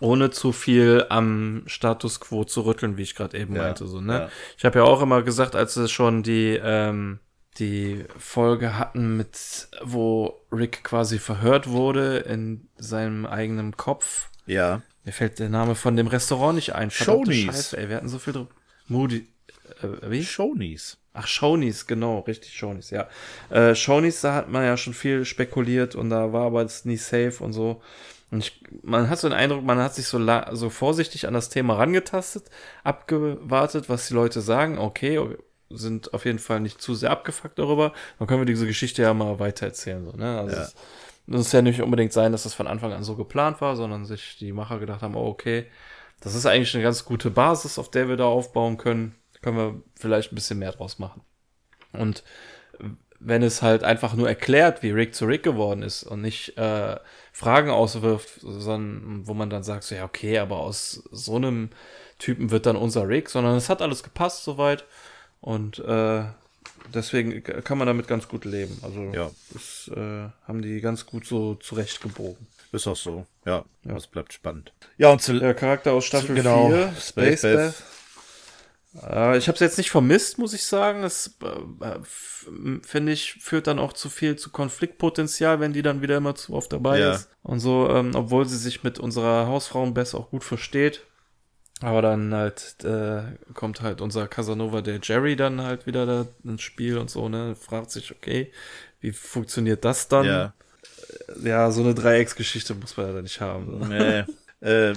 S1: ohne zu viel am Status quo zu rütteln, wie ich gerade eben ja, meinte. So, ne? Ja. Ich habe ja auch immer gesagt, als es schon die, ähm, die Folge hatten, mit wo Rick quasi verhört wurde in seinem eigenen Kopf.
S2: Ja.
S1: Mir fällt der Name von dem Restaurant nicht ein.
S2: Shonies. Scheiße,
S1: ey, wir hatten so viel drüber. Moody.
S2: Äh, wie? Shonies.
S1: Ach, Shonies, genau, richtig, Shonies, ja. Äh, Shonies, da hat man ja schon viel spekuliert und da war aber jetzt nie safe und so. Und ich, man hat so den Eindruck, man hat sich so, so vorsichtig an das Thema rangetastet, abgewartet, was die Leute sagen. Okay, sind auf jeden Fall nicht zu sehr abgefuckt darüber. Dann können wir diese Geschichte ja mal weiter erzählen. So, ne? Also ja. es muss ja nicht unbedingt sein, dass das von Anfang an so geplant war, sondern sich die Macher gedacht haben, oh, okay, das ist eigentlich eine ganz gute Basis, auf der wir da aufbauen können. Können wir vielleicht ein bisschen mehr draus machen. Und wenn es halt einfach nur erklärt, wie Rick zu Rick geworden ist und nicht äh, Fragen auswirft, sondern wo man dann sagt, so, ja, okay, aber aus so einem Typen wird dann unser Rick, sondern es hat alles gepasst soweit und äh, deswegen kann man damit ganz gut leben. Also
S2: ja.
S1: das äh, haben die ganz gut so zurechtgebogen.
S2: Ist auch so, ja. ja. Das bleibt spannend.
S1: Ja, und zu, der Charakter aus Staffel genau, 4, Space, Space Beth. Äh, ich habe es jetzt nicht vermisst, muss ich sagen. Das äh, finde ich führt dann auch zu viel zu Konfliktpotenzial, wenn die dann wieder immer zu oft dabei ja. ist und so, ähm, obwohl sie sich mit unserer Hausfrauen Bess auch gut versteht. Aber dann halt äh, kommt halt unser Casanova, der Jerry, dann halt wieder da ins Spiel und so, ne? Fragt sich, okay, wie funktioniert das dann? Ja, ja so eine Dreiecksgeschichte muss man ja da nicht haben. So. Nee. (laughs) äh,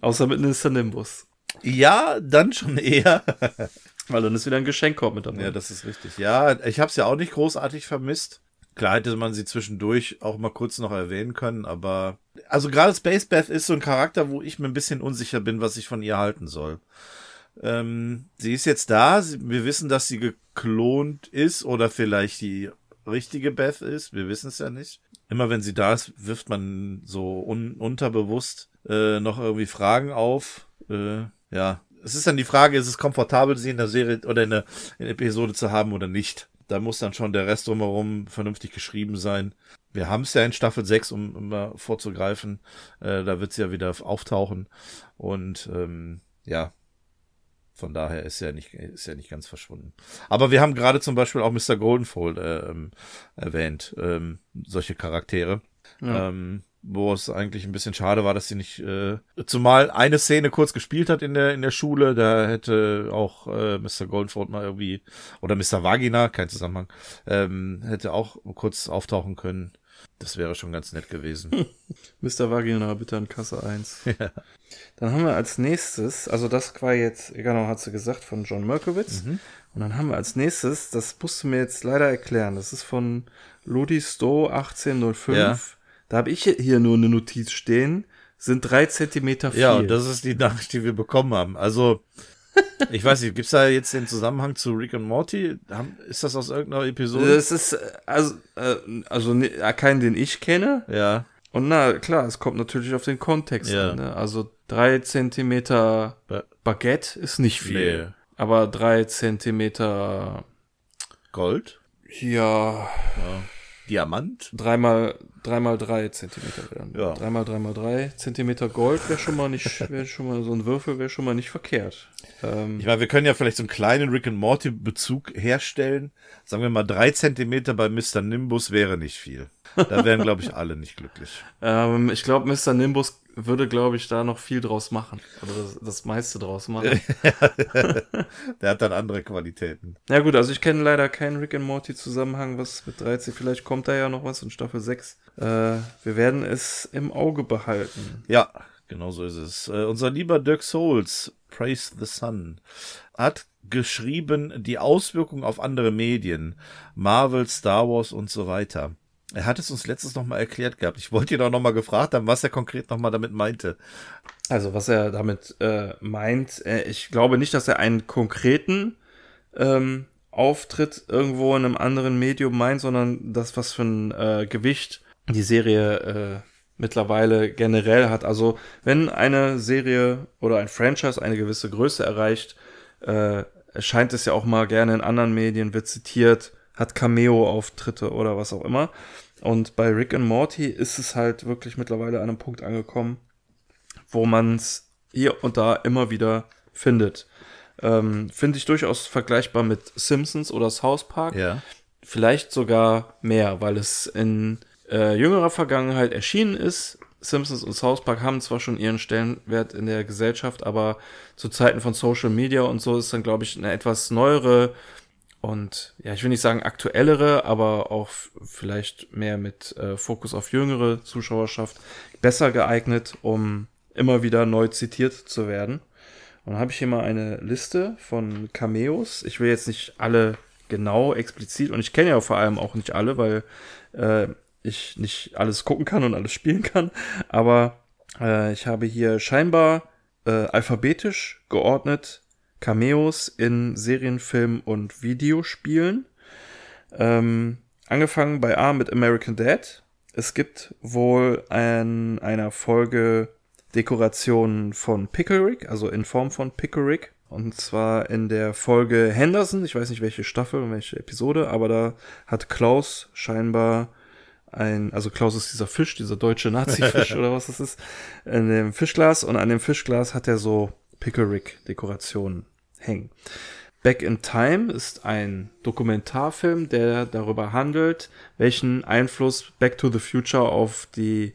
S1: Außer mit Mr. Nimbus.
S2: Ja, dann schon eher. (laughs)
S1: Weil dann ist wieder ein Geschenkkorb mit dabei.
S2: Ja, das ist richtig. Ja, ich habe es ja auch nicht großartig vermisst. Klar hätte man sie zwischendurch auch mal kurz noch erwähnen können, aber also gerade Space Beth ist so ein Charakter, wo ich mir ein bisschen unsicher bin, was ich von ihr halten soll. Ähm, sie ist jetzt da, wir wissen, dass sie geklont ist oder vielleicht die richtige Beth ist, wir wissen es ja nicht. Immer wenn sie da ist, wirft man so un unterbewusst äh, noch irgendwie Fragen auf. Äh, ja, es ist dann die Frage, ist es komfortabel, sie in der Serie oder in der, in der Episode zu haben oder nicht. Da muss dann schon der Rest drumherum vernünftig geschrieben sein. Wir haben es ja in Staffel 6, um immer vorzugreifen. Äh, da wird sie ja wieder auftauchen. Und ähm, ja, von daher ist er nicht, ist er nicht ganz verschwunden. Aber wir haben gerade zum Beispiel auch Mr. Goldenfold äh, ähm, erwähnt, ähm, solche Charaktere. Ja. Ähm, wo es eigentlich ein bisschen schade war, dass sie nicht, äh, zumal eine Szene kurz gespielt hat in der, in der Schule, da hätte auch äh, Mr. Goldenford mal irgendwie, oder Mr. Vagina, kein Zusammenhang, ähm, hätte auch kurz auftauchen können. Das wäre schon ganz nett gewesen. (laughs)
S1: Mr. Vagina, bitte an Kasse 1. (laughs) Ja. Dann haben wir als nächstes, also das war jetzt, genau, hat sie gesagt, von John Merkowitz. Mhm. Und dann haben wir als nächstes, das musst du mir jetzt leider erklären, das ist von Ludi Stowe 1805. Ja da habe ich hier nur eine Notiz stehen, sind drei Zentimeter viel.
S2: Ja, das ist die Nachricht, die wir bekommen haben. Also, (laughs) ich weiß nicht, gibt's da jetzt den Zusammenhang zu Rick und Morty? Ist das aus irgendeiner Episode?
S1: Das ist, also, äh, also keinen, den ich kenne.
S2: Ja.
S1: Und na, klar, es kommt natürlich auf den Kontext ja. an. Ne? Also drei Zentimeter Baguette ist nicht viel. Nee. Aber drei Zentimeter
S2: Gold?
S1: Ja. ja.
S2: Diamant?
S1: Dreimal, dreimal drei Zentimeter werden. Ja. Dreimal, dreimal drei Zentimeter Gold wäre schon mal nicht, (laughs) wäre schon mal so ein Würfel wäre schon mal nicht verkehrt.
S2: Ähm, ich meine, wir können ja vielleicht so einen kleinen Rick and Morty Bezug herstellen. Sagen wir mal drei Zentimeter bei Mr. Nimbus wäre nicht viel. Da wären, glaube ich, alle nicht glücklich. (laughs)
S1: Ähm, ich glaube, Mr. Nimbus würde, glaube ich, da noch viel draus machen. Oder das, das meiste draus (laughs) machen.
S2: Der hat dann andere Qualitäten.
S1: Ja gut, also ich kenne leider keinen Rick and Morty Zusammenhang, was mit 13, vielleicht kommt da ja noch was in Staffel 6. Äh, wir werden es im Auge behalten.
S2: Ja, genau so ist es. Äh, unser lieber Dirk Souls, Praise the Sun, hat geschrieben, die Auswirkungen auf andere Medien, Marvel, Star Wars und so weiter. Er hat es uns letztes nochmal erklärt gehabt. Ich wollte ihn auch nochmal gefragt haben, was er konkret nochmal damit meinte.
S1: Also, was er damit äh, meint, äh, ich glaube nicht, dass er einen konkreten ähm, Auftritt irgendwo in einem anderen Medium meint, sondern das, was für ein äh, Gewicht die Serie äh, mittlerweile generell hat. Also, wenn eine Serie oder ein Franchise eine gewisse Größe erreicht, äh, erscheint es ja auch mal gerne in anderen Medien, wird zitiert, hat Cameo-Auftritte oder was auch immer. Und bei Rick and Morty ist es halt wirklich mittlerweile an einem Punkt angekommen, wo man es hier und da immer wieder findet. Ähm, Finde ich durchaus vergleichbar mit Simpsons oder South Park.
S2: Ja.
S1: Vielleicht sogar mehr, weil es in äh, jüngerer Vergangenheit erschienen ist. Simpsons und South Park haben zwar schon ihren Stellenwert in der Gesellschaft, aber zu Zeiten von Social Media und so ist dann, glaube ich, eine etwas neuere und ja, ich will nicht sagen aktuellere, aber auch vielleicht mehr mit äh, Fokus auf jüngere Zuschauerschaft besser geeignet, um immer wieder neu zitiert zu werden. Und dann habe ich hier mal eine Liste von Cameos. Ich will jetzt nicht alle genau explizit und ich kenne ja vor allem auch nicht alle, weil äh, ich nicht alles gucken kann und alles spielen kann. Aber äh, ich habe hier scheinbar äh, alphabetisch geordnet Cameos in Serienfilmen und Videospielen. Ähm, angefangen bei A mit American Dad. Es gibt wohl in einer Folge Dekorationen von Pickerick, also in Form von Pickerick. Und zwar in der Folge Henderson, ich weiß nicht welche Staffel und welche Episode, aber da hat Klaus scheinbar ein, also Klaus ist dieser Fisch, dieser deutsche Nazi-Fisch (laughs) oder was das ist, in dem Fischglas und an dem Fischglas hat er so Pickerick-Dekorationen hängen. Back in Time ist ein Dokumentarfilm, der darüber handelt, welchen Einfluss Back to the Future auf die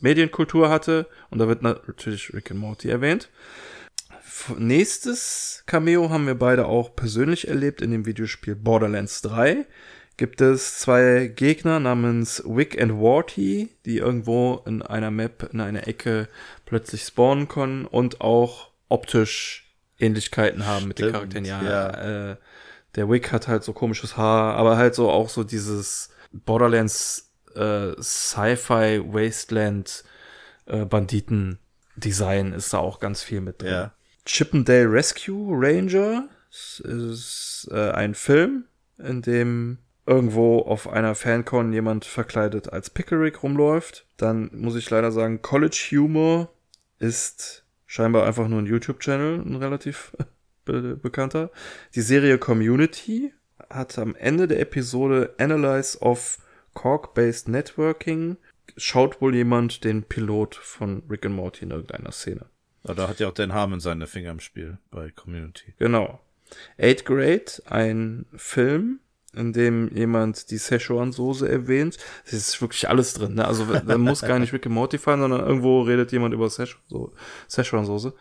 S1: Medienkultur hatte. Und da wird natürlich Rick and Morty erwähnt. Nächstes Cameo haben wir beide auch persönlich erlebt in dem Videospiel Borderlands 3. Gibt es zwei Gegner namens Wick and Warty, die irgendwo in einer Map in einer Ecke plötzlich spawnen können und auch optisch Ähnlichkeiten haben mit den Charakteren. Ja, ja. Äh, der Wick hat halt so komisches Haar, aber halt so auch so dieses Borderlands äh, Sci-Fi Wasteland äh, Banditen Design ist da auch ganz viel mit drin. Ja. Chippendale Rescue Ranger ist äh, ein Film, in dem irgendwo auf einer Fancon jemand verkleidet als Pickerick rumläuft. Dann muss ich leider sagen, College Humor ist scheinbar einfach nur ein YouTube-Channel, ein relativ (laughs) be bekannter. Die Serie Community hat am Ende der Episode Analyze of Cork-Based Networking schaut wohl jemand den Pilot von Rick and Morty in irgendeiner Szene.
S2: Ja, da hat ja auch Dan Harmon seine Finger im Spiel bei Community.
S1: Genau. Eighth Grade, ein Film, in dem jemand die Szechuan-Soße erwähnt. Es ist wirklich alles drin. Ne? Also da muss gar nicht Rick and Morty fallen, sondern irgendwo redet jemand über Szechuan-Soße.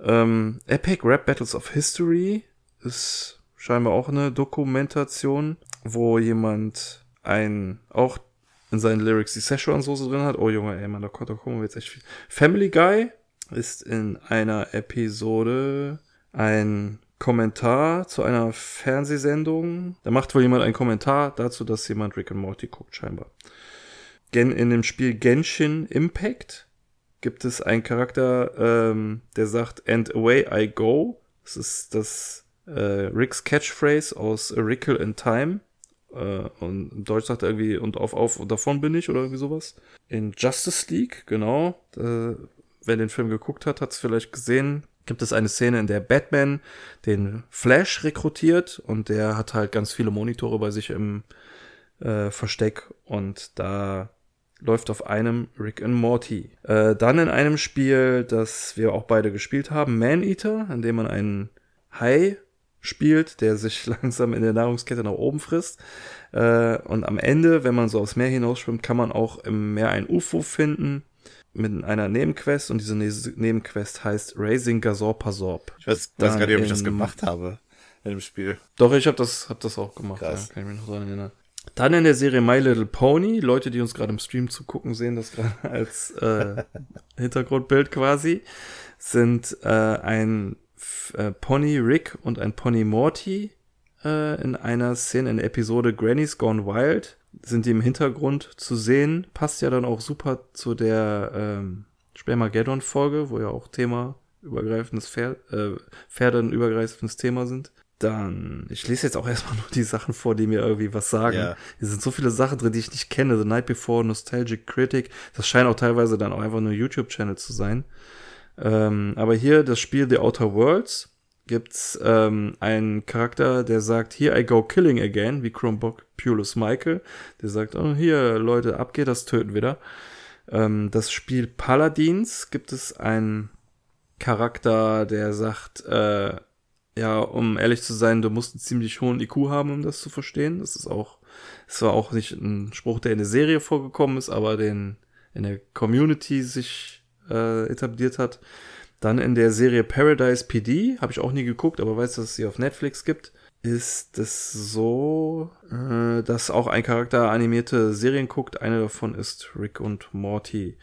S1: Ähm, Epic Rap Battles of History ist scheinbar auch eine Dokumentation, wo jemand ein auch in seinen Lyrics die Szechuan-Soße drin hat. Oh Junge, ey, man, da kommen wir jetzt echt viel. Family Guy ist in einer Episode ein Kommentar zu einer Fernsehsendung. Da macht wohl jemand einen Kommentar dazu, dass jemand Rick and Morty guckt, scheinbar. Gen in dem Spiel Genshin Impact gibt es einen Charakter, ähm, der sagt, and away I go. Das ist das äh, Ricks Catchphrase aus A Rickle in Time. Äh, und im Deutsch sagt er irgendwie, und auf, auf, und davon bin ich oder irgendwie sowas. In Justice League, genau. Äh, wer den Film geguckt hat, hat es vielleicht gesehen gibt es eine Szene, in der Batman den Flash rekrutiert und der hat halt ganz viele Monitore bei sich im äh, Versteck und da läuft auf einem Rick and Morty. Äh, dann in einem Spiel, das wir auch beide gespielt haben, Man Eater, in dem man einen Hai spielt, der sich (laughs) langsam in der Nahrungskette nach oben frisst. Äh, und am Ende, wenn man so aufs Meer hinausschwimmt, kann man auch im Meer ein UFO finden mit einer Nebenquest und diese ne Nebenquest heißt Raising Gazorpasorb.
S2: Ich weiß, weiß gar nicht, ob ich das gemacht habe in dem Spiel.
S1: Doch, ich habe das, hab das auch gemacht. Krass. Ja, kann ich mich noch dran erinnern. Dann in der Serie My Little Pony. Leute, die uns gerade im Stream zugucken, sehen das gerade (laughs) als äh, Hintergrundbild quasi. Sind äh, ein äh, Pony Rick und ein Pony Morty äh, in einer Szene in der Episode Granny's Gone Wild sind die im Hintergrund zu sehen. Passt ja dann auch super zu der ähm, Spermageddon-Folge, wo ja auch Thema übergreifendes Pferd, äh, Pferde ein übergreifendes Thema sind. Dann, ich lese jetzt auch erstmal (laughs) nur die Sachen vor, die mir irgendwie was sagen. Ja. Hier sind so viele Sachen drin, die ich nicht kenne. The Night Before, Nostalgic Critic. Das scheint auch teilweise dann auch einfach nur YouTube-Channel zu sein. Ähm, aber hier das Spiel The Outer Worlds gibt's ähm, einen Charakter, der sagt, here I go killing again, wie Chrombopulus Michael. Der sagt, oh, hier, Leute, ab geht das Töten wieder. Ähm, das Spiel Paladins gibt es einen Charakter, der sagt, äh, ja, um ehrlich zu sein, du musst einen ziemlich hohen IQ haben, um das zu verstehen. Das ist auch, das war auch nicht ein Spruch, der in der Serie vorgekommen ist, aber den in der Community sich äh, etabliert hat. Dann in der Serie Paradise PD, habe ich auch nie geguckt, aber weiß, dass es sie auf Netflix gibt. ist es so, äh, dass auch ein Charakter animierte Serien guckt. Eine davon ist Rick und Morty.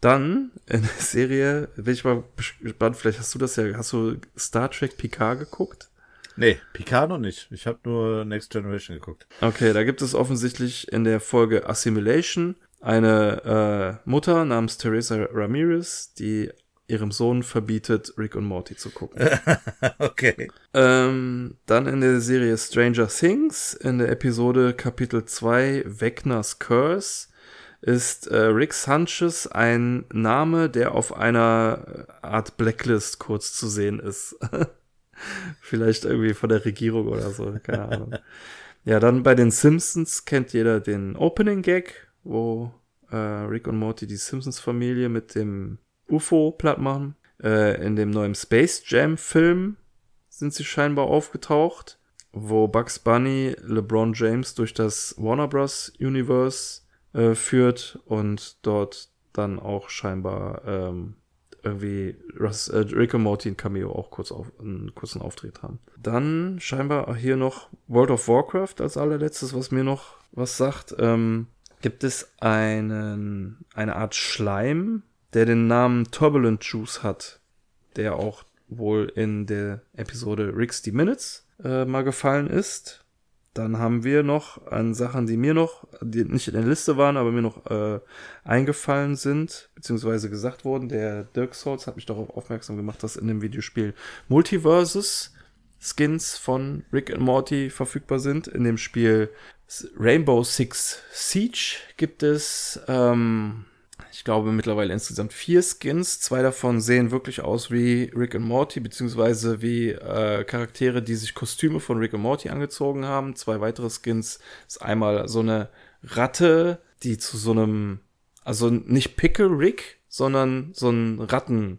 S1: Dann in der Serie, bin ich mal gespannt, vielleicht hast du das ja, hast du Star Trek Picard geguckt?
S2: Nee, Picard noch nicht. Ich habe nur Next Generation geguckt.
S1: Okay, da gibt es offensichtlich in der Folge Assimilation eine äh, Mutter namens Teresa Ramirez, die ihrem Sohn verbietet, Rick und Morty zu gucken. (laughs)
S2: okay.
S1: Ähm, dann in der Serie Stranger Things, in der Episode Kapitel 2 Wegners Curse, ist äh, Rick Sanchez ein Name, der auf einer Art Blacklist kurz zu sehen ist. (laughs) Vielleicht irgendwie von der Regierung oder so, keine Ahnung. ja, dann bei den Simpsons kennt jeder den Opening Gag, wo äh, Rick und Morty die Simpsons-Familie mit dem UFO platt machen. Äh, in dem neuen Space Jam-Film sind sie scheinbar aufgetaucht, wo Bugs Bunny LeBron James durch das Warner Bros. Universe äh, führt und dort dann auch scheinbar ähm, irgendwie Russ, äh, Rick und Morty ein Cameo auch kurz auf, einen kurzen Auftritt haben. Dann scheinbar hier noch World of Warcraft als allerletztes, was mir noch was sagt. Ähm, gibt es einen, eine Art Schleim, der den Namen Turbulent Juice hat, der auch wohl in der Episode Rick's die Minutes äh, mal gefallen ist. Dann haben wir noch an Sachen, die mir noch, die nicht in der Liste waren, aber mir noch äh, eingefallen sind, beziehungsweise gesagt wurden. Der Dirk Souls hat mich darauf aufmerksam gemacht, dass in dem Videospiel Multiverses Skins von Rick und Morty verfügbar sind. In dem Spiel Rainbow Six Siege gibt es ähm, ich glaube, mittlerweile insgesamt vier Skins. Zwei davon sehen wirklich aus wie Rick und Morty, beziehungsweise wie äh, Charaktere, die sich Kostüme von Rick und Morty angezogen haben. Zwei weitere Skins ist einmal so eine Ratte, die zu so einem, also nicht Pickle Rick, sondern so ein Ratten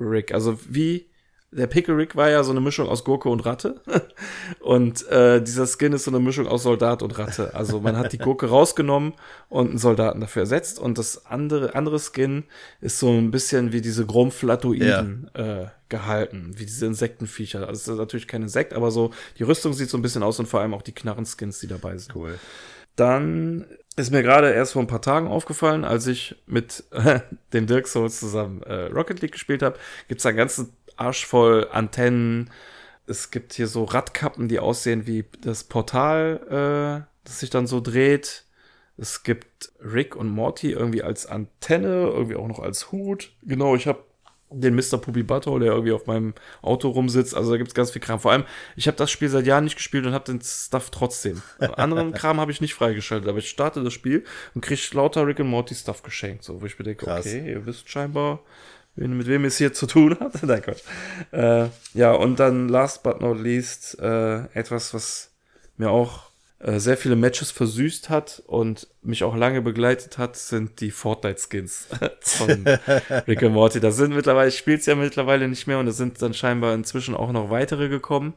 S1: Rick. Also wie der Pickle Rick war ja so eine Mischung aus Gurke und Ratte. (laughs) Und äh, dieser Skin ist so eine Mischung aus Soldat und Ratte. Also man hat die Gurke rausgenommen und einen Soldaten dafür ersetzt. Und das andere, andere Skin ist so ein bisschen wie diese Grumpflatoiden ja. äh, gehalten, wie diese Insektenviecher. Also es ist natürlich kein Insekt, aber so die Rüstung sieht so ein bisschen aus und vor allem auch die Knarrenskins, die dabei sind.
S2: Cool.
S1: Dann ist mir gerade erst vor ein paar Tagen aufgefallen, als ich mit (laughs) äh, dem Dirk Souls zusammen äh, Rocket League gespielt habe, gibt es einen ganzen Arsch voll Antennen. Es gibt hier so Radkappen, die aussehen wie das Portal, äh, das sich dann so dreht. Es gibt Rick und Morty irgendwie als Antenne, irgendwie auch noch als Hut. Genau, ich habe den Mr. Puppy Butthole, der irgendwie auf meinem Auto rumsitzt. Also da gibt's ganz viel Kram. Vor allem, ich habe das Spiel seit Jahren nicht gespielt und habe den Stuff trotzdem. Anderen (laughs) Kram habe ich nicht freigeschaltet, aber ich starte das Spiel und kriege lauter Rick und Morty Stuff geschenkt. So, wo ich mir denke, Krass. okay, ihr wisst scheinbar, mit wem es hier zu tun hat. (laughs) Nein, Gott. Äh, ja, und dann last but not least äh, etwas, was mir auch äh, sehr viele Matches versüßt hat und mich auch lange begleitet hat, sind die Fortnite-Skins (laughs) von (laughs) Rick and Morty. Da sind mittlerweile, ich spiele es ja mittlerweile nicht mehr und es sind dann scheinbar inzwischen auch noch weitere gekommen.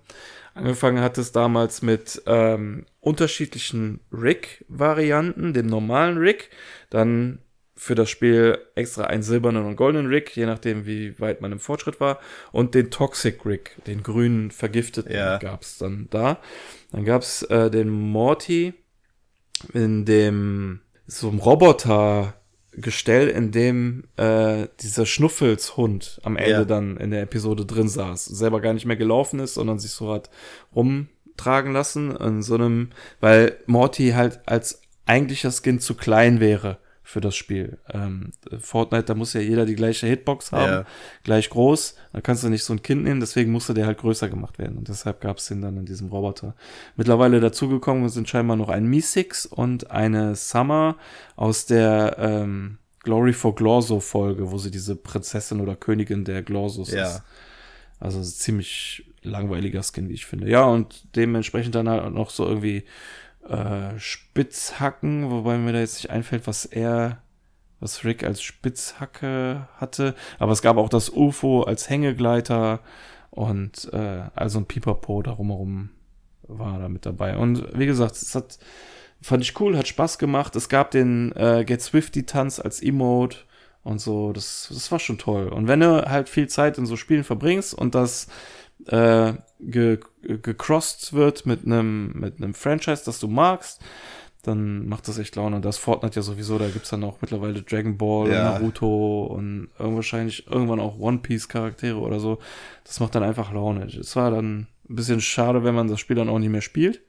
S1: Angefangen hat es damals mit ähm, unterschiedlichen Rick-Varianten, dem normalen Rick, dann für das Spiel extra einen silbernen und goldenen Rick, je nachdem, wie weit man im Fortschritt war. Und den Toxic Rick, den grünen vergifteten, ja. gab es dann da. Dann gab es äh, den Morty in dem so einem Roboter-Gestell, in dem äh, dieser Schnuffelshund am Ende ja. dann in der Episode drin saß. Selber gar nicht mehr gelaufen ist, sondern sich so hat rumtragen lassen. In so einem, weil Morty halt als eigentlicher Skin zu klein wäre für das Spiel. Ähm, Fortnite, da muss ja jeder die gleiche Hitbox haben, ja. gleich groß. Da kannst du nicht so ein Kind nehmen, deswegen musste der halt größer gemacht werden. Und deshalb gab es den dann in diesem Roboter. Mittlerweile dazugekommen sind scheinbar noch ein Mi-Six und eine Summer aus der ähm, Glory for Glorso Folge, wo sie diese Prinzessin oder Königin der Glorsos ja. ist. Also ziemlich langweiliger Skin, wie ich finde. Ja, und dementsprechend dann halt noch so irgendwie äh, Spitzhacken, wobei mir da jetzt nicht einfällt, was er, was Rick als Spitzhacke hatte. Aber es gab auch das UFO als Hängegleiter und äh, also ein Pipapo darum herum war da mit dabei. Und wie gesagt, es hat, fand ich cool, hat Spaß gemacht. Es gab den äh, Get Swifty Tanz als Emote und so. Das, das war schon toll. Und wenn du halt viel Zeit in so Spielen verbringst und das äh, ge gecrossed wird mit einem mit einem Franchise, das du magst, dann macht das echt Laune. Und das Fortnite ja sowieso, da gibt's dann auch mittlerweile Dragon Ball, ja. Naruto und wahrscheinlich irgendwann auch One Piece Charaktere oder so. Das macht dann einfach Laune. Es war dann ein bisschen schade, wenn man das Spiel dann auch nicht mehr spielt.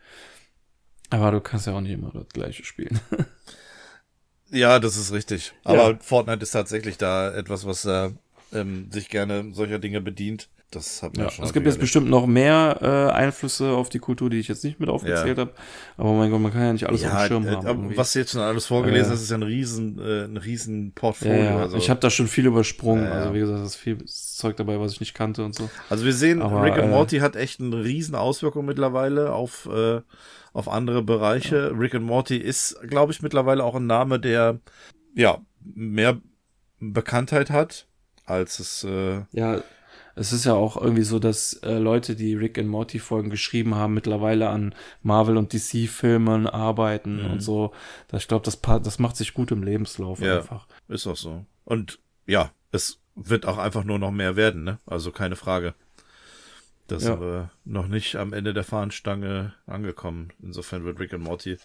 S1: Aber du kannst ja auch nicht immer das gleiche spielen. (laughs)
S2: ja, das ist richtig. Aber ja. Fortnite ist tatsächlich da etwas, was äh, ähm, sich gerne solcher Dinge bedient. Das hat man
S1: ja,
S2: schon.
S1: Es gibt jetzt bestimmt noch mehr äh, Einflüsse auf die Kultur, die ich jetzt nicht mit aufgezählt ja. habe. Aber mein Gott, man kann ja nicht alles ja, auf dem Schirm äh, haben.
S2: Irgendwie. Was du jetzt schon alles vorgelesen äh, hast, ist ja ein riesen, äh, ein riesen Portfolio.
S1: Ja, also. Ich habe da schon viel übersprungen. Also wie gesagt, es ist viel Zeug dabei, was ich nicht kannte und so.
S2: Also wir sehen, Aber, Rick and äh, Morty hat echt eine riesen Auswirkung mittlerweile auf, äh, auf andere Bereiche. Rick and Morty ist, glaube ich, mittlerweile auch ein Name, der ja mehr Bekanntheit hat, als es äh,
S1: ja es ist ja auch irgendwie so, dass äh, Leute, die Rick and Morty Folgen geschrieben haben, mittlerweile an Marvel und DC Filmen arbeiten mhm. und so. Ich glaube, das, das macht sich gut im Lebenslauf
S2: ja,
S1: einfach.
S2: Ist auch so. Und ja, es wird auch einfach nur noch mehr werden, ne? Also keine Frage. Das ja. wir noch nicht am Ende der Fahnenstange angekommen. Insofern wird Rick and Morty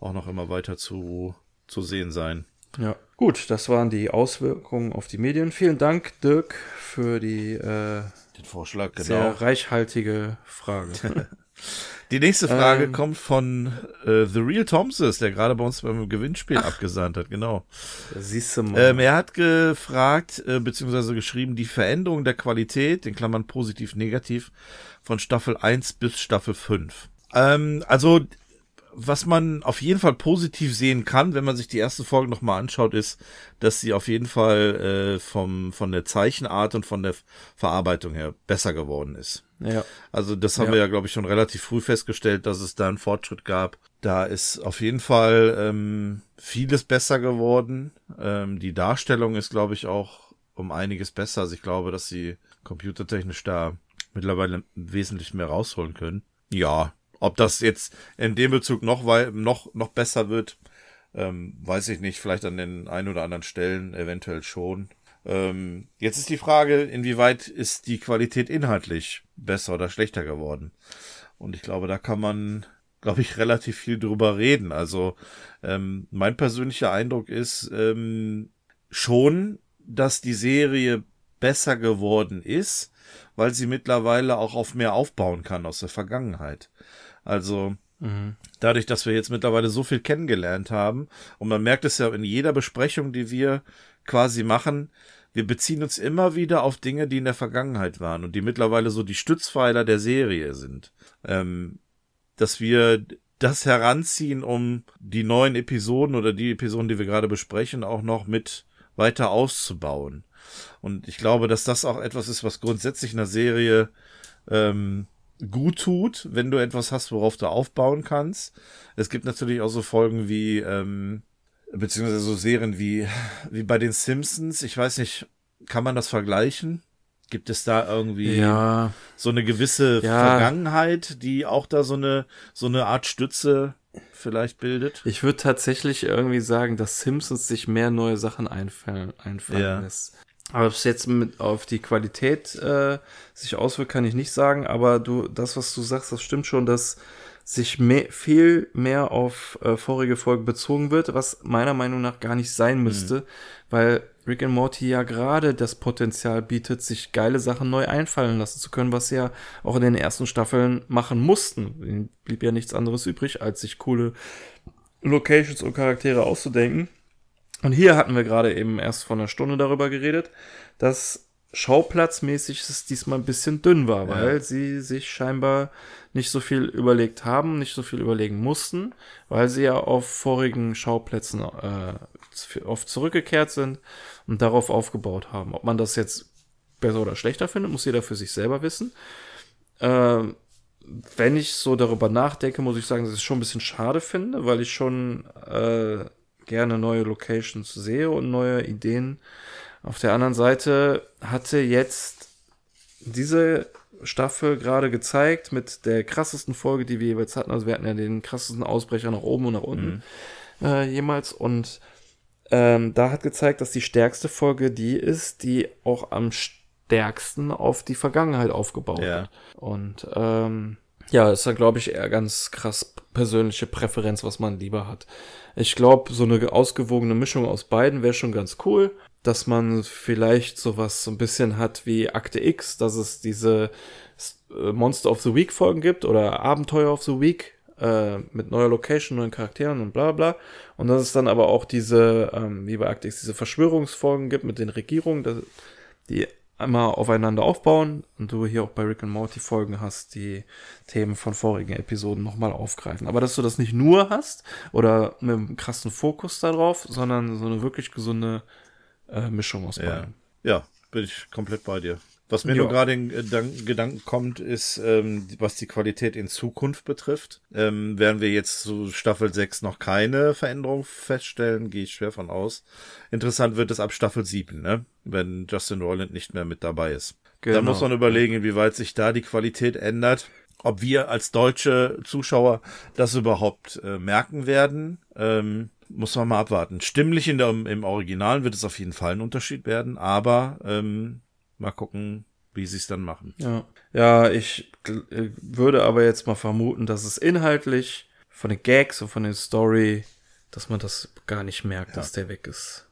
S2: auch noch immer weiter zu, zu sehen sein.
S1: Ja. Gut, das waren die Auswirkungen auf die Medien. Vielen Dank, Dirk, für die äh,
S2: Den Vorschlag,
S1: genau. sehr reichhaltige Frage. (laughs)
S2: die nächste Frage ähm, kommt von äh, The Real Thompson, der gerade bei uns beim Gewinnspiel ach, abgesandt hat, genau.
S1: Siehst du mal.
S2: Ähm, er hat gefragt, äh, beziehungsweise geschrieben, die Veränderung der Qualität, in Klammern positiv, negativ, von Staffel 1 bis Staffel 5. Ähm, also was man auf jeden Fall positiv sehen kann, wenn man sich die erste Folge nochmal anschaut, ist, dass sie auf jeden Fall äh, vom, von der Zeichenart und von der Verarbeitung her besser geworden ist.
S1: Ja.
S2: Also das haben ja. wir ja, glaube ich, schon relativ früh festgestellt, dass es da einen Fortschritt gab. Da ist auf jeden Fall ähm, vieles besser geworden. Ähm, die Darstellung ist, glaube ich, auch um einiges besser. Also ich glaube, dass sie computertechnisch da mittlerweile wesentlich mehr rausholen können. Ja, ob das jetzt in dem Bezug noch, noch, noch besser wird, ähm, weiß ich nicht. Vielleicht an den ein oder anderen Stellen eventuell schon. Ähm, jetzt ist die Frage, inwieweit ist die Qualität inhaltlich besser oder schlechter geworden? Und ich glaube, da kann man, glaube ich, relativ viel drüber reden. Also ähm, mein persönlicher Eindruck ist ähm, schon, dass die Serie besser geworden ist, weil sie mittlerweile auch auf mehr aufbauen kann aus der Vergangenheit. Also mhm. dadurch, dass wir jetzt mittlerweile so viel kennengelernt haben, und man merkt es ja in jeder Besprechung, die wir quasi machen, wir beziehen uns immer wieder auf Dinge, die in der Vergangenheit waren und die mittlerweile so die Stützpfeiler der Serie sind. Ähm, dass wir das heranziehen, um die neuen Episoden oder die Episoden, die wir gerade besprechen, auch noch mit weiter auszubauen. Und ich glaube, dass das auch etwas ist, was grundsätzlich in der Serie ähm, gut tut, wenn du etwas hast, worauf du aufbauen kannst. Es gibt natürlich auch so Folgen wie, ähm, beziehungsweise so Serien wie, wie bei den Simpsons. Ich weiß nicht, kann man das vergleichen? Gibt es da irgendwie
S1: ja.
S2: so eine gewisse ja. Vergangenheit, die auch da so eine, so eine Art Stütze vielleicht bildet?
S1: Ich würde tatsächlich irgendwie sagen, dass Simpsons sich mehr neue Sachen einfallen, einfallen
S2: ja.
S1: lässt. Aber ob es jetzt mit auf die Qualität äh, sich auswirkt, kann ich nicht sagen. Aber du, das, was du sagst, das stimmt schon, dass sich mehr, viel mehr auf äh, vorige Folgen bezogen wird, was meiner Meinung nach gar nicht sein mhm. müsste, mhm. weil Rick and Morty ja gerade das Potenzial bietet, sich geile Sachen neu einfallen lassen zu können, was sie ja auch in den ersten Staffeln machen mussten. Ihnen blieb ja nichts anderes übrig, als sich coole Locations und Charaktere auszudenken. Und hier hatten wir gerade eben erst vor einer Stunde darüber geredet, dass schauplatzmäßig es diesmal ein bisschen dünn war, weil ja. sie sich scheinbar nicht so viel überlegt haben, nicht so viel überlegen mussten, weil sie ja auf vorigen Schauplätzen äh, oft zurückgekehrt sind und darauf aufgebaut haben. Ob man das jetzt besser oder schlechter findet, muss jeder für sich selber wissen. Äh, wenn ich so darüber nachdenke, muss ich sagen, dass ich es schon ein bisschen schade finde, weil ich schon äh, gerne neue Locations sehe und neue Ideen. Auf der anderen Seite hatte jetzt diese Staffel gerade gezeigt mit der krassesten Folge, die wir jeweils hatten. Also wir hatten ja den krassesten Ausbrecher nach oben und nach unten mhm. äh, jemals. Und ähm, da hat gezeigt, dass die stärkste Folge die ist, die auch am stärksten auf die Vergangenheit aufgebaut
S2: Ja.
S1: hat. Und ähm, ja, ist dann, glaube ich, eher ganz krass persönliche Präferenz, was man lieber hat. Ich glaube, so eine ausgewogene Mischung aus beiden wäre schon ganz cool. Dass man vielleicht sowas so ein bisschen hat wie Akte X, dass es diese äh, Monster of the Week Folgen gibt oder Abenteuer of the Week äh, mit neuer Location, neuen Charakteren und bla bla. Und dass es dann aber auch diese, ähm, wie bei Akte X, diese Verschwörungsfolgen gibt mit den Regierungen, die einmal aufeinander aufbauen und du hier auch bei Rick and Morty Folgen hast, die Themen von vorigen Episoden nochmal aufgreifen. Aber dass du das nicht nur hast oder mit einem krassen Fokus darauf, sondern so eine wirklich gesunde äh, Mischung aus
S2: Ja.
S1: beiden.
S2: Ja, bin ich komplett bei dir. Was mir
S1: Ja.
S2: nur gerade in Gedan- Gedanken kommt, ist, ähm, was die Qualität in Zukunft betrifft. Ähm, werden wir jetzt zu Staffel 6 noch keine Veränderung feststellen, gehe ich schwer von aus. Interessant wird es ab Staffel 7, ne? wenn Justin Roiland nicht mehr mit dabei ist. Da
S1: Genau.
S2: muss man überlegen, inwieweit sich da die Qualität ändert. Ob wir als deutsche Zuschauer das überhaupt äh, merken werden, ähm, muss man mal abwarten. Stimmlich in der, im Original wird es auf jeden Fall ein Unterschied werden, aber ähm, mal gucken, wie sie es dann machen.
S1: Ja, ja ich äh, würde aber jetzt mal vermuten, dass es inhaltlich von den Gags und von der Story, dass man das gar nicht merkt, dass der weg ist.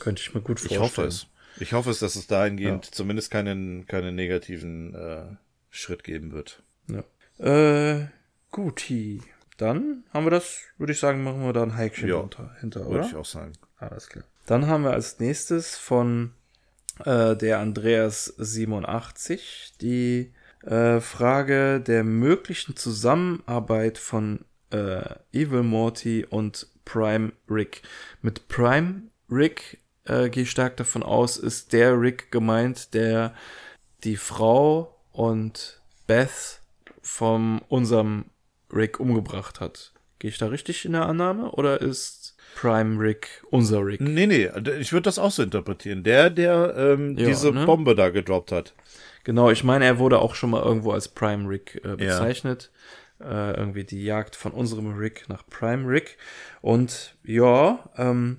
S1: Könnte ich mir gut
S2: Ich
S1: vorstellen.
S2: hoffe es. Ich hoffe es, dass es dahingehend zumindest keinen, keinen negativen äh, Schritt geben wird.
S1: Ja. Äh, guti. Dann haben wir das, würde ich sagen, machen wir da ein Häkchen
S2: Ja,
S1: hinter, hinter
S2: Würde
S1: oder?
S2: ich auch sagen.
S1: Alles klar. Dann haben wir als nächstes von äh, der Andreas 87 die äh, Frage der möglichen Zusammenarbeit von äh, Evil Morty und Prime Rick. Mit Prime Rick äh, gehe ich stark davon aus, ist der Rick gemeint, der die Frau und Beth von unserem Rick umgebracht hat. Gehe ich da richtig in der Annahme oder ist Prime Rick unser Rick?
S2: Nee, nee, ich würde das auch so interpretieren. Der, der ähm,
S1: Ja,
S2: diese
S1: ne?
S2: Bombe da gedroppt hat.
S1: Genau, ich meine, er wurde auch schon mal irgendwo als Prime Rick äh, bezeichnet. Äh, irgendwie die Jagd von unserem Rick nach Prime Rick. Und ja, ähm,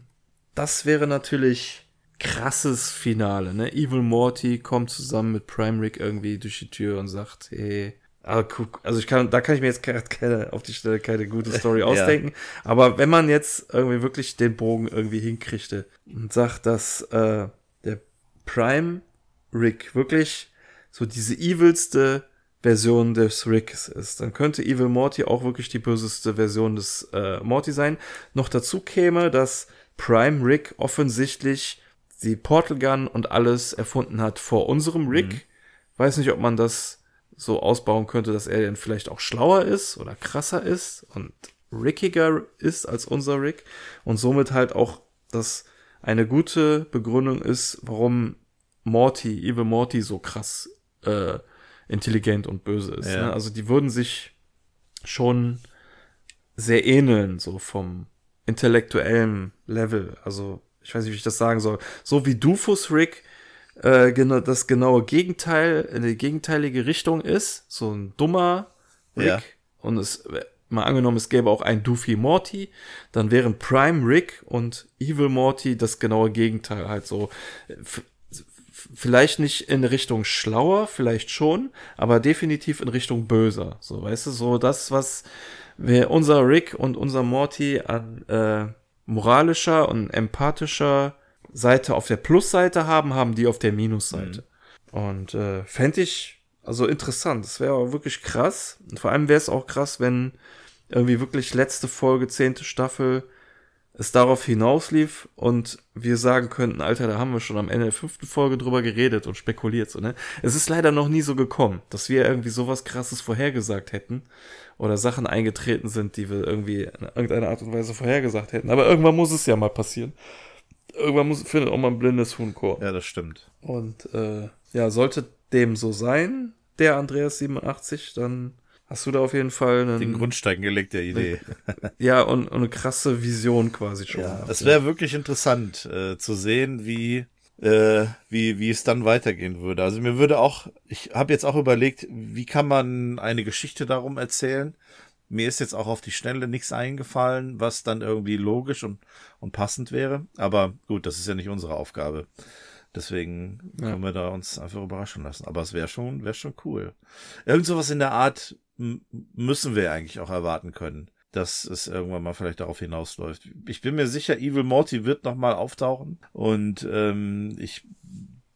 S1: das wäre natürlich krasses Finale, ne? Evil Morty kommt zusammen mit Prime Rick irgendwie durch die Tür und sagt, hey, ah, guck, also ich kann, da kann ich mir jetzt keine, keine, auf die Stelle keine gute Story (laughs) ausdenken. Aber wenn man jetzt irgendwie wirklich den Bogen irgendwie hinkriegte und sagt, dass äh, der Prime Rick wirklich so diese evilste Version des Ricks ist, dann könnte Evil Morty auch wirklich die böseste Version des äh, Morty sein. Noch dazu käme, dass Prime Rick offensichtlich die Portal Gun und alles erfunden hat vor unserem Rick. Weiß nicht, ob man das so ausbauen könnte, dass er dann vielleicht auch schlauer ist oder krasser ist und rickiger ist als unser Rick und somit halt auch das eine gute Begründung ist, warum Morty, Evil Morty so krass äh, intelligent und böse ist.
S2: Ja.
S1: Ne? Also die würden sich schon sehr ähneln, so vom intellektuellen Level. Also ich weiß nicht, wie ich das sagen soll. So wie Dufus Rick äh, genau, das genaue Gegenteil, in die gegenteilige Richtung ist. So ein dummer Rick.
S2: Ja.
S1: Und es, mal angenommen, es gäbe auch ein Doofy Morty, dann wären Prime Rick und Evil Morty das genaue Gegenteil. Halt so, vielleicht nicht in Richtung schlauer, vielleicht schon, aber definitiv in Richtung böser. So, weißt du, so das, was wir unser Rick und unser Morty an äh, moralischer und empathischer Seite auf der Plusseite haben, haben die auf der Minusseite. Und äh, fände ich also interessant. Das wäre wirklich krass. Und vor allem wäre es auch krass, wenn irgendwie wirklich letzte Folge, zehnte Staffel, es darauf hinauslief und wir sagen könnten, Alter, da haben wir schon am Ende der fünften Folge drüber geredet und spekuliert, so, ne? Es ist leider noch nie so gekommen, dass wir irgendwie sowas krasses vorhergesagt hätten oder Sachen eingetreten sind, die wir irgendwie in irgendeiner Art und Weise vorhergesagt hätten. Aber irgendwann muss es ja mal passieren. Irgendwann muss, findet auch mal ein blindes Huhn Chor.
S2: Ja, das stimmt.
S1: Und äh, ja, sollte dem so sein, der Andreas 87, dann hast du da auf jeden Fall einen,
S2: Den Grundstein gelegt der Idee. (laughs)
S1: ja und, und eine krasse Vision quasi schon.
S2: Ja,
S1: gehabt,
S2: es wäre wirklich interessant äh, zu sehen, wie, äh, wie, wie es dann weitergehen würde. Also mir würde auch, ich habe jetzt auch überlegt, wie kann man eine Geschichte darum erzählen. Mir ist jetzt auch auf die Schnelle nichts eingefallen, was dann irgendwie logisch und, und passend wäre. Aber gut, das ist ja nicht unsere Aufgabe. Deswegen ja. können wir da uns einfach überraschen lassen. Aber es wäre schon, wäre schon cool. Irgend sowas in der Art müssen wir eigentlich auch erwarten können, dass es irgendwann mal vielleicht darauf hinausläuft. Ich bin mir sicher, Evil Morty wird nochmal auftauchen und ähm, ich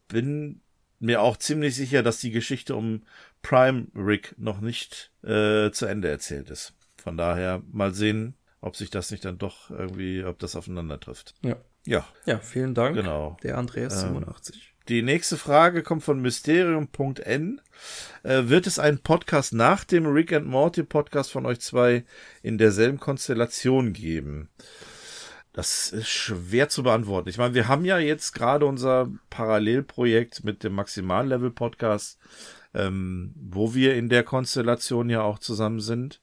S2: bin mir auch ziemlich sicher, dass die Geschichte um Prime Rick noch nicht äh, zu Ende erzählt ist. Von daher mal sehen, ob sich das nicht dann doch irgendwie, ob das aufeinander trifft.
S1: Ja. Ja. Ja, vielen Dank.
S2: Genau.
S1: Der Andreas 87. Ähm,
S2: die nächste Frage kommt von Mysterium.n. Äh, wird es einen Podcast nach dem Rick and Morty Podcast von euch zwei in derselben Konstellation geben? Das ist schwer zu beantworten. Ich meine, wir haben ja jetzt gerade unser Parallelprojekt mit dem Maximallevel Podcast, ähm, wo wir in der Konstellation ja auch zusammen sind.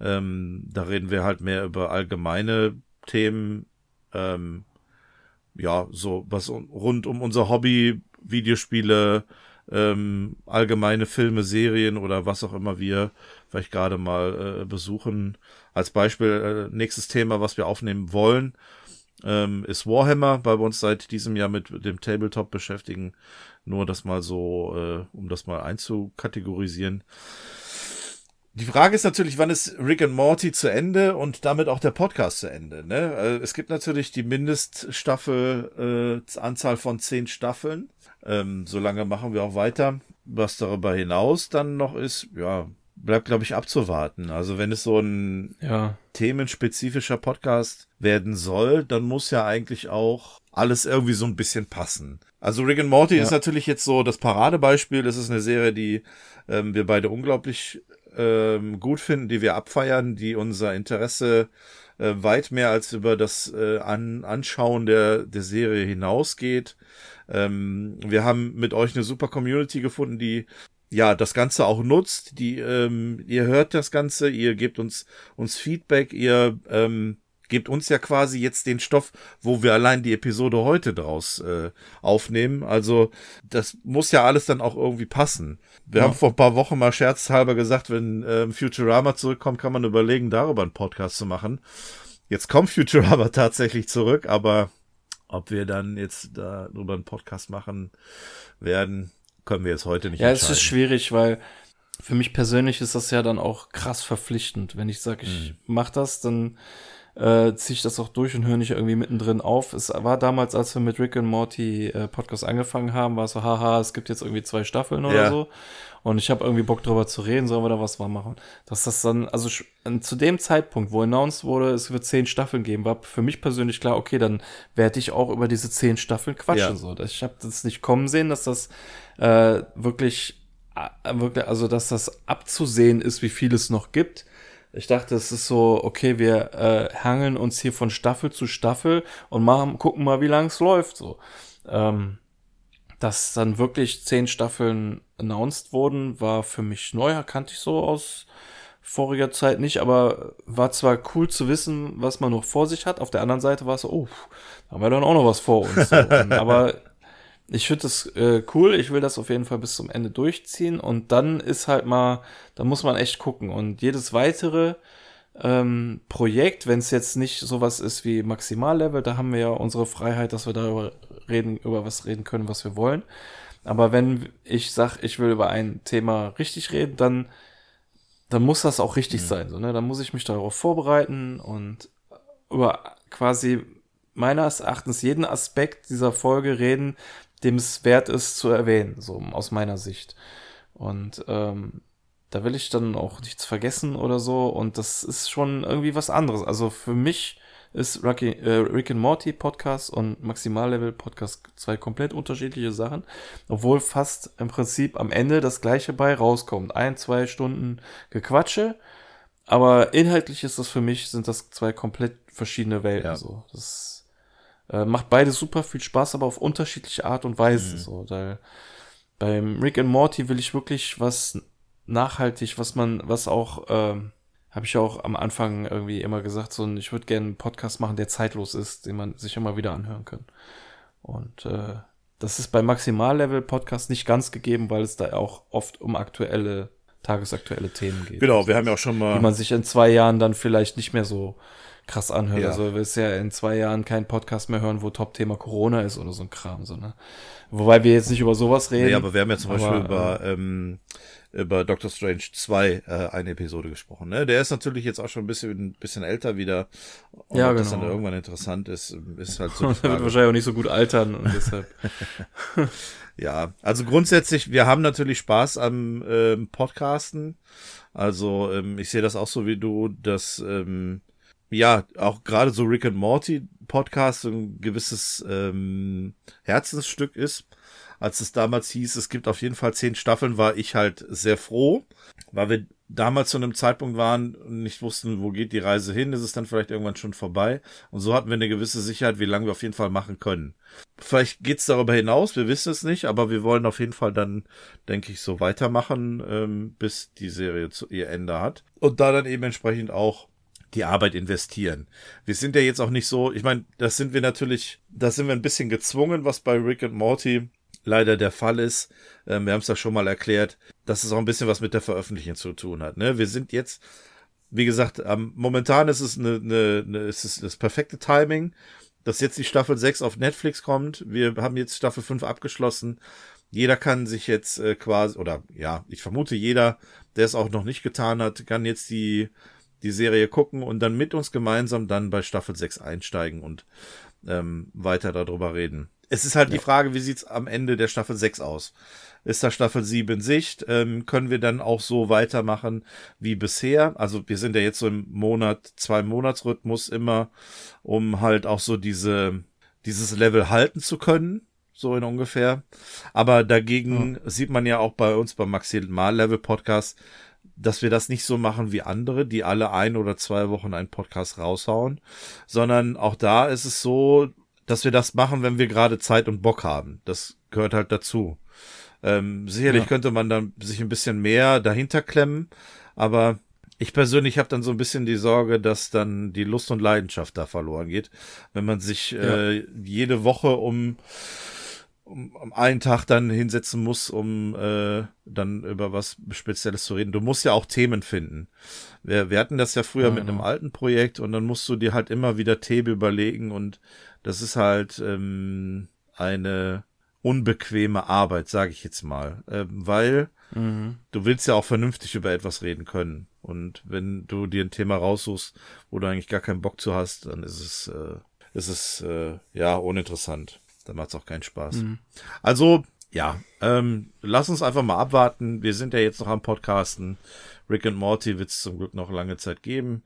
S2: Ähm, da reden wir halt mehr über allgemeine Themen, ähm, ja, so was rund um unser Hobby, Videospiele, ähm, allgemeine Filme, Serien oder was auch immer wir vielleicht gerade mal äh, besuchen. Als Beispiel, äh, nächstes Thema, was wir aufnehmen wollen, ähm, ist Warhammer, weil wir uns seit diesem Jahr mit dem Tabletop beschäftigen. Nur das mal so, äh, um das mal einzukategorisieren. Die Frage ist natürlich, wann ist Rick and Morty zu Ende und damit auch der Podcast zu Ende? Ne? Äh, es gibt natürlich die Mindeststaffel, äh, Anzahl von zehn Staffeln. Ähm, solange machen wir auch weiter. Was darüber hinaus dann noch ist, ja, bleibt, glaube ich, abzuwarten. Also wenn es so ein ja. themenspezifischer Podcast werden soll, dann muss ja eigentlich auch alles irgendwie so ein bisschen passen. Also Rick and Morty ja. ist natürlich jetzt so das Paradebeispiel. Es ist eine Serie, die ähm, wir beide unglaublich ähm, gut finden, die wir abfeiern, die unser Interesse äh, weit mehr als über das äh, An Anschauen der, der Serie hinausgeht. Ähm, wir haben mit euch eine super Community gefunden, die ja das Ganze auch nutzt. Die ähm, ihr hört das Ganze, ihr gebt uns uns Feedback, ihr ähm, gebt uns ja quasi jetzt den Stoff, wo wir allein die Episode heute draus äh, aufnehmen. Also das muss ja alles dann auch irgendwie passen. Wir ja. haben vor ein paar Wochen mal scherzhalber gesagt, wenn äh, Futurama zurückkommt, kann man überlegen, darüber einen Podcast zu machen. Jetzt kommt Futurama (laughs) tatsächlich zurück, aber ob wir dann jetzt darüber einen Podcast machen werden, können wir jetzt heute nicht
S1: Ja, es ist schwierig, weil für mich persönlich ist das ja dann auch krass verpflichtend. Wenn ich sage, ich mhm. mach das, dann äh, ziehe ich das auch durch und höre nicht irgendwie mittendrin auf. Es war damals, als wir mit Rick und Morty äh, Podcast angefangen haben, war es so, haha, es gibt jetzt irgendwie zwei Staffeln oder ja. so. Und ich habe irgendwie Bock drüber zu reden, sollen wir da was mal machen. Dass das dann, also zu dem Zeitpunkt, wo announced wurde, es wird zehn Staffeln geben, war für mich persönlich klar, okay, dann werde ich auch über diese zehn Staffeln quatschen. Ja. So. Ich habe das nicht kommen sehen, dass das äh, wirklich, äh, wirklich, also dass das abzusehen ist, wie viel es noch gibt ich dachte, es ist so, okay, wir äh, hangeln uns hier von Staffel zu Staffel und machen, gucken mal, wie lang es läuft. So. Ähm, dass dann wirklich zehn Staffeln announced wurden, war für mich neu, kannte ich so aus voriger Zeit nicht, aber war zwar cool zu wissen, was man noch vor sich hat. Auf der anderen Seite war es so, oh, da haben wir dann auch noch was vor uns. So. (laughs) aber ich finde das äh, cool. Ich will das auf jeden Fall bis zum Ende durchziehen. Und dann ist halt mal, da muss man echt gucken. Und jedes weitere ähm, Projekt, wenn es jetzt nicht sowas ist wie Maximallevel, da haben wir ja unsere Freiheit, dass wir darüber reden, über was reden können, was wir wollen. Aber wenn ich sag, ich will über ein Thema richtig reden, dann, dann muss das auch richtig mhm. sein. So, ne? Dann muss ich mich darauf vorbereiten und über quasi meines Erachtens jeden Aspekt dieser Folge reden, dem es wert ist zu erwähnen, so aus meiner Sicht. Und ähm, da will ich dann auch nichts vergessen oder so. Und das ist schon irgendwie was anderes. Also für mich ist Rocky, äh, Rick and Morty Podcast und Maximallevel Podcast zwei komplett unterschiedliche Sachen, obwohl fast im Prinzip am Ende das gleiche bei rauskommt. Ein, zwei Stunden Gequatsche, aber inhaltlich ist das für mich, sind das zwei komplett verschiedene Welten. Ja. So. Das äh, macht beide super viel Spaß, aber auf unterschiedliche Art und Weise. Mhm. So, weil beim Rick and Morty will ich wirklich was nachhaltig, was man, was auch, ähm, habe ich auch am Anfang irgendwie immer gesagt, so ich würde gerne einen Podcast machen, der zeitlos ist, den man sich immer wieder anhören kann. Und äh, das ist bei Maximallevel Podcast nicht ganz gegeben, weil es da auch oft um aktuelle, tagesaktuelle Themen geht.
S2: Genau, wir haben ja auch schon mal.
S1: Die man sich in zwei Jahren dann vielleicht nicht mehr so krass anhört. Ja. Also du wirst ja in zwei Jahren keinen Podcast mehr hören, wo Top-Thema Corona ist oder so ein Kram. So, ne? Wobei wir jetzt nicht über sowas reden. Nee,
S2: aber wir haben ja zum aber, Beispiel über, äh, ähm, über Doctor Strange 2 äh, eine Episode gesprochen. Ne? Der ist natürlich jetzt auch schon ein bisschen, ein bisschen älter wieder. Und ja, ob genau. das dann genau. irgendwann interessant ist, ist halt (laughs) so.
S1: Der wird wahrscheinlich auch nicht so gut altern und deshalb. (laughs)
S2: ja, also grundsätzlich, wir haben natürlich Spaß am ähm, Podcasten. Also ähm, ich sehe das auch so wie du, dass ähm, ja auch gerade so Rick and Morty Podcast ein gewisses ähm, Herzensstück ist. Als es damals hieß, es gibt auf jeden Fall zehn Staffeln, war ich halt sehr froh, weil wir damals zu einem Zeitpunkt waren und nicht wussten, wo geht die Reise hin, ist es dann vielleicht irgendwann schon vorbei. Und so hatten wir eine gewisse Sicherheit, wie lange wir auf jeden Fall machen können. Vielleicht geht's darüber hinaus, wir wissen es nicht, aber wir wollen auf jeden Fall dann, denke ich, so weitermachen, ähm, bis die Serie zu ihr Ende hat. Und da dann eben entsprechend auch die Arbeit investieren. Wir sind ja jetzt auch nicht so, ich meine, das sind wir natürlich, da sind wir ein bisschen gezwungen, was bei Rick and Morty leider der Fall ist. Ähm, wir haben es da schon mal erklärt, dass es auch ein bisschen was mit der Veröffentlichung zu tun hat. Ne? Wir sind jetzt, wie gesagt, ähm, momentan ist es eine, eine, eine ist es das perfekte Timing, dass jetzt die Staffel 6 auf Netflix kommt. Wir haben jetzt Staffel 5 abgeschlossen. Jeder kann sich jetzt äh, quasi, oder ja, ich vermute jeder, der es auch noch nicht getan hat, kann jetzt die, die Serie gucken und dann mit uns gemeinsam dann bei Staffel 6 einsteigen und ähm, weiter darüber reden. Es ist halt ja. die Frage, wie sieht's am Ende der Staffel 6 aus? Ist da Staffel 7 in Sicht? Ähm, können wir dann auch so weitermachen wie bisher? Also wir sind ja jetzt so im Monat, zwei Monatsrhythmus immer, um halt auch so diese, dieses Level halten zu können. So in ungefähr. Aber dagegen ja. sieht man ja auch bei uns beim Maximal Level Podcast, dass wir das nicht so machen wie andere, die alle ein oder zwei Wochen einen Podcast raushauen, sondern auch da ist es so, dass wir das machen, wenn wir gerade Zeit und Bock haben. Das gehört halt dazu. Ähm, sicherlich ja. könnte man dann sich ein bisschen mehr dahinter klemmen, aber ich persönlich habe dann so ein bisschen die Sorge, dass dann die Lust und Leidenschaft da verloren geht, wenn man sich ja. äh, jede Woche um, um, um einen Tag dann hinsetzen muss, um äh, dann über was Spezielles zu reden. Du musst ja auch Themen finden. Wir, wir hatten das ja früher ja, mit einem alten Projekt und dann musst du dir halt immer wieder Themen überlegen und das ist halt ähm, eine unbequeme Arbeit, sage ich jetzt mal, äh, weil mhm. du willst ja auch vernünftig über etwas reden können. Und wenn du dir ein Thema raussuchst, wo du eigentlich gar keinen Bock zu hast, dann ist es, äh, ist es äh, ja uninteressant. Dann macht es auch keinen Spaß. Mhm. Also ja, ähm, lass uns einfach mal abwarten. Wir sind ja jetzt noch am Podcasten. Rick and Morty wird es zum Glück noch lange Zeit geben.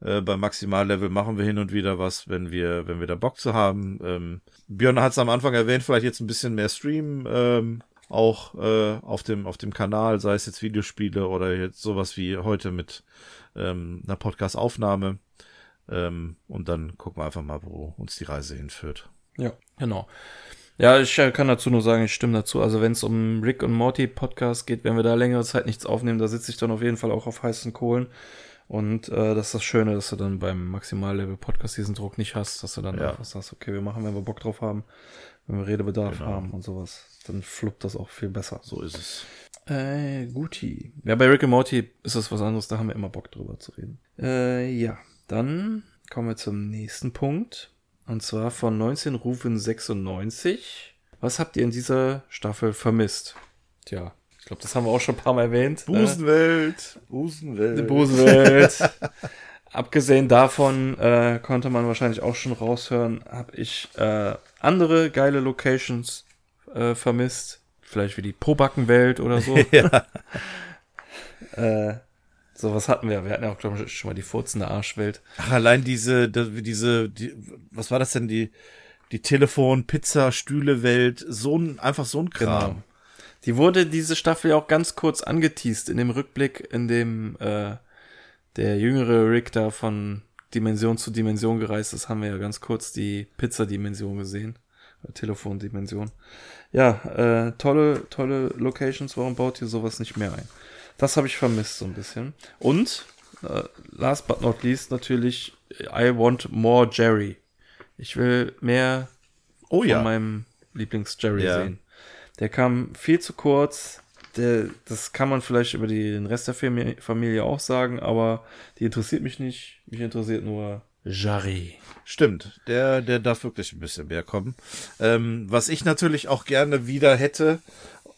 S2: Äh, beim Maximallevel machen wir hin und wieder was, wenn wir, wenn wir da Bock zu haben. Ähm, Björn hat es am Anfang erwähnt, vielleicht jetzt ein bisschen mehr Stream, ähm, auch äh, auf dem auf dem Kanal, sei es jetzt Videospiele oder jetzt sowas wie heute mit ähm, einer Podcast-Aufnahme. Ähm, und dann gucken wir einfach mal, wo uns die Reise hinführt.
S1: Ja, genau. Ja, ich äh, kann dazu nur sagen, ich stimme dazu. Also wenn es um Rick und Morty Podcast geht, wenn wir da längere Zeit nichts aufnehmen, da sitze ich dann auf jeden Fall auch auf heißen Kohlen. Und äh, das ist das Schöne, dass du dann beim Maximallevel-Podcast diesen Druck nicht hast, dass du dann ja. einfach sagst, okay, wir machen, wenn wir Bock drauf haben, wenn wir Redebedarf genau. haben und sowas. Dann fluppt das auch viel besser.
S2: So ist es.
S1: Äh, guti. Ja, bei Rick and Morty ist das was anderes, da haben wir immer Bock drüber zu reden. Äh, ja, dann kommen wir zum nächsten Punkt. Und zwar von 19 Rufen 96. Was habt ihr in dieser Staffel vermisst? Tja, ich glaube, das haben wir auch schon ein paar Mal erwähnt.
S2: Ne? Busenwelt. Busenwelt.
S1: Die (laughs) Busenwelt. Abgesehen davon äh, konnte man wahrscheinlich auch schon raushören, habe ich äh, andere geile Locations äh, vermisst. Vielleicht wie die Pobackenwelt oder so. (laughs) ja. äh, so was hatten wir. Wir hatten ja auch, glaube ich, schon mal die furzende Arschwelt.
S2: Ach, allein diese, diese, die, was war das denn, die, die Telefon, Pizza, Stühle Welt, so ein, einfach so ein Kram. Genau.
S1: Die wurde diese Staffel ja auch ganz kurz angeteased in dem Rückblick, in dem äh, der jüngere Rick da von Dimension zu Dimension gereist ist, haben wir ja ganz kurz die Pizza-Dimension gesehen. Äh, Telefondimension. Ja, äh, tolle, tolle Locations. Warum baut ihr sowas nicht mehr ein? Das habe ich vermisst so ein bisschen. Und, äh, last but not least, natürlich, I want more Jerry. Ich will mehr
S2: oh, von
S1: ja. meinem Lieblings-Jerry ja. sehen. Der kam viel zu kurz. Der, das kann man vielleicht über die, den Rest der Familie, Familie auch sagen, aber die interessiert mich nicht. Mich interessiert nur Jarry.
S2: Stimmt, der, der darf wirklich ein bisschen mehr kommen. Ähm, was ich natürlich auch gerne wieder hätte,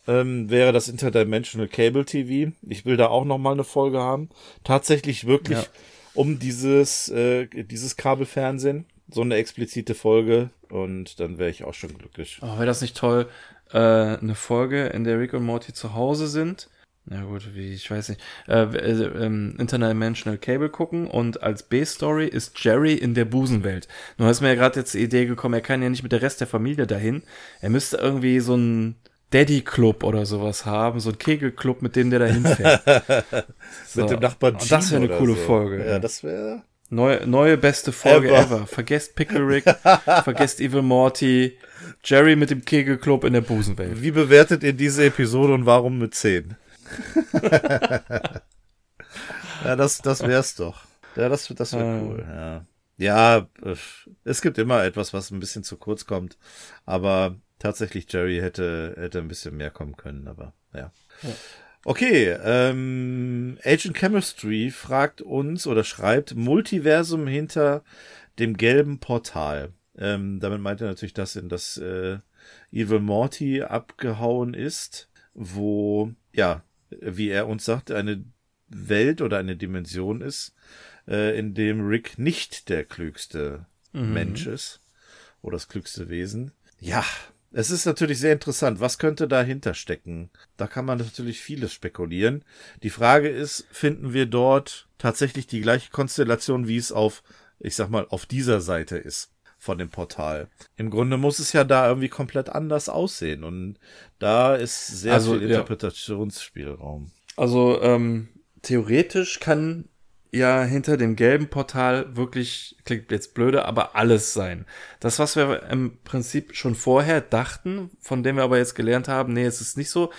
S2: ähm, wäre das Interdimensional Cable TV. Ich will da auch noch mal eine Folge haben. Tatsächlich wirklich ja. um dieses, äh, dieses Kabelfernsehen. So eine explizite Folge und dann wäre ich auch schon glücklich.
S1: Oh, wäre das nicht toll, äh, eine Folge, in der Rick und Morty zu Hause sind na gut, wie, ich weiß nicht. Äh, äh, ähm, Interdimensional Cable gucken und als B-Story ist Jerry in der Busenwelt. Nur ist mir ja gerade jetzt die Idee gekommen, er kann ja nicht mit der Rest der Familie dahin. Er müsste irgendwie so ein Daddy-Club oder sowas haben, so ein Kegelclub, mit dem der dahin fährt. (laughs)
S2: so. Mit dem Nachbarn
S1: Gene Das wäre eine coole so. Folge.
S2: Ja, das wäre.
S1: Neue, neue beste Folge ever. ever. Vergesst Pickle Rick, (laughs) vergesst Evil Morty, Jerry mit dem Kegelclub in der Busenwelt.
S2: Wie bewertet ihr diese Episode und warum mit 10? (laughs) ja, das, das wär's doch. Ja, das, das wäre ähm. cool, ja. Ja, es gibt immer etwas, was ein bisschen zu kurz kommt. Aber tatsächlich, Jerry hätte, hätte ein bisschen mehr kommen können, aber ja. ja. Okay, ähm, Agent Chemistry fragt uns oder schreibt Multiversum hinter dem gelben Portal. Ähm, damit meint er natürlich das, in das äh, Evil Morty abgehauen ist, wo ja wie er uns sagt, eine Welt oder eine Dimension ist, äh, in dem Rick nicht der klügste mhm. Mensch ist oder das klügste Wesen. Ja, es ist natürlich sehr interessant. Was könnte dahinter stecken? Da kann man natürlich vieles spekulieren. Die Frage ist, finden wir dort tatsächlich die gleiche Konstellation, wie es auf, ich sag mal, auf dieser Seite ist? von dem Portal. Im Grunde muss es ja da irgendwie komplett anders aussehen und da ist sehr also, viel Interpretationsspielraum.
S1: Also ähm, theoretisch kann ja hinter dem gelben Portal wirklich, klingt jetzt blöde, aber alles sein. Das, was wir im Prinzip schon vorher dachten, von dem wir aber jetzt gelernt haben, nee, es ist nicht so.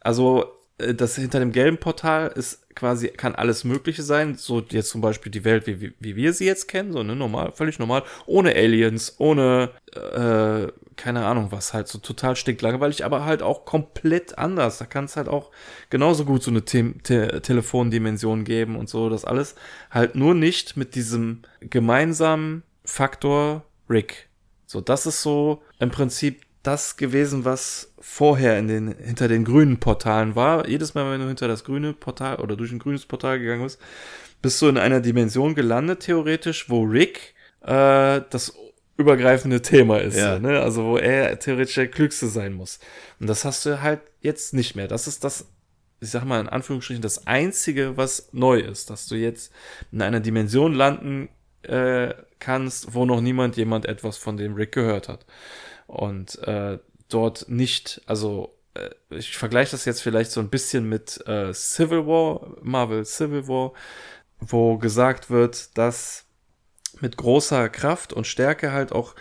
S1: Also äh, das hinter dem gelben Portal ist quasi, kann alles Mögliche sein. So jetzt zum Beispiel die Welt, wie, wie, wir sie jetzt kennen, so ne, normal, völlig normal, ohne Aliens, ohne, äh, keine Ahnung was, halt so total stinklangweilig, aber halt auch komplett anders. Da kann es halt auch genauso gut so eine Te Te Telefondimension geben und so, das alles halt nur nicht mit diesem gemeinsamen Faktor Rick. So, das ist so im Prinzip das gewesen, was vorher in den, hinter den grünen Portalen war. Jedes Mal, wenn du hinter das grüne Portal oder durch ein grünes Portal gegangen bist, bist du in einer Dimension gelandet, theoretisch, wo Rick äh, das übergreifende Thema ist. Ja. Ne? Also wo er theoretisch der Klügste sein muss. Und das hast du halt jetzt nicht mehr. Das ist das, ich sag mal in Anführungsstrichen, das Einzige, was neu ist, dass du jetzt in einer Dimension landen äh, kannst, wo noch niemand jemand etwas von dem Rick gehört hat und äh, dort nicht, also äh, ich vergleiche das jetzt vielleicht so ein bisschen mit äh, Civil War, Marvel Civil War, wo gesagt wird, dass mit großer Kraft und Stärke halt auch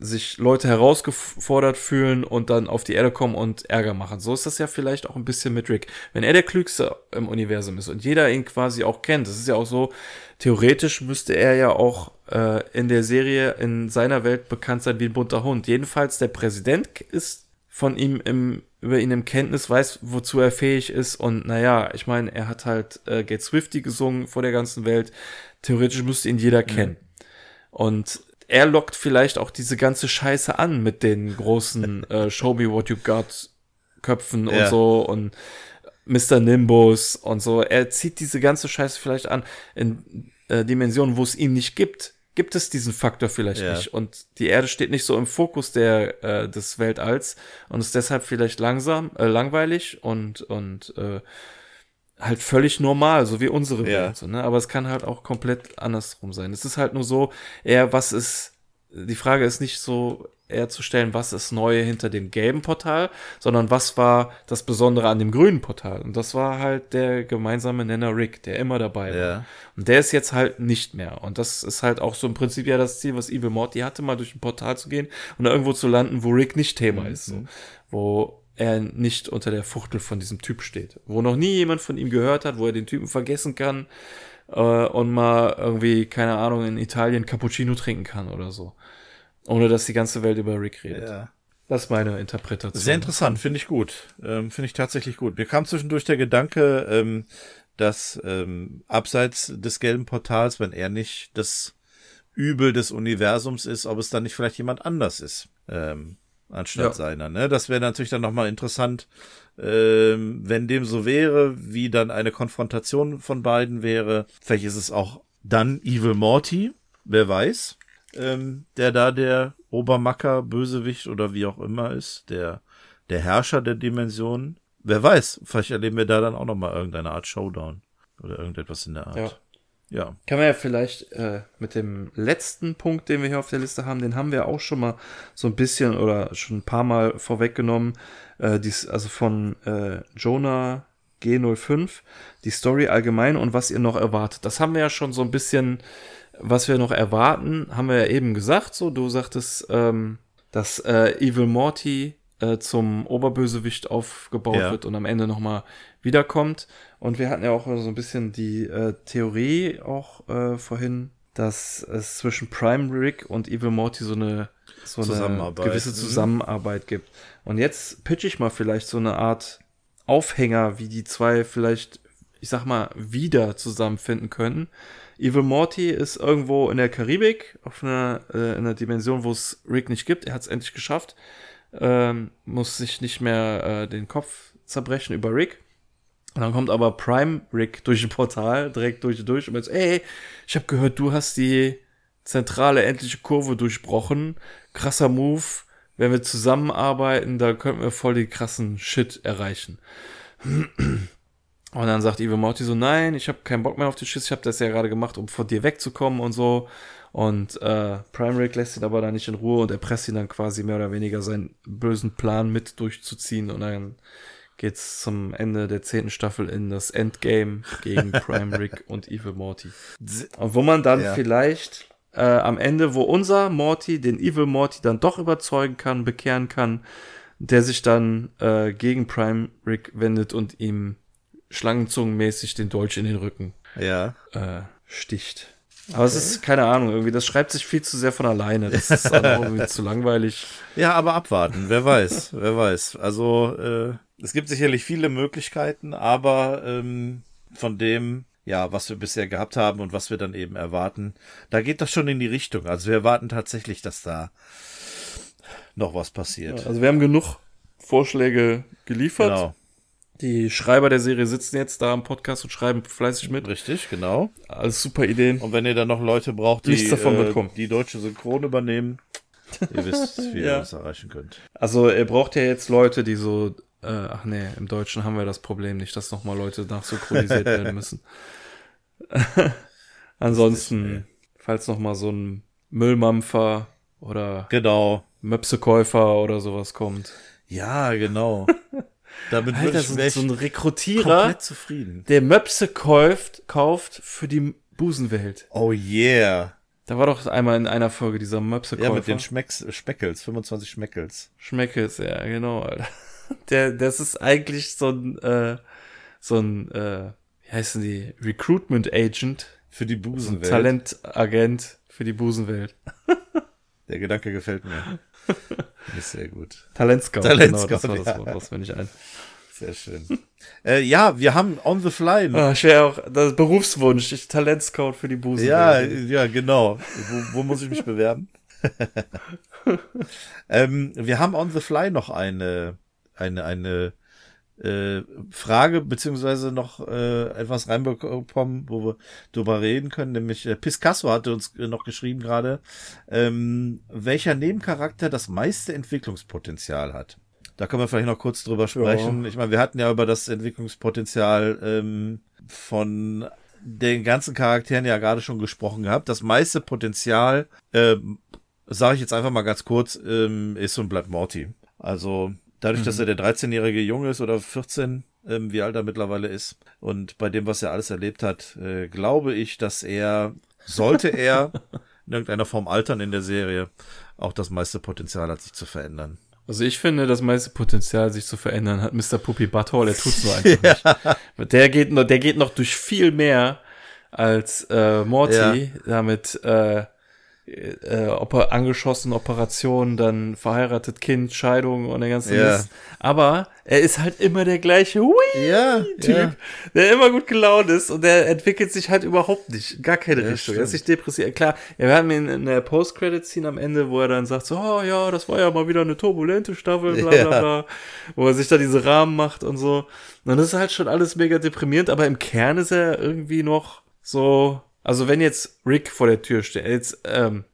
S1: sich Leute herausgefordert fühlen und dann auf die Erde kommen und Ärger machen. So ist das ja vielleicht auch ein bisschen mit Rick. Wenn er der Klügste im Universum ist und jeder ihn quasi auch kennt, das ist ja auch so, theoretisch müsste er ja auch äh, in der Serie in seiner Welt bekannt sein wie ein bunter Hund. Jedenfalls der Präsident ist von ihm im, über ihn im Kenntnis, weiß, wozu er fähig ist. Und naja, ich meine, er hat halt äh, Get Swifty gesungen vor der ganzen Welt. Theoretisch müsste ihn jeder kennen. Mhm. Und er lockt vielleicht auch diese ganze Scheiße an mit den großen (laughs) äh, Show Me What You Got Köpfen ja. und so und Mr. Nimbus und so. Er zieht diese ganze Scheiße vielleicht an in äh, Dimensionen, wo es ihn nicht gibt. Gibt es diesen Faktor vielleicht ja. nicht. Und die Erde steht nicht so im Fokus der, äh, des Weltalls und ist deshalb vielleicht langsam, äh, langweilig und, und äh, halt völlig normal, so wie unsere ja. Welt. So, ne? Aber es kann halt auch komplett andersrum sein. Es ist halt nur so, eher was ist, die Frage ist nicht so, eher zu stellen, was ist neu hinter dem gelben Portal, sondern was war das Besondere an dem grünen Portal. Und das war halt der gemeinsame Nenner Rick, der immer dabei war. Ja. Und der ist jetzt halt nicht mehr. Und das ist halt auch so im Prinzip ja das Ziel, was Evil Morty hatte, mal durch ein Portal zu gehen und da irgendwo zu landen, wo Rick nicht Thema mhm. ist. So. Wo er nicht unter der Fuchtel von diesem Typ steht. Wo noch nie jemand von ihm gehört hat, wo er den Typen vergessen kann äh, und mal irgendwie, keine Ahnung, in Italien Cappuccino trinken kann oder so. Ohne dass die ganze Welt über Rick redet. Ja. Das ist meine Interpretation.
S2: Sehr interessant, finde ich gut. Ähm, finde ich tatsächlich gut. Mir kam zwischendurch der Gedanke, ähm, dass ähm, abseits des gelben Portals, wenn er nicht das Übel des Universums ist, ob es dann nicht vielleicht jemand anders ist, ähm, anstatt ja. seiner. Ne? Das wäre natürlich dann nochmal interessant, ähm, wenn dem so wäre, wie dann eine Konfrontation von beiden wäre. Vielleicht ist es auch dann Evil Morty, wer weiß, ähm, der da der Obermacker, Bösewicht oder wie auch immer ist, der, der Herrscher der Dimensionen. Wer weiß, vielleicht erleben wir da dann auch nochmal irgendeine Art Showdown oder irgendetwas in der Art.
S1: Ja. Ja. Kann man ja vielleicht äh, mit dem letzten Punkt, den wir hier auf der Liste haben, den haben wir auch schon mal so ein bisschen oder schon ein paar Mal vorweggenommen. Äh, dies, also von äh, Jonah G05, die Story allgemein und was ihr noch erwartet. Das haben wir ja schon so ein bisschen, was wir noch erwarten, haben wir ja eben gesagt. So, du sagtest, ähm, dass äh, Evil Morty äh, zum Oberbösewicht aufgebaut ja. wird und am Ende nochmal wiederkommt. Und wir hatten ja auch so ein bisschen die äh, Theorie auch äh, vorhin, dass es zwischen Prime Rick und Evil Morty so eine, so eine gewisse mhm. Zusammenarbeit gibt. Und jetzt pitch ich mal vielleicht so eine Art Aufhänger, wie die zwei vielleicht, ich sag mal, wieder zusammenfinden können. Evil Morty ist irgendwo in der Karibik, auf einer, äh, in einer Dimension, wo es Rick nicht gibt. Er hat es endlich geschafft. Ähm, muss sich nicht mehr äh, den Kopf zerbrechen über Rick. Und dann kommt aber Prime Rick durch ein Portal, direkt durch und durch und jetzt, ey, ich habe gehört, du hast die zentrale endliche Kurve durchbrochen. Krasser Move. Wenn wir zusammenarbeiten, da könnten wir voll die krassen Shit erreichen. Und dann sagt Evil Morty so, nein, ich habe keinen Bock mehr auf die Schiss, ich habe das ja gerade gemacht, um von dir wegzukommen und so. Und äh, Prime Rick lässt ihn aber da nicht in Ruhe und erpresst ihn dann quasi mehr oder weniger seinen bösen Plan mit durchzuziehen. Und dann geht's zum Ende der zehnten Staffel in das Endgame gegen (laughs) Prime Rick und Evil Morty. Und wo man dann ja. vielleicht äh, am Ende, wo unser Morty den Evil Morty dann doch überzeugen kann, bekehren kann, der sich dann äh, gegen Prime Rick wendet und ihm schlangenzungenmäßig den Dolch in den Rücken
S2: ja.
S1: äh, sticht. Aber okay. es ist, keine Ahnung, irgendwie, das schreibt sich viel zu sehr von alleine. Das ist auch irgendwie (laughs) zu langweilig.
S2: Ja, aber abwarten, wer weiß, wer weiß. Also, äh, es gibt sicherlich viele Möglichkeiten, aber ähm, von dem, ja, was wir bisher gehabt haben und was wir dann eben erwarten, da geht das schon in die Richtung. Also wir erwarten tatsächlich, dass da noch was passiert.
S1: Ja, also wir haben genug Vorschläge geliefert. Genau. Die Schreiber der Serie sitzen jetzt da am Podcast und schreiben fleißig mit.
S2: Richtig, genau.
S1: Alles super Ideen.
S2: Und wenn ihr dann noch Leute braucht, die äh, die deutsche Synchron übernehmen, ihr wisst, (laughs) wie ja. ihr das erreichen könnt.
S1: Also ihr braucht ja jetzt Leute, die so äh, ach nee, im Deutschen haben wir das Problem nicht, dass nochmal Leute nachsynchronisiert (laughs) werden müssen. (laughs) Ansonsten, falls nochmal so ein Müllmampfer oder
S2: genau.
S1: Möpsekäufer oder sowas kommt.
S2: Ja, genau.
S1: Damit Alter, so, so ein Rekrutierer, zufrieden. der Möpse kauft, kauft für die Busenwelt.
S2: Oh yeah.
S1: Da war doch einmal in einer Folge dieser Möpsekäufer.
S2: Ja, mit den Schmecks, Speckels, 25 Schmeckels.
S1: Schmeckels, ja, genau, Alter. (laughs) Der, das ist eigentlich so ein, äh, so ein, äh, wie heißen die? Recruitment Agent.
S2: Für die Busenwelt.
S1: Talentagent für die Busenwelt. (laughs)
S2: Der Gedanke gefällt mir. (laughs) ist sehr gut.
S1: Talentscout.
S2: Talentscout, genau,
S1: das war das Wort, was mir nicht ein.
S2: Sehr schön. äh, ja, wir haben on the fly.
S1: Ah, ich wäre auch das Berufswunsch, ich Talentscout für die Busenwelt.
S2: Ja, ja, genau. Wo, wo muss ich mich bewerben? (laughs) ähm, wir haben on the fly noch eine eine, eine äh, Frage beziehungsweise noch äh, etwas reinbekommen, wo wir drüber reden können, nämlich äh, Piscasso hatte uns noch geschrieben gerade, ähm, welcher Nebencharakter das meiste Entwicklungspotenzial hat. Da können wir vielleicht noch kurz drüber sprechen. Ja. Ich meine, wir hatten ja über das Entwicklungspotenzial ähm, von den ganzen Charakteren ja gerade schon gesprochen gehabt. Das meiste Potenzial, ähm, sage ich jetzt einfach mal ganz kurz, ähm, ist und bleibt Morty. Also Dadurch, mhm. dass er der 13-jährige Junge ist oder 14, ähm, wie alt er mittlerweile ist. Und bei dem, was er alles erlebt hat, äh, glaube ich, dass er, sollte er (laughs) in irgendeiner Form altern in der Serie, auch das meiste Potenzial hat, sich zu verändern.
S1: Also ich finde, das meiste Potenzial, sich zu verändern, hat Mr. Puppy Butthole, der tut's nur (laughs) einfach ja. nicht. Der geht noch, der geht noch durch viel mehr als äh, Morty, ja. damit äh, äh, Oper angeschossen, Operation, dann verheiratet, Kind, Scheidung und der ganze. Mist. Aber er ist halt immer der gleiche
S2: ja,
S1: Typ, ja. der immer gut gelaunt ist und der entwickelt sich halt überhaupt nicht. Gar keine ja, Richtung. Er ist nicht depressiv. Klar, wir haben ihn in der Post-Credit-Scene am Ende, wo er dann sagt so, oh ja, das war ja mal wieder eine turbulente Staffel, bla bla bla. Wo er sich da diese Rahmen macht und so. Und das ist halt schon alles mega deprimierend, aber im Kern ist er irgendwie noch so also wenn jetzt Rick vor der Tür steht, jetzt, ähm,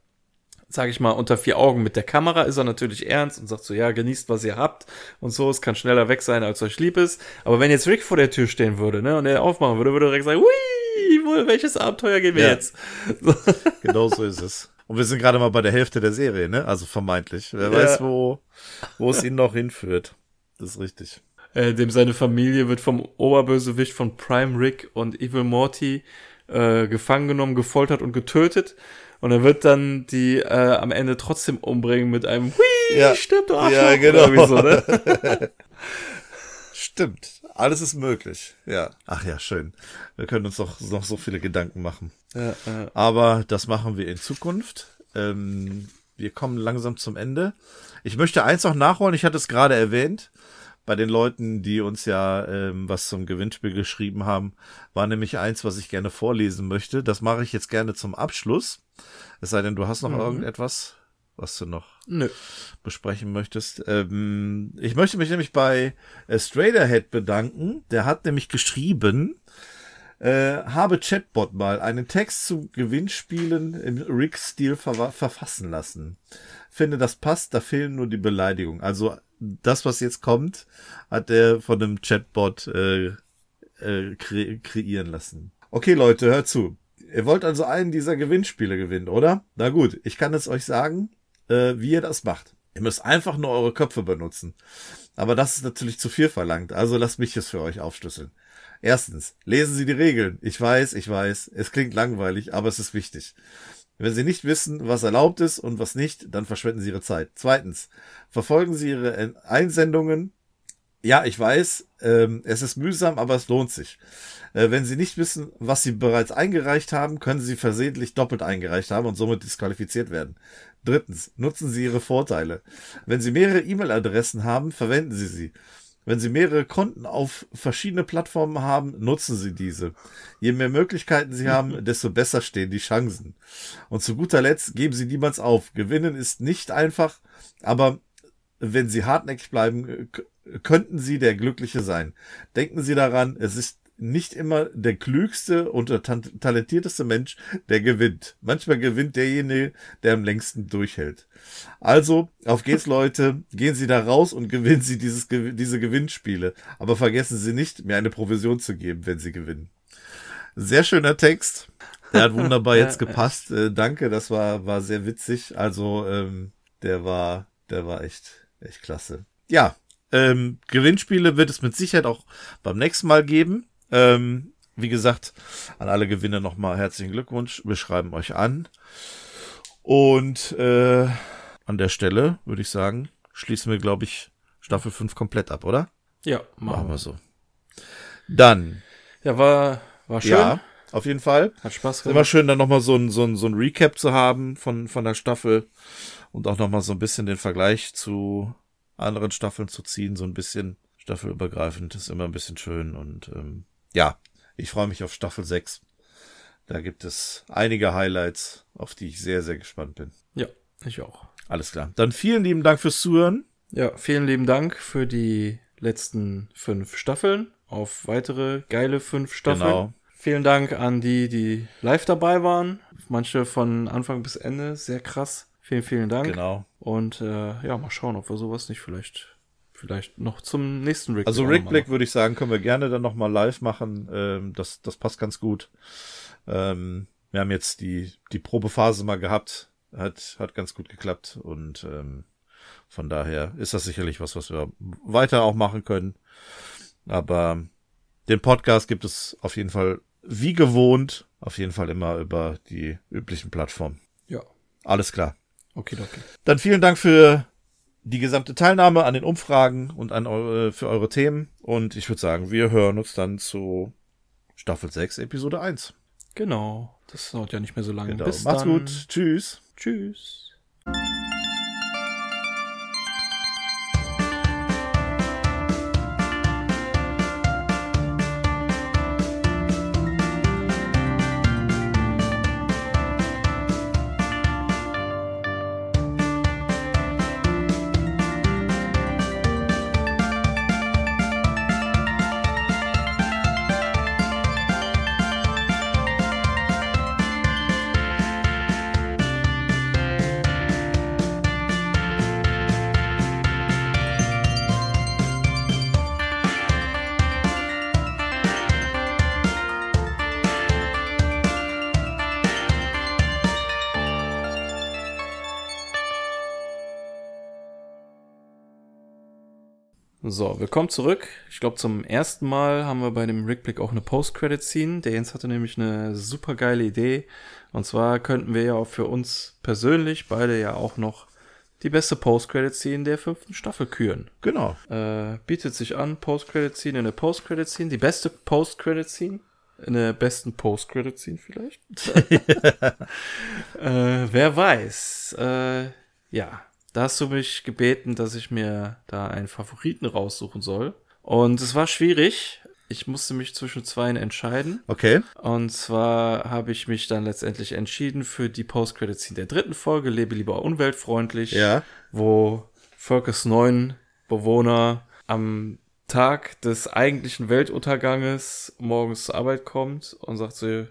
S1: sage ich mal, unter vier Augen mit der Kamera, ist er natürlich ernst und sagt so, ja, genießt, was ihr habt und so, es kann schneller weg sein, als euch lieb ist. Aber wenn jetzt Rick vor der Tür stehen würde, ne, und er aufmachen würde, würde er direkt sagen, hui, welches Abenteuer gehen wir ja. jetzt? (laughs)
S2: So. Genau so ist es. Und wir sind gerade mal bei der Hälfte der Serie, ne? Also vermeintlich. Wer ja. weiß, wo, wo es ihn noch hinführt. Das ist richtig.
S1: Äh, dem seine Familie wird vom Oberbösewicht von Prime Rick und Evil Morty äh, gefangen genommen, gefoltert und getötet. Und er wird dann die äh, am Ende trotzdem umbringen mit einem Hui, ja. stirbt doch
S2: Ja, genau. So, ne? (laughs) Stimmt. Alles ist möglich. Ja. Ach ja, schön. Wir können uns doch noch so viele Gedanken machen. Ja, ja. Aber das machen wir in Zukunft. Ähm, wir kommen langsam zum Ende. Ich möchte eins noch nachholen. Ich hatte es gerade erwähnt bei den Leuten, die uns ja ähm, was zum Gewinnspiel geschrieben haben, war nämlich eins, was ich gerne vorlesen möchte. Das mache ich jetzt gerne zum Abschluss. Es sei denn, du hast noch mhm. irgendetwas, was du noch Nö. besprechen möchtest. Ähm, ich möchte mich nämlich bei äh, Straderhead bedanken. Der hat nämlich geschrieben, äh, habe Chatbot mal einen Text zu Gewinnspielen im Rick-Stil ver verfassen lassen. Finde, das passt, da fehlen nur die Beleidigungen. Also das, was jetzt kommt, hat er von einem Chatbot äh, äh, kre kreieren lassen. Okay, Leute, hört zu. Ihr wollt also einen dieser Gewinnspiele gewinnen, oder? Na gut, ich kann es euch sagen, äh, wie ihr das macht. Ihr müsst einfach nur eure Köpfe benutzen. Aber das ist natürlich zu viel verlangt, also lasst mich es für euch aufschlüsseln. Erstens, lesen Sie die Regeln. Ich weiß, ich weiß, es klingt langweilig, aber es ist wichtig. Wenn Sie nicht wissen, was erlaubt ist und was nicht, dann verschwenden Sie Ihre Zeit. Zweitens, verfolgen Sie Ihre Einsendungen. Ja, ich weiß, ähm, es ist mühsam, aber es lohnt sich. Äh, wenn Sie nicht wissen, was Sie bereits eingereicht haben, können Sie versehentlich doppelt eingereicht haben und somit disqualifiziert werden. Drittens, nutzen Sie Ihre Vorteile. Wenn Sie mehrere E-Mail-Adressen haben, verwenden Sie sie. Wenn Sie mehrere Konten auf verschiedene Plattformen haben, nutzen Sie diese. Je mehr Möglichkeiten Sie haben, (laughs) desto besser stehen die Chancen. Und zu guter Letzt geben Sie niemals auf. Gewinnen ist nicht einfach, aber wenn Sie hartnäckig bleiben, könnten Sie der Glückliche sein. Denken Sie daran, es ist nicht immer der klügste und der talentierteste Mensch, der gewinnt. Manchmal gewinnt derjenige, der am längsten durchhält. Also, auf geht's, (laughs) Leute. Gehen Sie da raus und gewinnen Sie dieses, diese Gewinnspiele. Aber vergessen Sie nicht, mir eine Provision zu geben, wenn Sie gewinnen. Sehr schöner Text. Der hat wunderbar (laughs) jetzt gepasst. Äh, danke, das war, war sehr witzig. Also, ähm, der war, der war echt, echt klasse. Ja, ähm, Gewinnspiele wird es mit Sicherheit auch beim nächsten Mal geben. Ähm, wie gesagt, an alle Gewinner nochmal herzlichen Glückwunsch. Wir schreiben euch an. Und äh, an der Stelle würde ich sagen, schließen wir, glaube ich, Staffel 5 komplett ab, oder?
S1: Ja, machen, machen wir so.
S2: Dann.
S1: Ja, war, war schön. Ja,
S2: auf jeden Fall.
S1: Hat Spaß
S2: gemacht. Immer schön, dann nochmal so ein, so, ein, so ein Recap zu haben von, von der Staffel und auch nochmal so ein bisschen den Vergleich zu anderen Staffeln zu ziehen, so ein bisschen staffelübergreifend ist immer ein bisschen schön und ähm, ja, ich freue mich auf Staffel 6. Da gibt es einige Highlights, auf die ich sehr, sehr gespannt bin.
S1: Ja, ich auch.
S2: Alles klar. Dann vielen lieben Dank fürs Zuhören.
S1: Ja, vielen lieben Dank für die letzten fünf Staffeln. Auf weitere geile fünf Staffeln. Genau. Vielen Dank an die, die live dabei waren. Manche von Anfang bis Ende. Sehr krass. Vielen, vielen Dank.
S2: Genau.
S1: Und äh, ja, mal schauen, ob wir sowas nicht vielleicht vielleicht noch zum nächsten
S2: Rick. Also Rick Black würde ich sagen, können wir gerne dann nochmal live machen. Ähm, das, das passt ganz gut. Ähm, wir haben jetzt die, die Probephase mal gehabt. Hat, hat ganz gut geklappt und ähm, von daher ist das sicherlich was, was wir weiter auch machen können. Aber den Podcast gibt es auf jeden Fall wie gewohnt, auf jeden Fall immer über die üblichen Plattformen.
S1: Ja.
S2: Alles klar.
S1: Okay, okay.
S2: Dann vielen Dank für die gesamte Teilnahme an den Umfragen und an eure, für eure Themen. Und ich würde sagen, wir hören uns dann zu Staffel 6, Episode 1.
S1: Genau. Das dauert ja nicht mehr so lange.
S2: Genau. Bis Macht's dann. gut. Tschüss.
S1: Tschüss. So, willkommen zurück. Ich glaube, zum ersten Mal haben wir bei dem Rickblick auch eine Post-Credit-Scene. Der Jens hatte nämlich eine super geile Idee. Und zwar könnten wir ja auch für uns persönlich beide ja auch noch die beste Post-Credit-Scene der fünften Staffel küren.
S2: Genau.
S1: Äh, bietet sich an, Post-Credit-Scene in der Post-Credit-Scene. Die beste Post-Credit-Scene. In der besten Post-Credit-Scene vielleicht. (laughs) äh, wer weiß. Äh, ja, da hast du mich gebeten, dass ich mir da einen Favoriten raussuchen soll. Und es war schwierig. Ich musste mich zwischen zwei entscheiden.
S2: Okay.
S1: Und zwar habe ich mich dann letztendlich entschieden für die Post-Credit-Scene der dritten Folge, Lebe lieber umweltfreundlich.
S2: Ja.
S1: Wo Volkes neun Bewohner am Tag des eigentlichen Weltunterganges morgens zur Arbeit kommt und sagt so,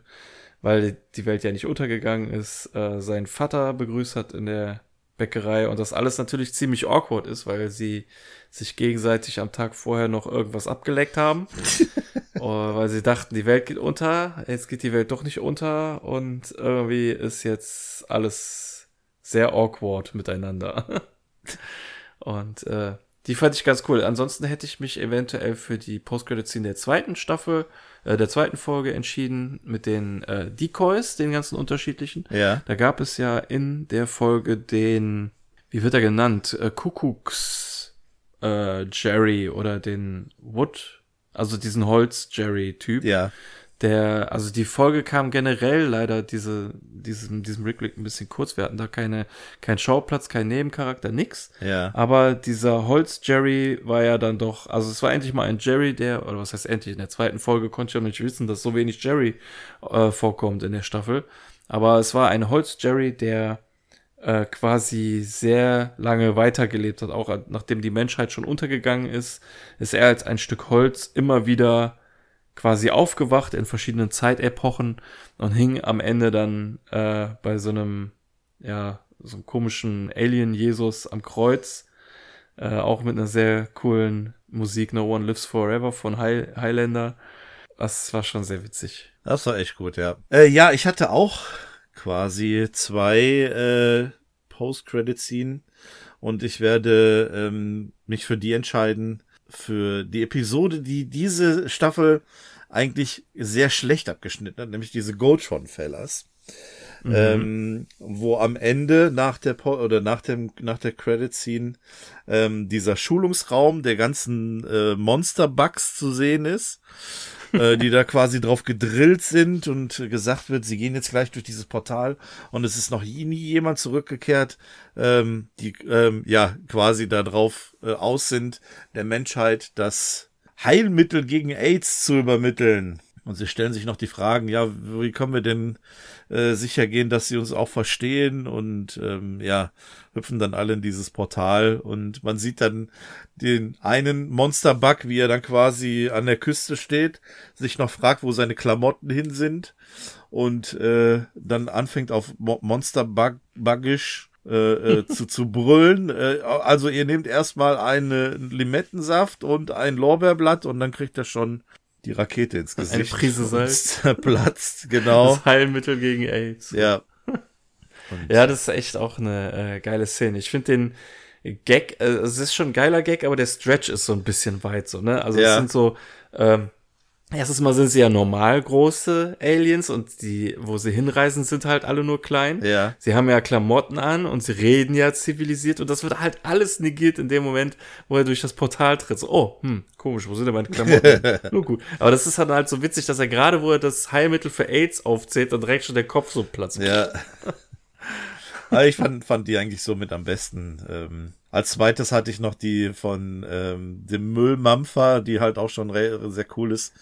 S1: weil die Welt ja nicht untergegangen ist, äh, seinen Vater begrüßt hat in der Bäckerei und das alles natürlich ziemlich awkward ist, weil sie sich gegenseitig am Tag vorher noch irgendwas abgeleckt haben, (laughs) oh, weil sie dachten, die Welt geht unter, jetzt geht die Welt doch nicht unter und irgendwie ist jetzt alles sehr awkward miteinander. (laughs) und äh, die fand ich ganz cool. Ansonsten hätte ich mich eventuell für die Post-Credit-Scene der zweiten Staffel, äh, der zweiten Folge entschieden mit den äh, Decoys, den ganzen unterschiedlichen.
S2: Ja.
S1: Da gab es ja in der Folge den, wie wird er genannt, äh, Kuckucks äh, Jerry oder den Wood, also diesen Holz-Jerry-Typ.
S2: Ja
S1: der, also die Folge kam generell leider diese, diesem, diesem Rückblick ein bisschen kurz. Wir hatten da keine, kein Schauplatz, kein Nebencharakter, nix.
S2: Ja.
S1: Aber dieser Holz-Jerry war ja dann doch, also es war endlich mal ein Jerry, der, oder was heißt endlich, in der zweiten Folge konnte ich ja nicht wissen, dass so wenig Jerry äh, vorkommt in der Staffel. Aber es war ein Holz-Jerry, der äh, quasi sehr lange weitergelebt hat, auch nachdem die Menschheit schon untergegangen ist, ist er als ein Stück Holz immer wieder quasi aufgewacht in verschiedenen Zeitepochen und hing am Ende dann äh, bei so einem, ja, so einem komischen Alien-Jesus am Kreuz. Äh, auch mit einer sehr coolen Musik, No One Lives Forever von High Highlander. Das war schon sehr witzig.
S2: Das war echt gut, ja. Äh, ja, ich hatte auch quasi zwei äh, Post-Credit-Scene und ich werde ähm, mich für die entscheiden, für die Episode, die diese Staffel eigentlich sehr schlecht abgeschnitten hat, nämlich diese Goldtron-Fellas. Mhm. Ähm, wo am Ende nach der po oder nach dem nach der Credit Scene ähm, dieser Schulungsraum der ganzen äh, Monster Bugs zu sehen ist, äh, die da quasi drauf gedrillt sind und gesagt wird, sie gehen jetzt gleich durch dieses Portal und es ist noch nie, jemand zurückgekehrt, ähm, die ähm, ja quasi da drauf äh, aus sind der Menschheit, das Heilmittel gegen AIDS zu übermitteln. Und sie stellen sich noch die Fragen, ja, wie können wir denn äh, sicher gehen, dass sie uns auch verstehen? Und ähm, ja, hüpfen dann alle in dieses Portal und man sieht dann den einen Monsterbug, wie er dann quasi an der Küste steht, sich noch fragt, wo seine Klamotten hin sind und äh, dann anfängt auf Mo Monsterbuggisch äh, äh, (laughs) zu, zu brüllen. Äh, also ihr nehmt erstmal einen Limettensaft und ein Lorbeerblatt und dann kriegt er schon die Rakete ins Gesicht.
S1: Eine Prise Salz. (laughs)
S2: Platzt, genau.
S1: Das Heilmittel gegen AIDS.
S2: Ja.
S1: Und (laughs) ja, das ist echt auch eine äh, geile Szene. Ich finde den Gag, äh, es ist schon ein geiler Gag, aber der Stretch ist so ein bisschen weit so, ne? Also
S2: Ja.
S1: es sind so, ähm, Erstens mal sind sie ja normal große Aliens und die, wo sie hinreisen, sind halt alle nur klein.
S2: Ja.
S1: Sie haben ja Klamotten an und sie reden ja zivilisiert und das wird halt alles negiert in dem Moment, wo er durch das Portal tritt. So, oh, hm, komisch, wo sind denn meine Klamotten? (laughs) nur gut. Aber das ist halt, halt so witzig, dass er gerade, wo er das Heilmittel für AIDS aufzählt, dann direkt schon der Kopf so platzt.
S2: Ja. (laughs) Aber ich fand, fand die eigentlich so mit am besten. Ähm, als zweites hatte ich noch die von ähm, dem Müllmampfer, die halt auch schon sehr cool ist,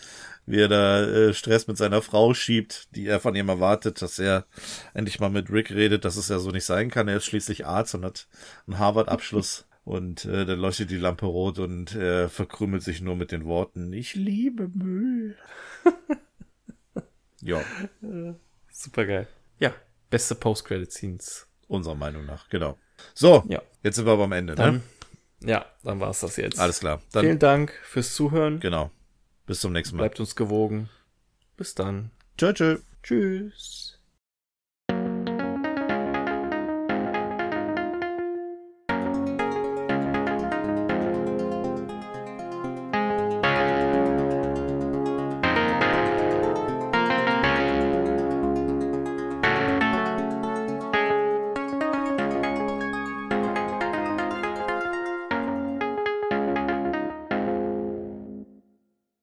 S2: wie er da äh, Stress mit seiner Frau schiebt, die er von ihm erwartet, dass er endlich mal mit Rick redet, dass es ja so nicht sein kann. Er ist schließlich Arzt und hat einen Harvard-Abschluss. (laughs) Und äh, dann leuchtet die Lampe rot und er verkrümelt sich nur mit den Worten, ich liebe Müll. (laughs)
S1: ja. Super geil. Ja, beste Post-Credit-Scenes.
S2: Unserer Meinung nach, genau. So, ja. jetzt sind wir aber am Ende,
S1: dann,
S2: ne?
S1: Ja, dann war es das jetzt.
S2: Alles klar.
S1: Dann, Vielen Dank fürs Zuhören.
S2: Genau. Bis zum nächsten Mal.
S1: Bleibt uns gewogen. Bis dann.
S2: Tschö, tschö.
S1: Tschüss.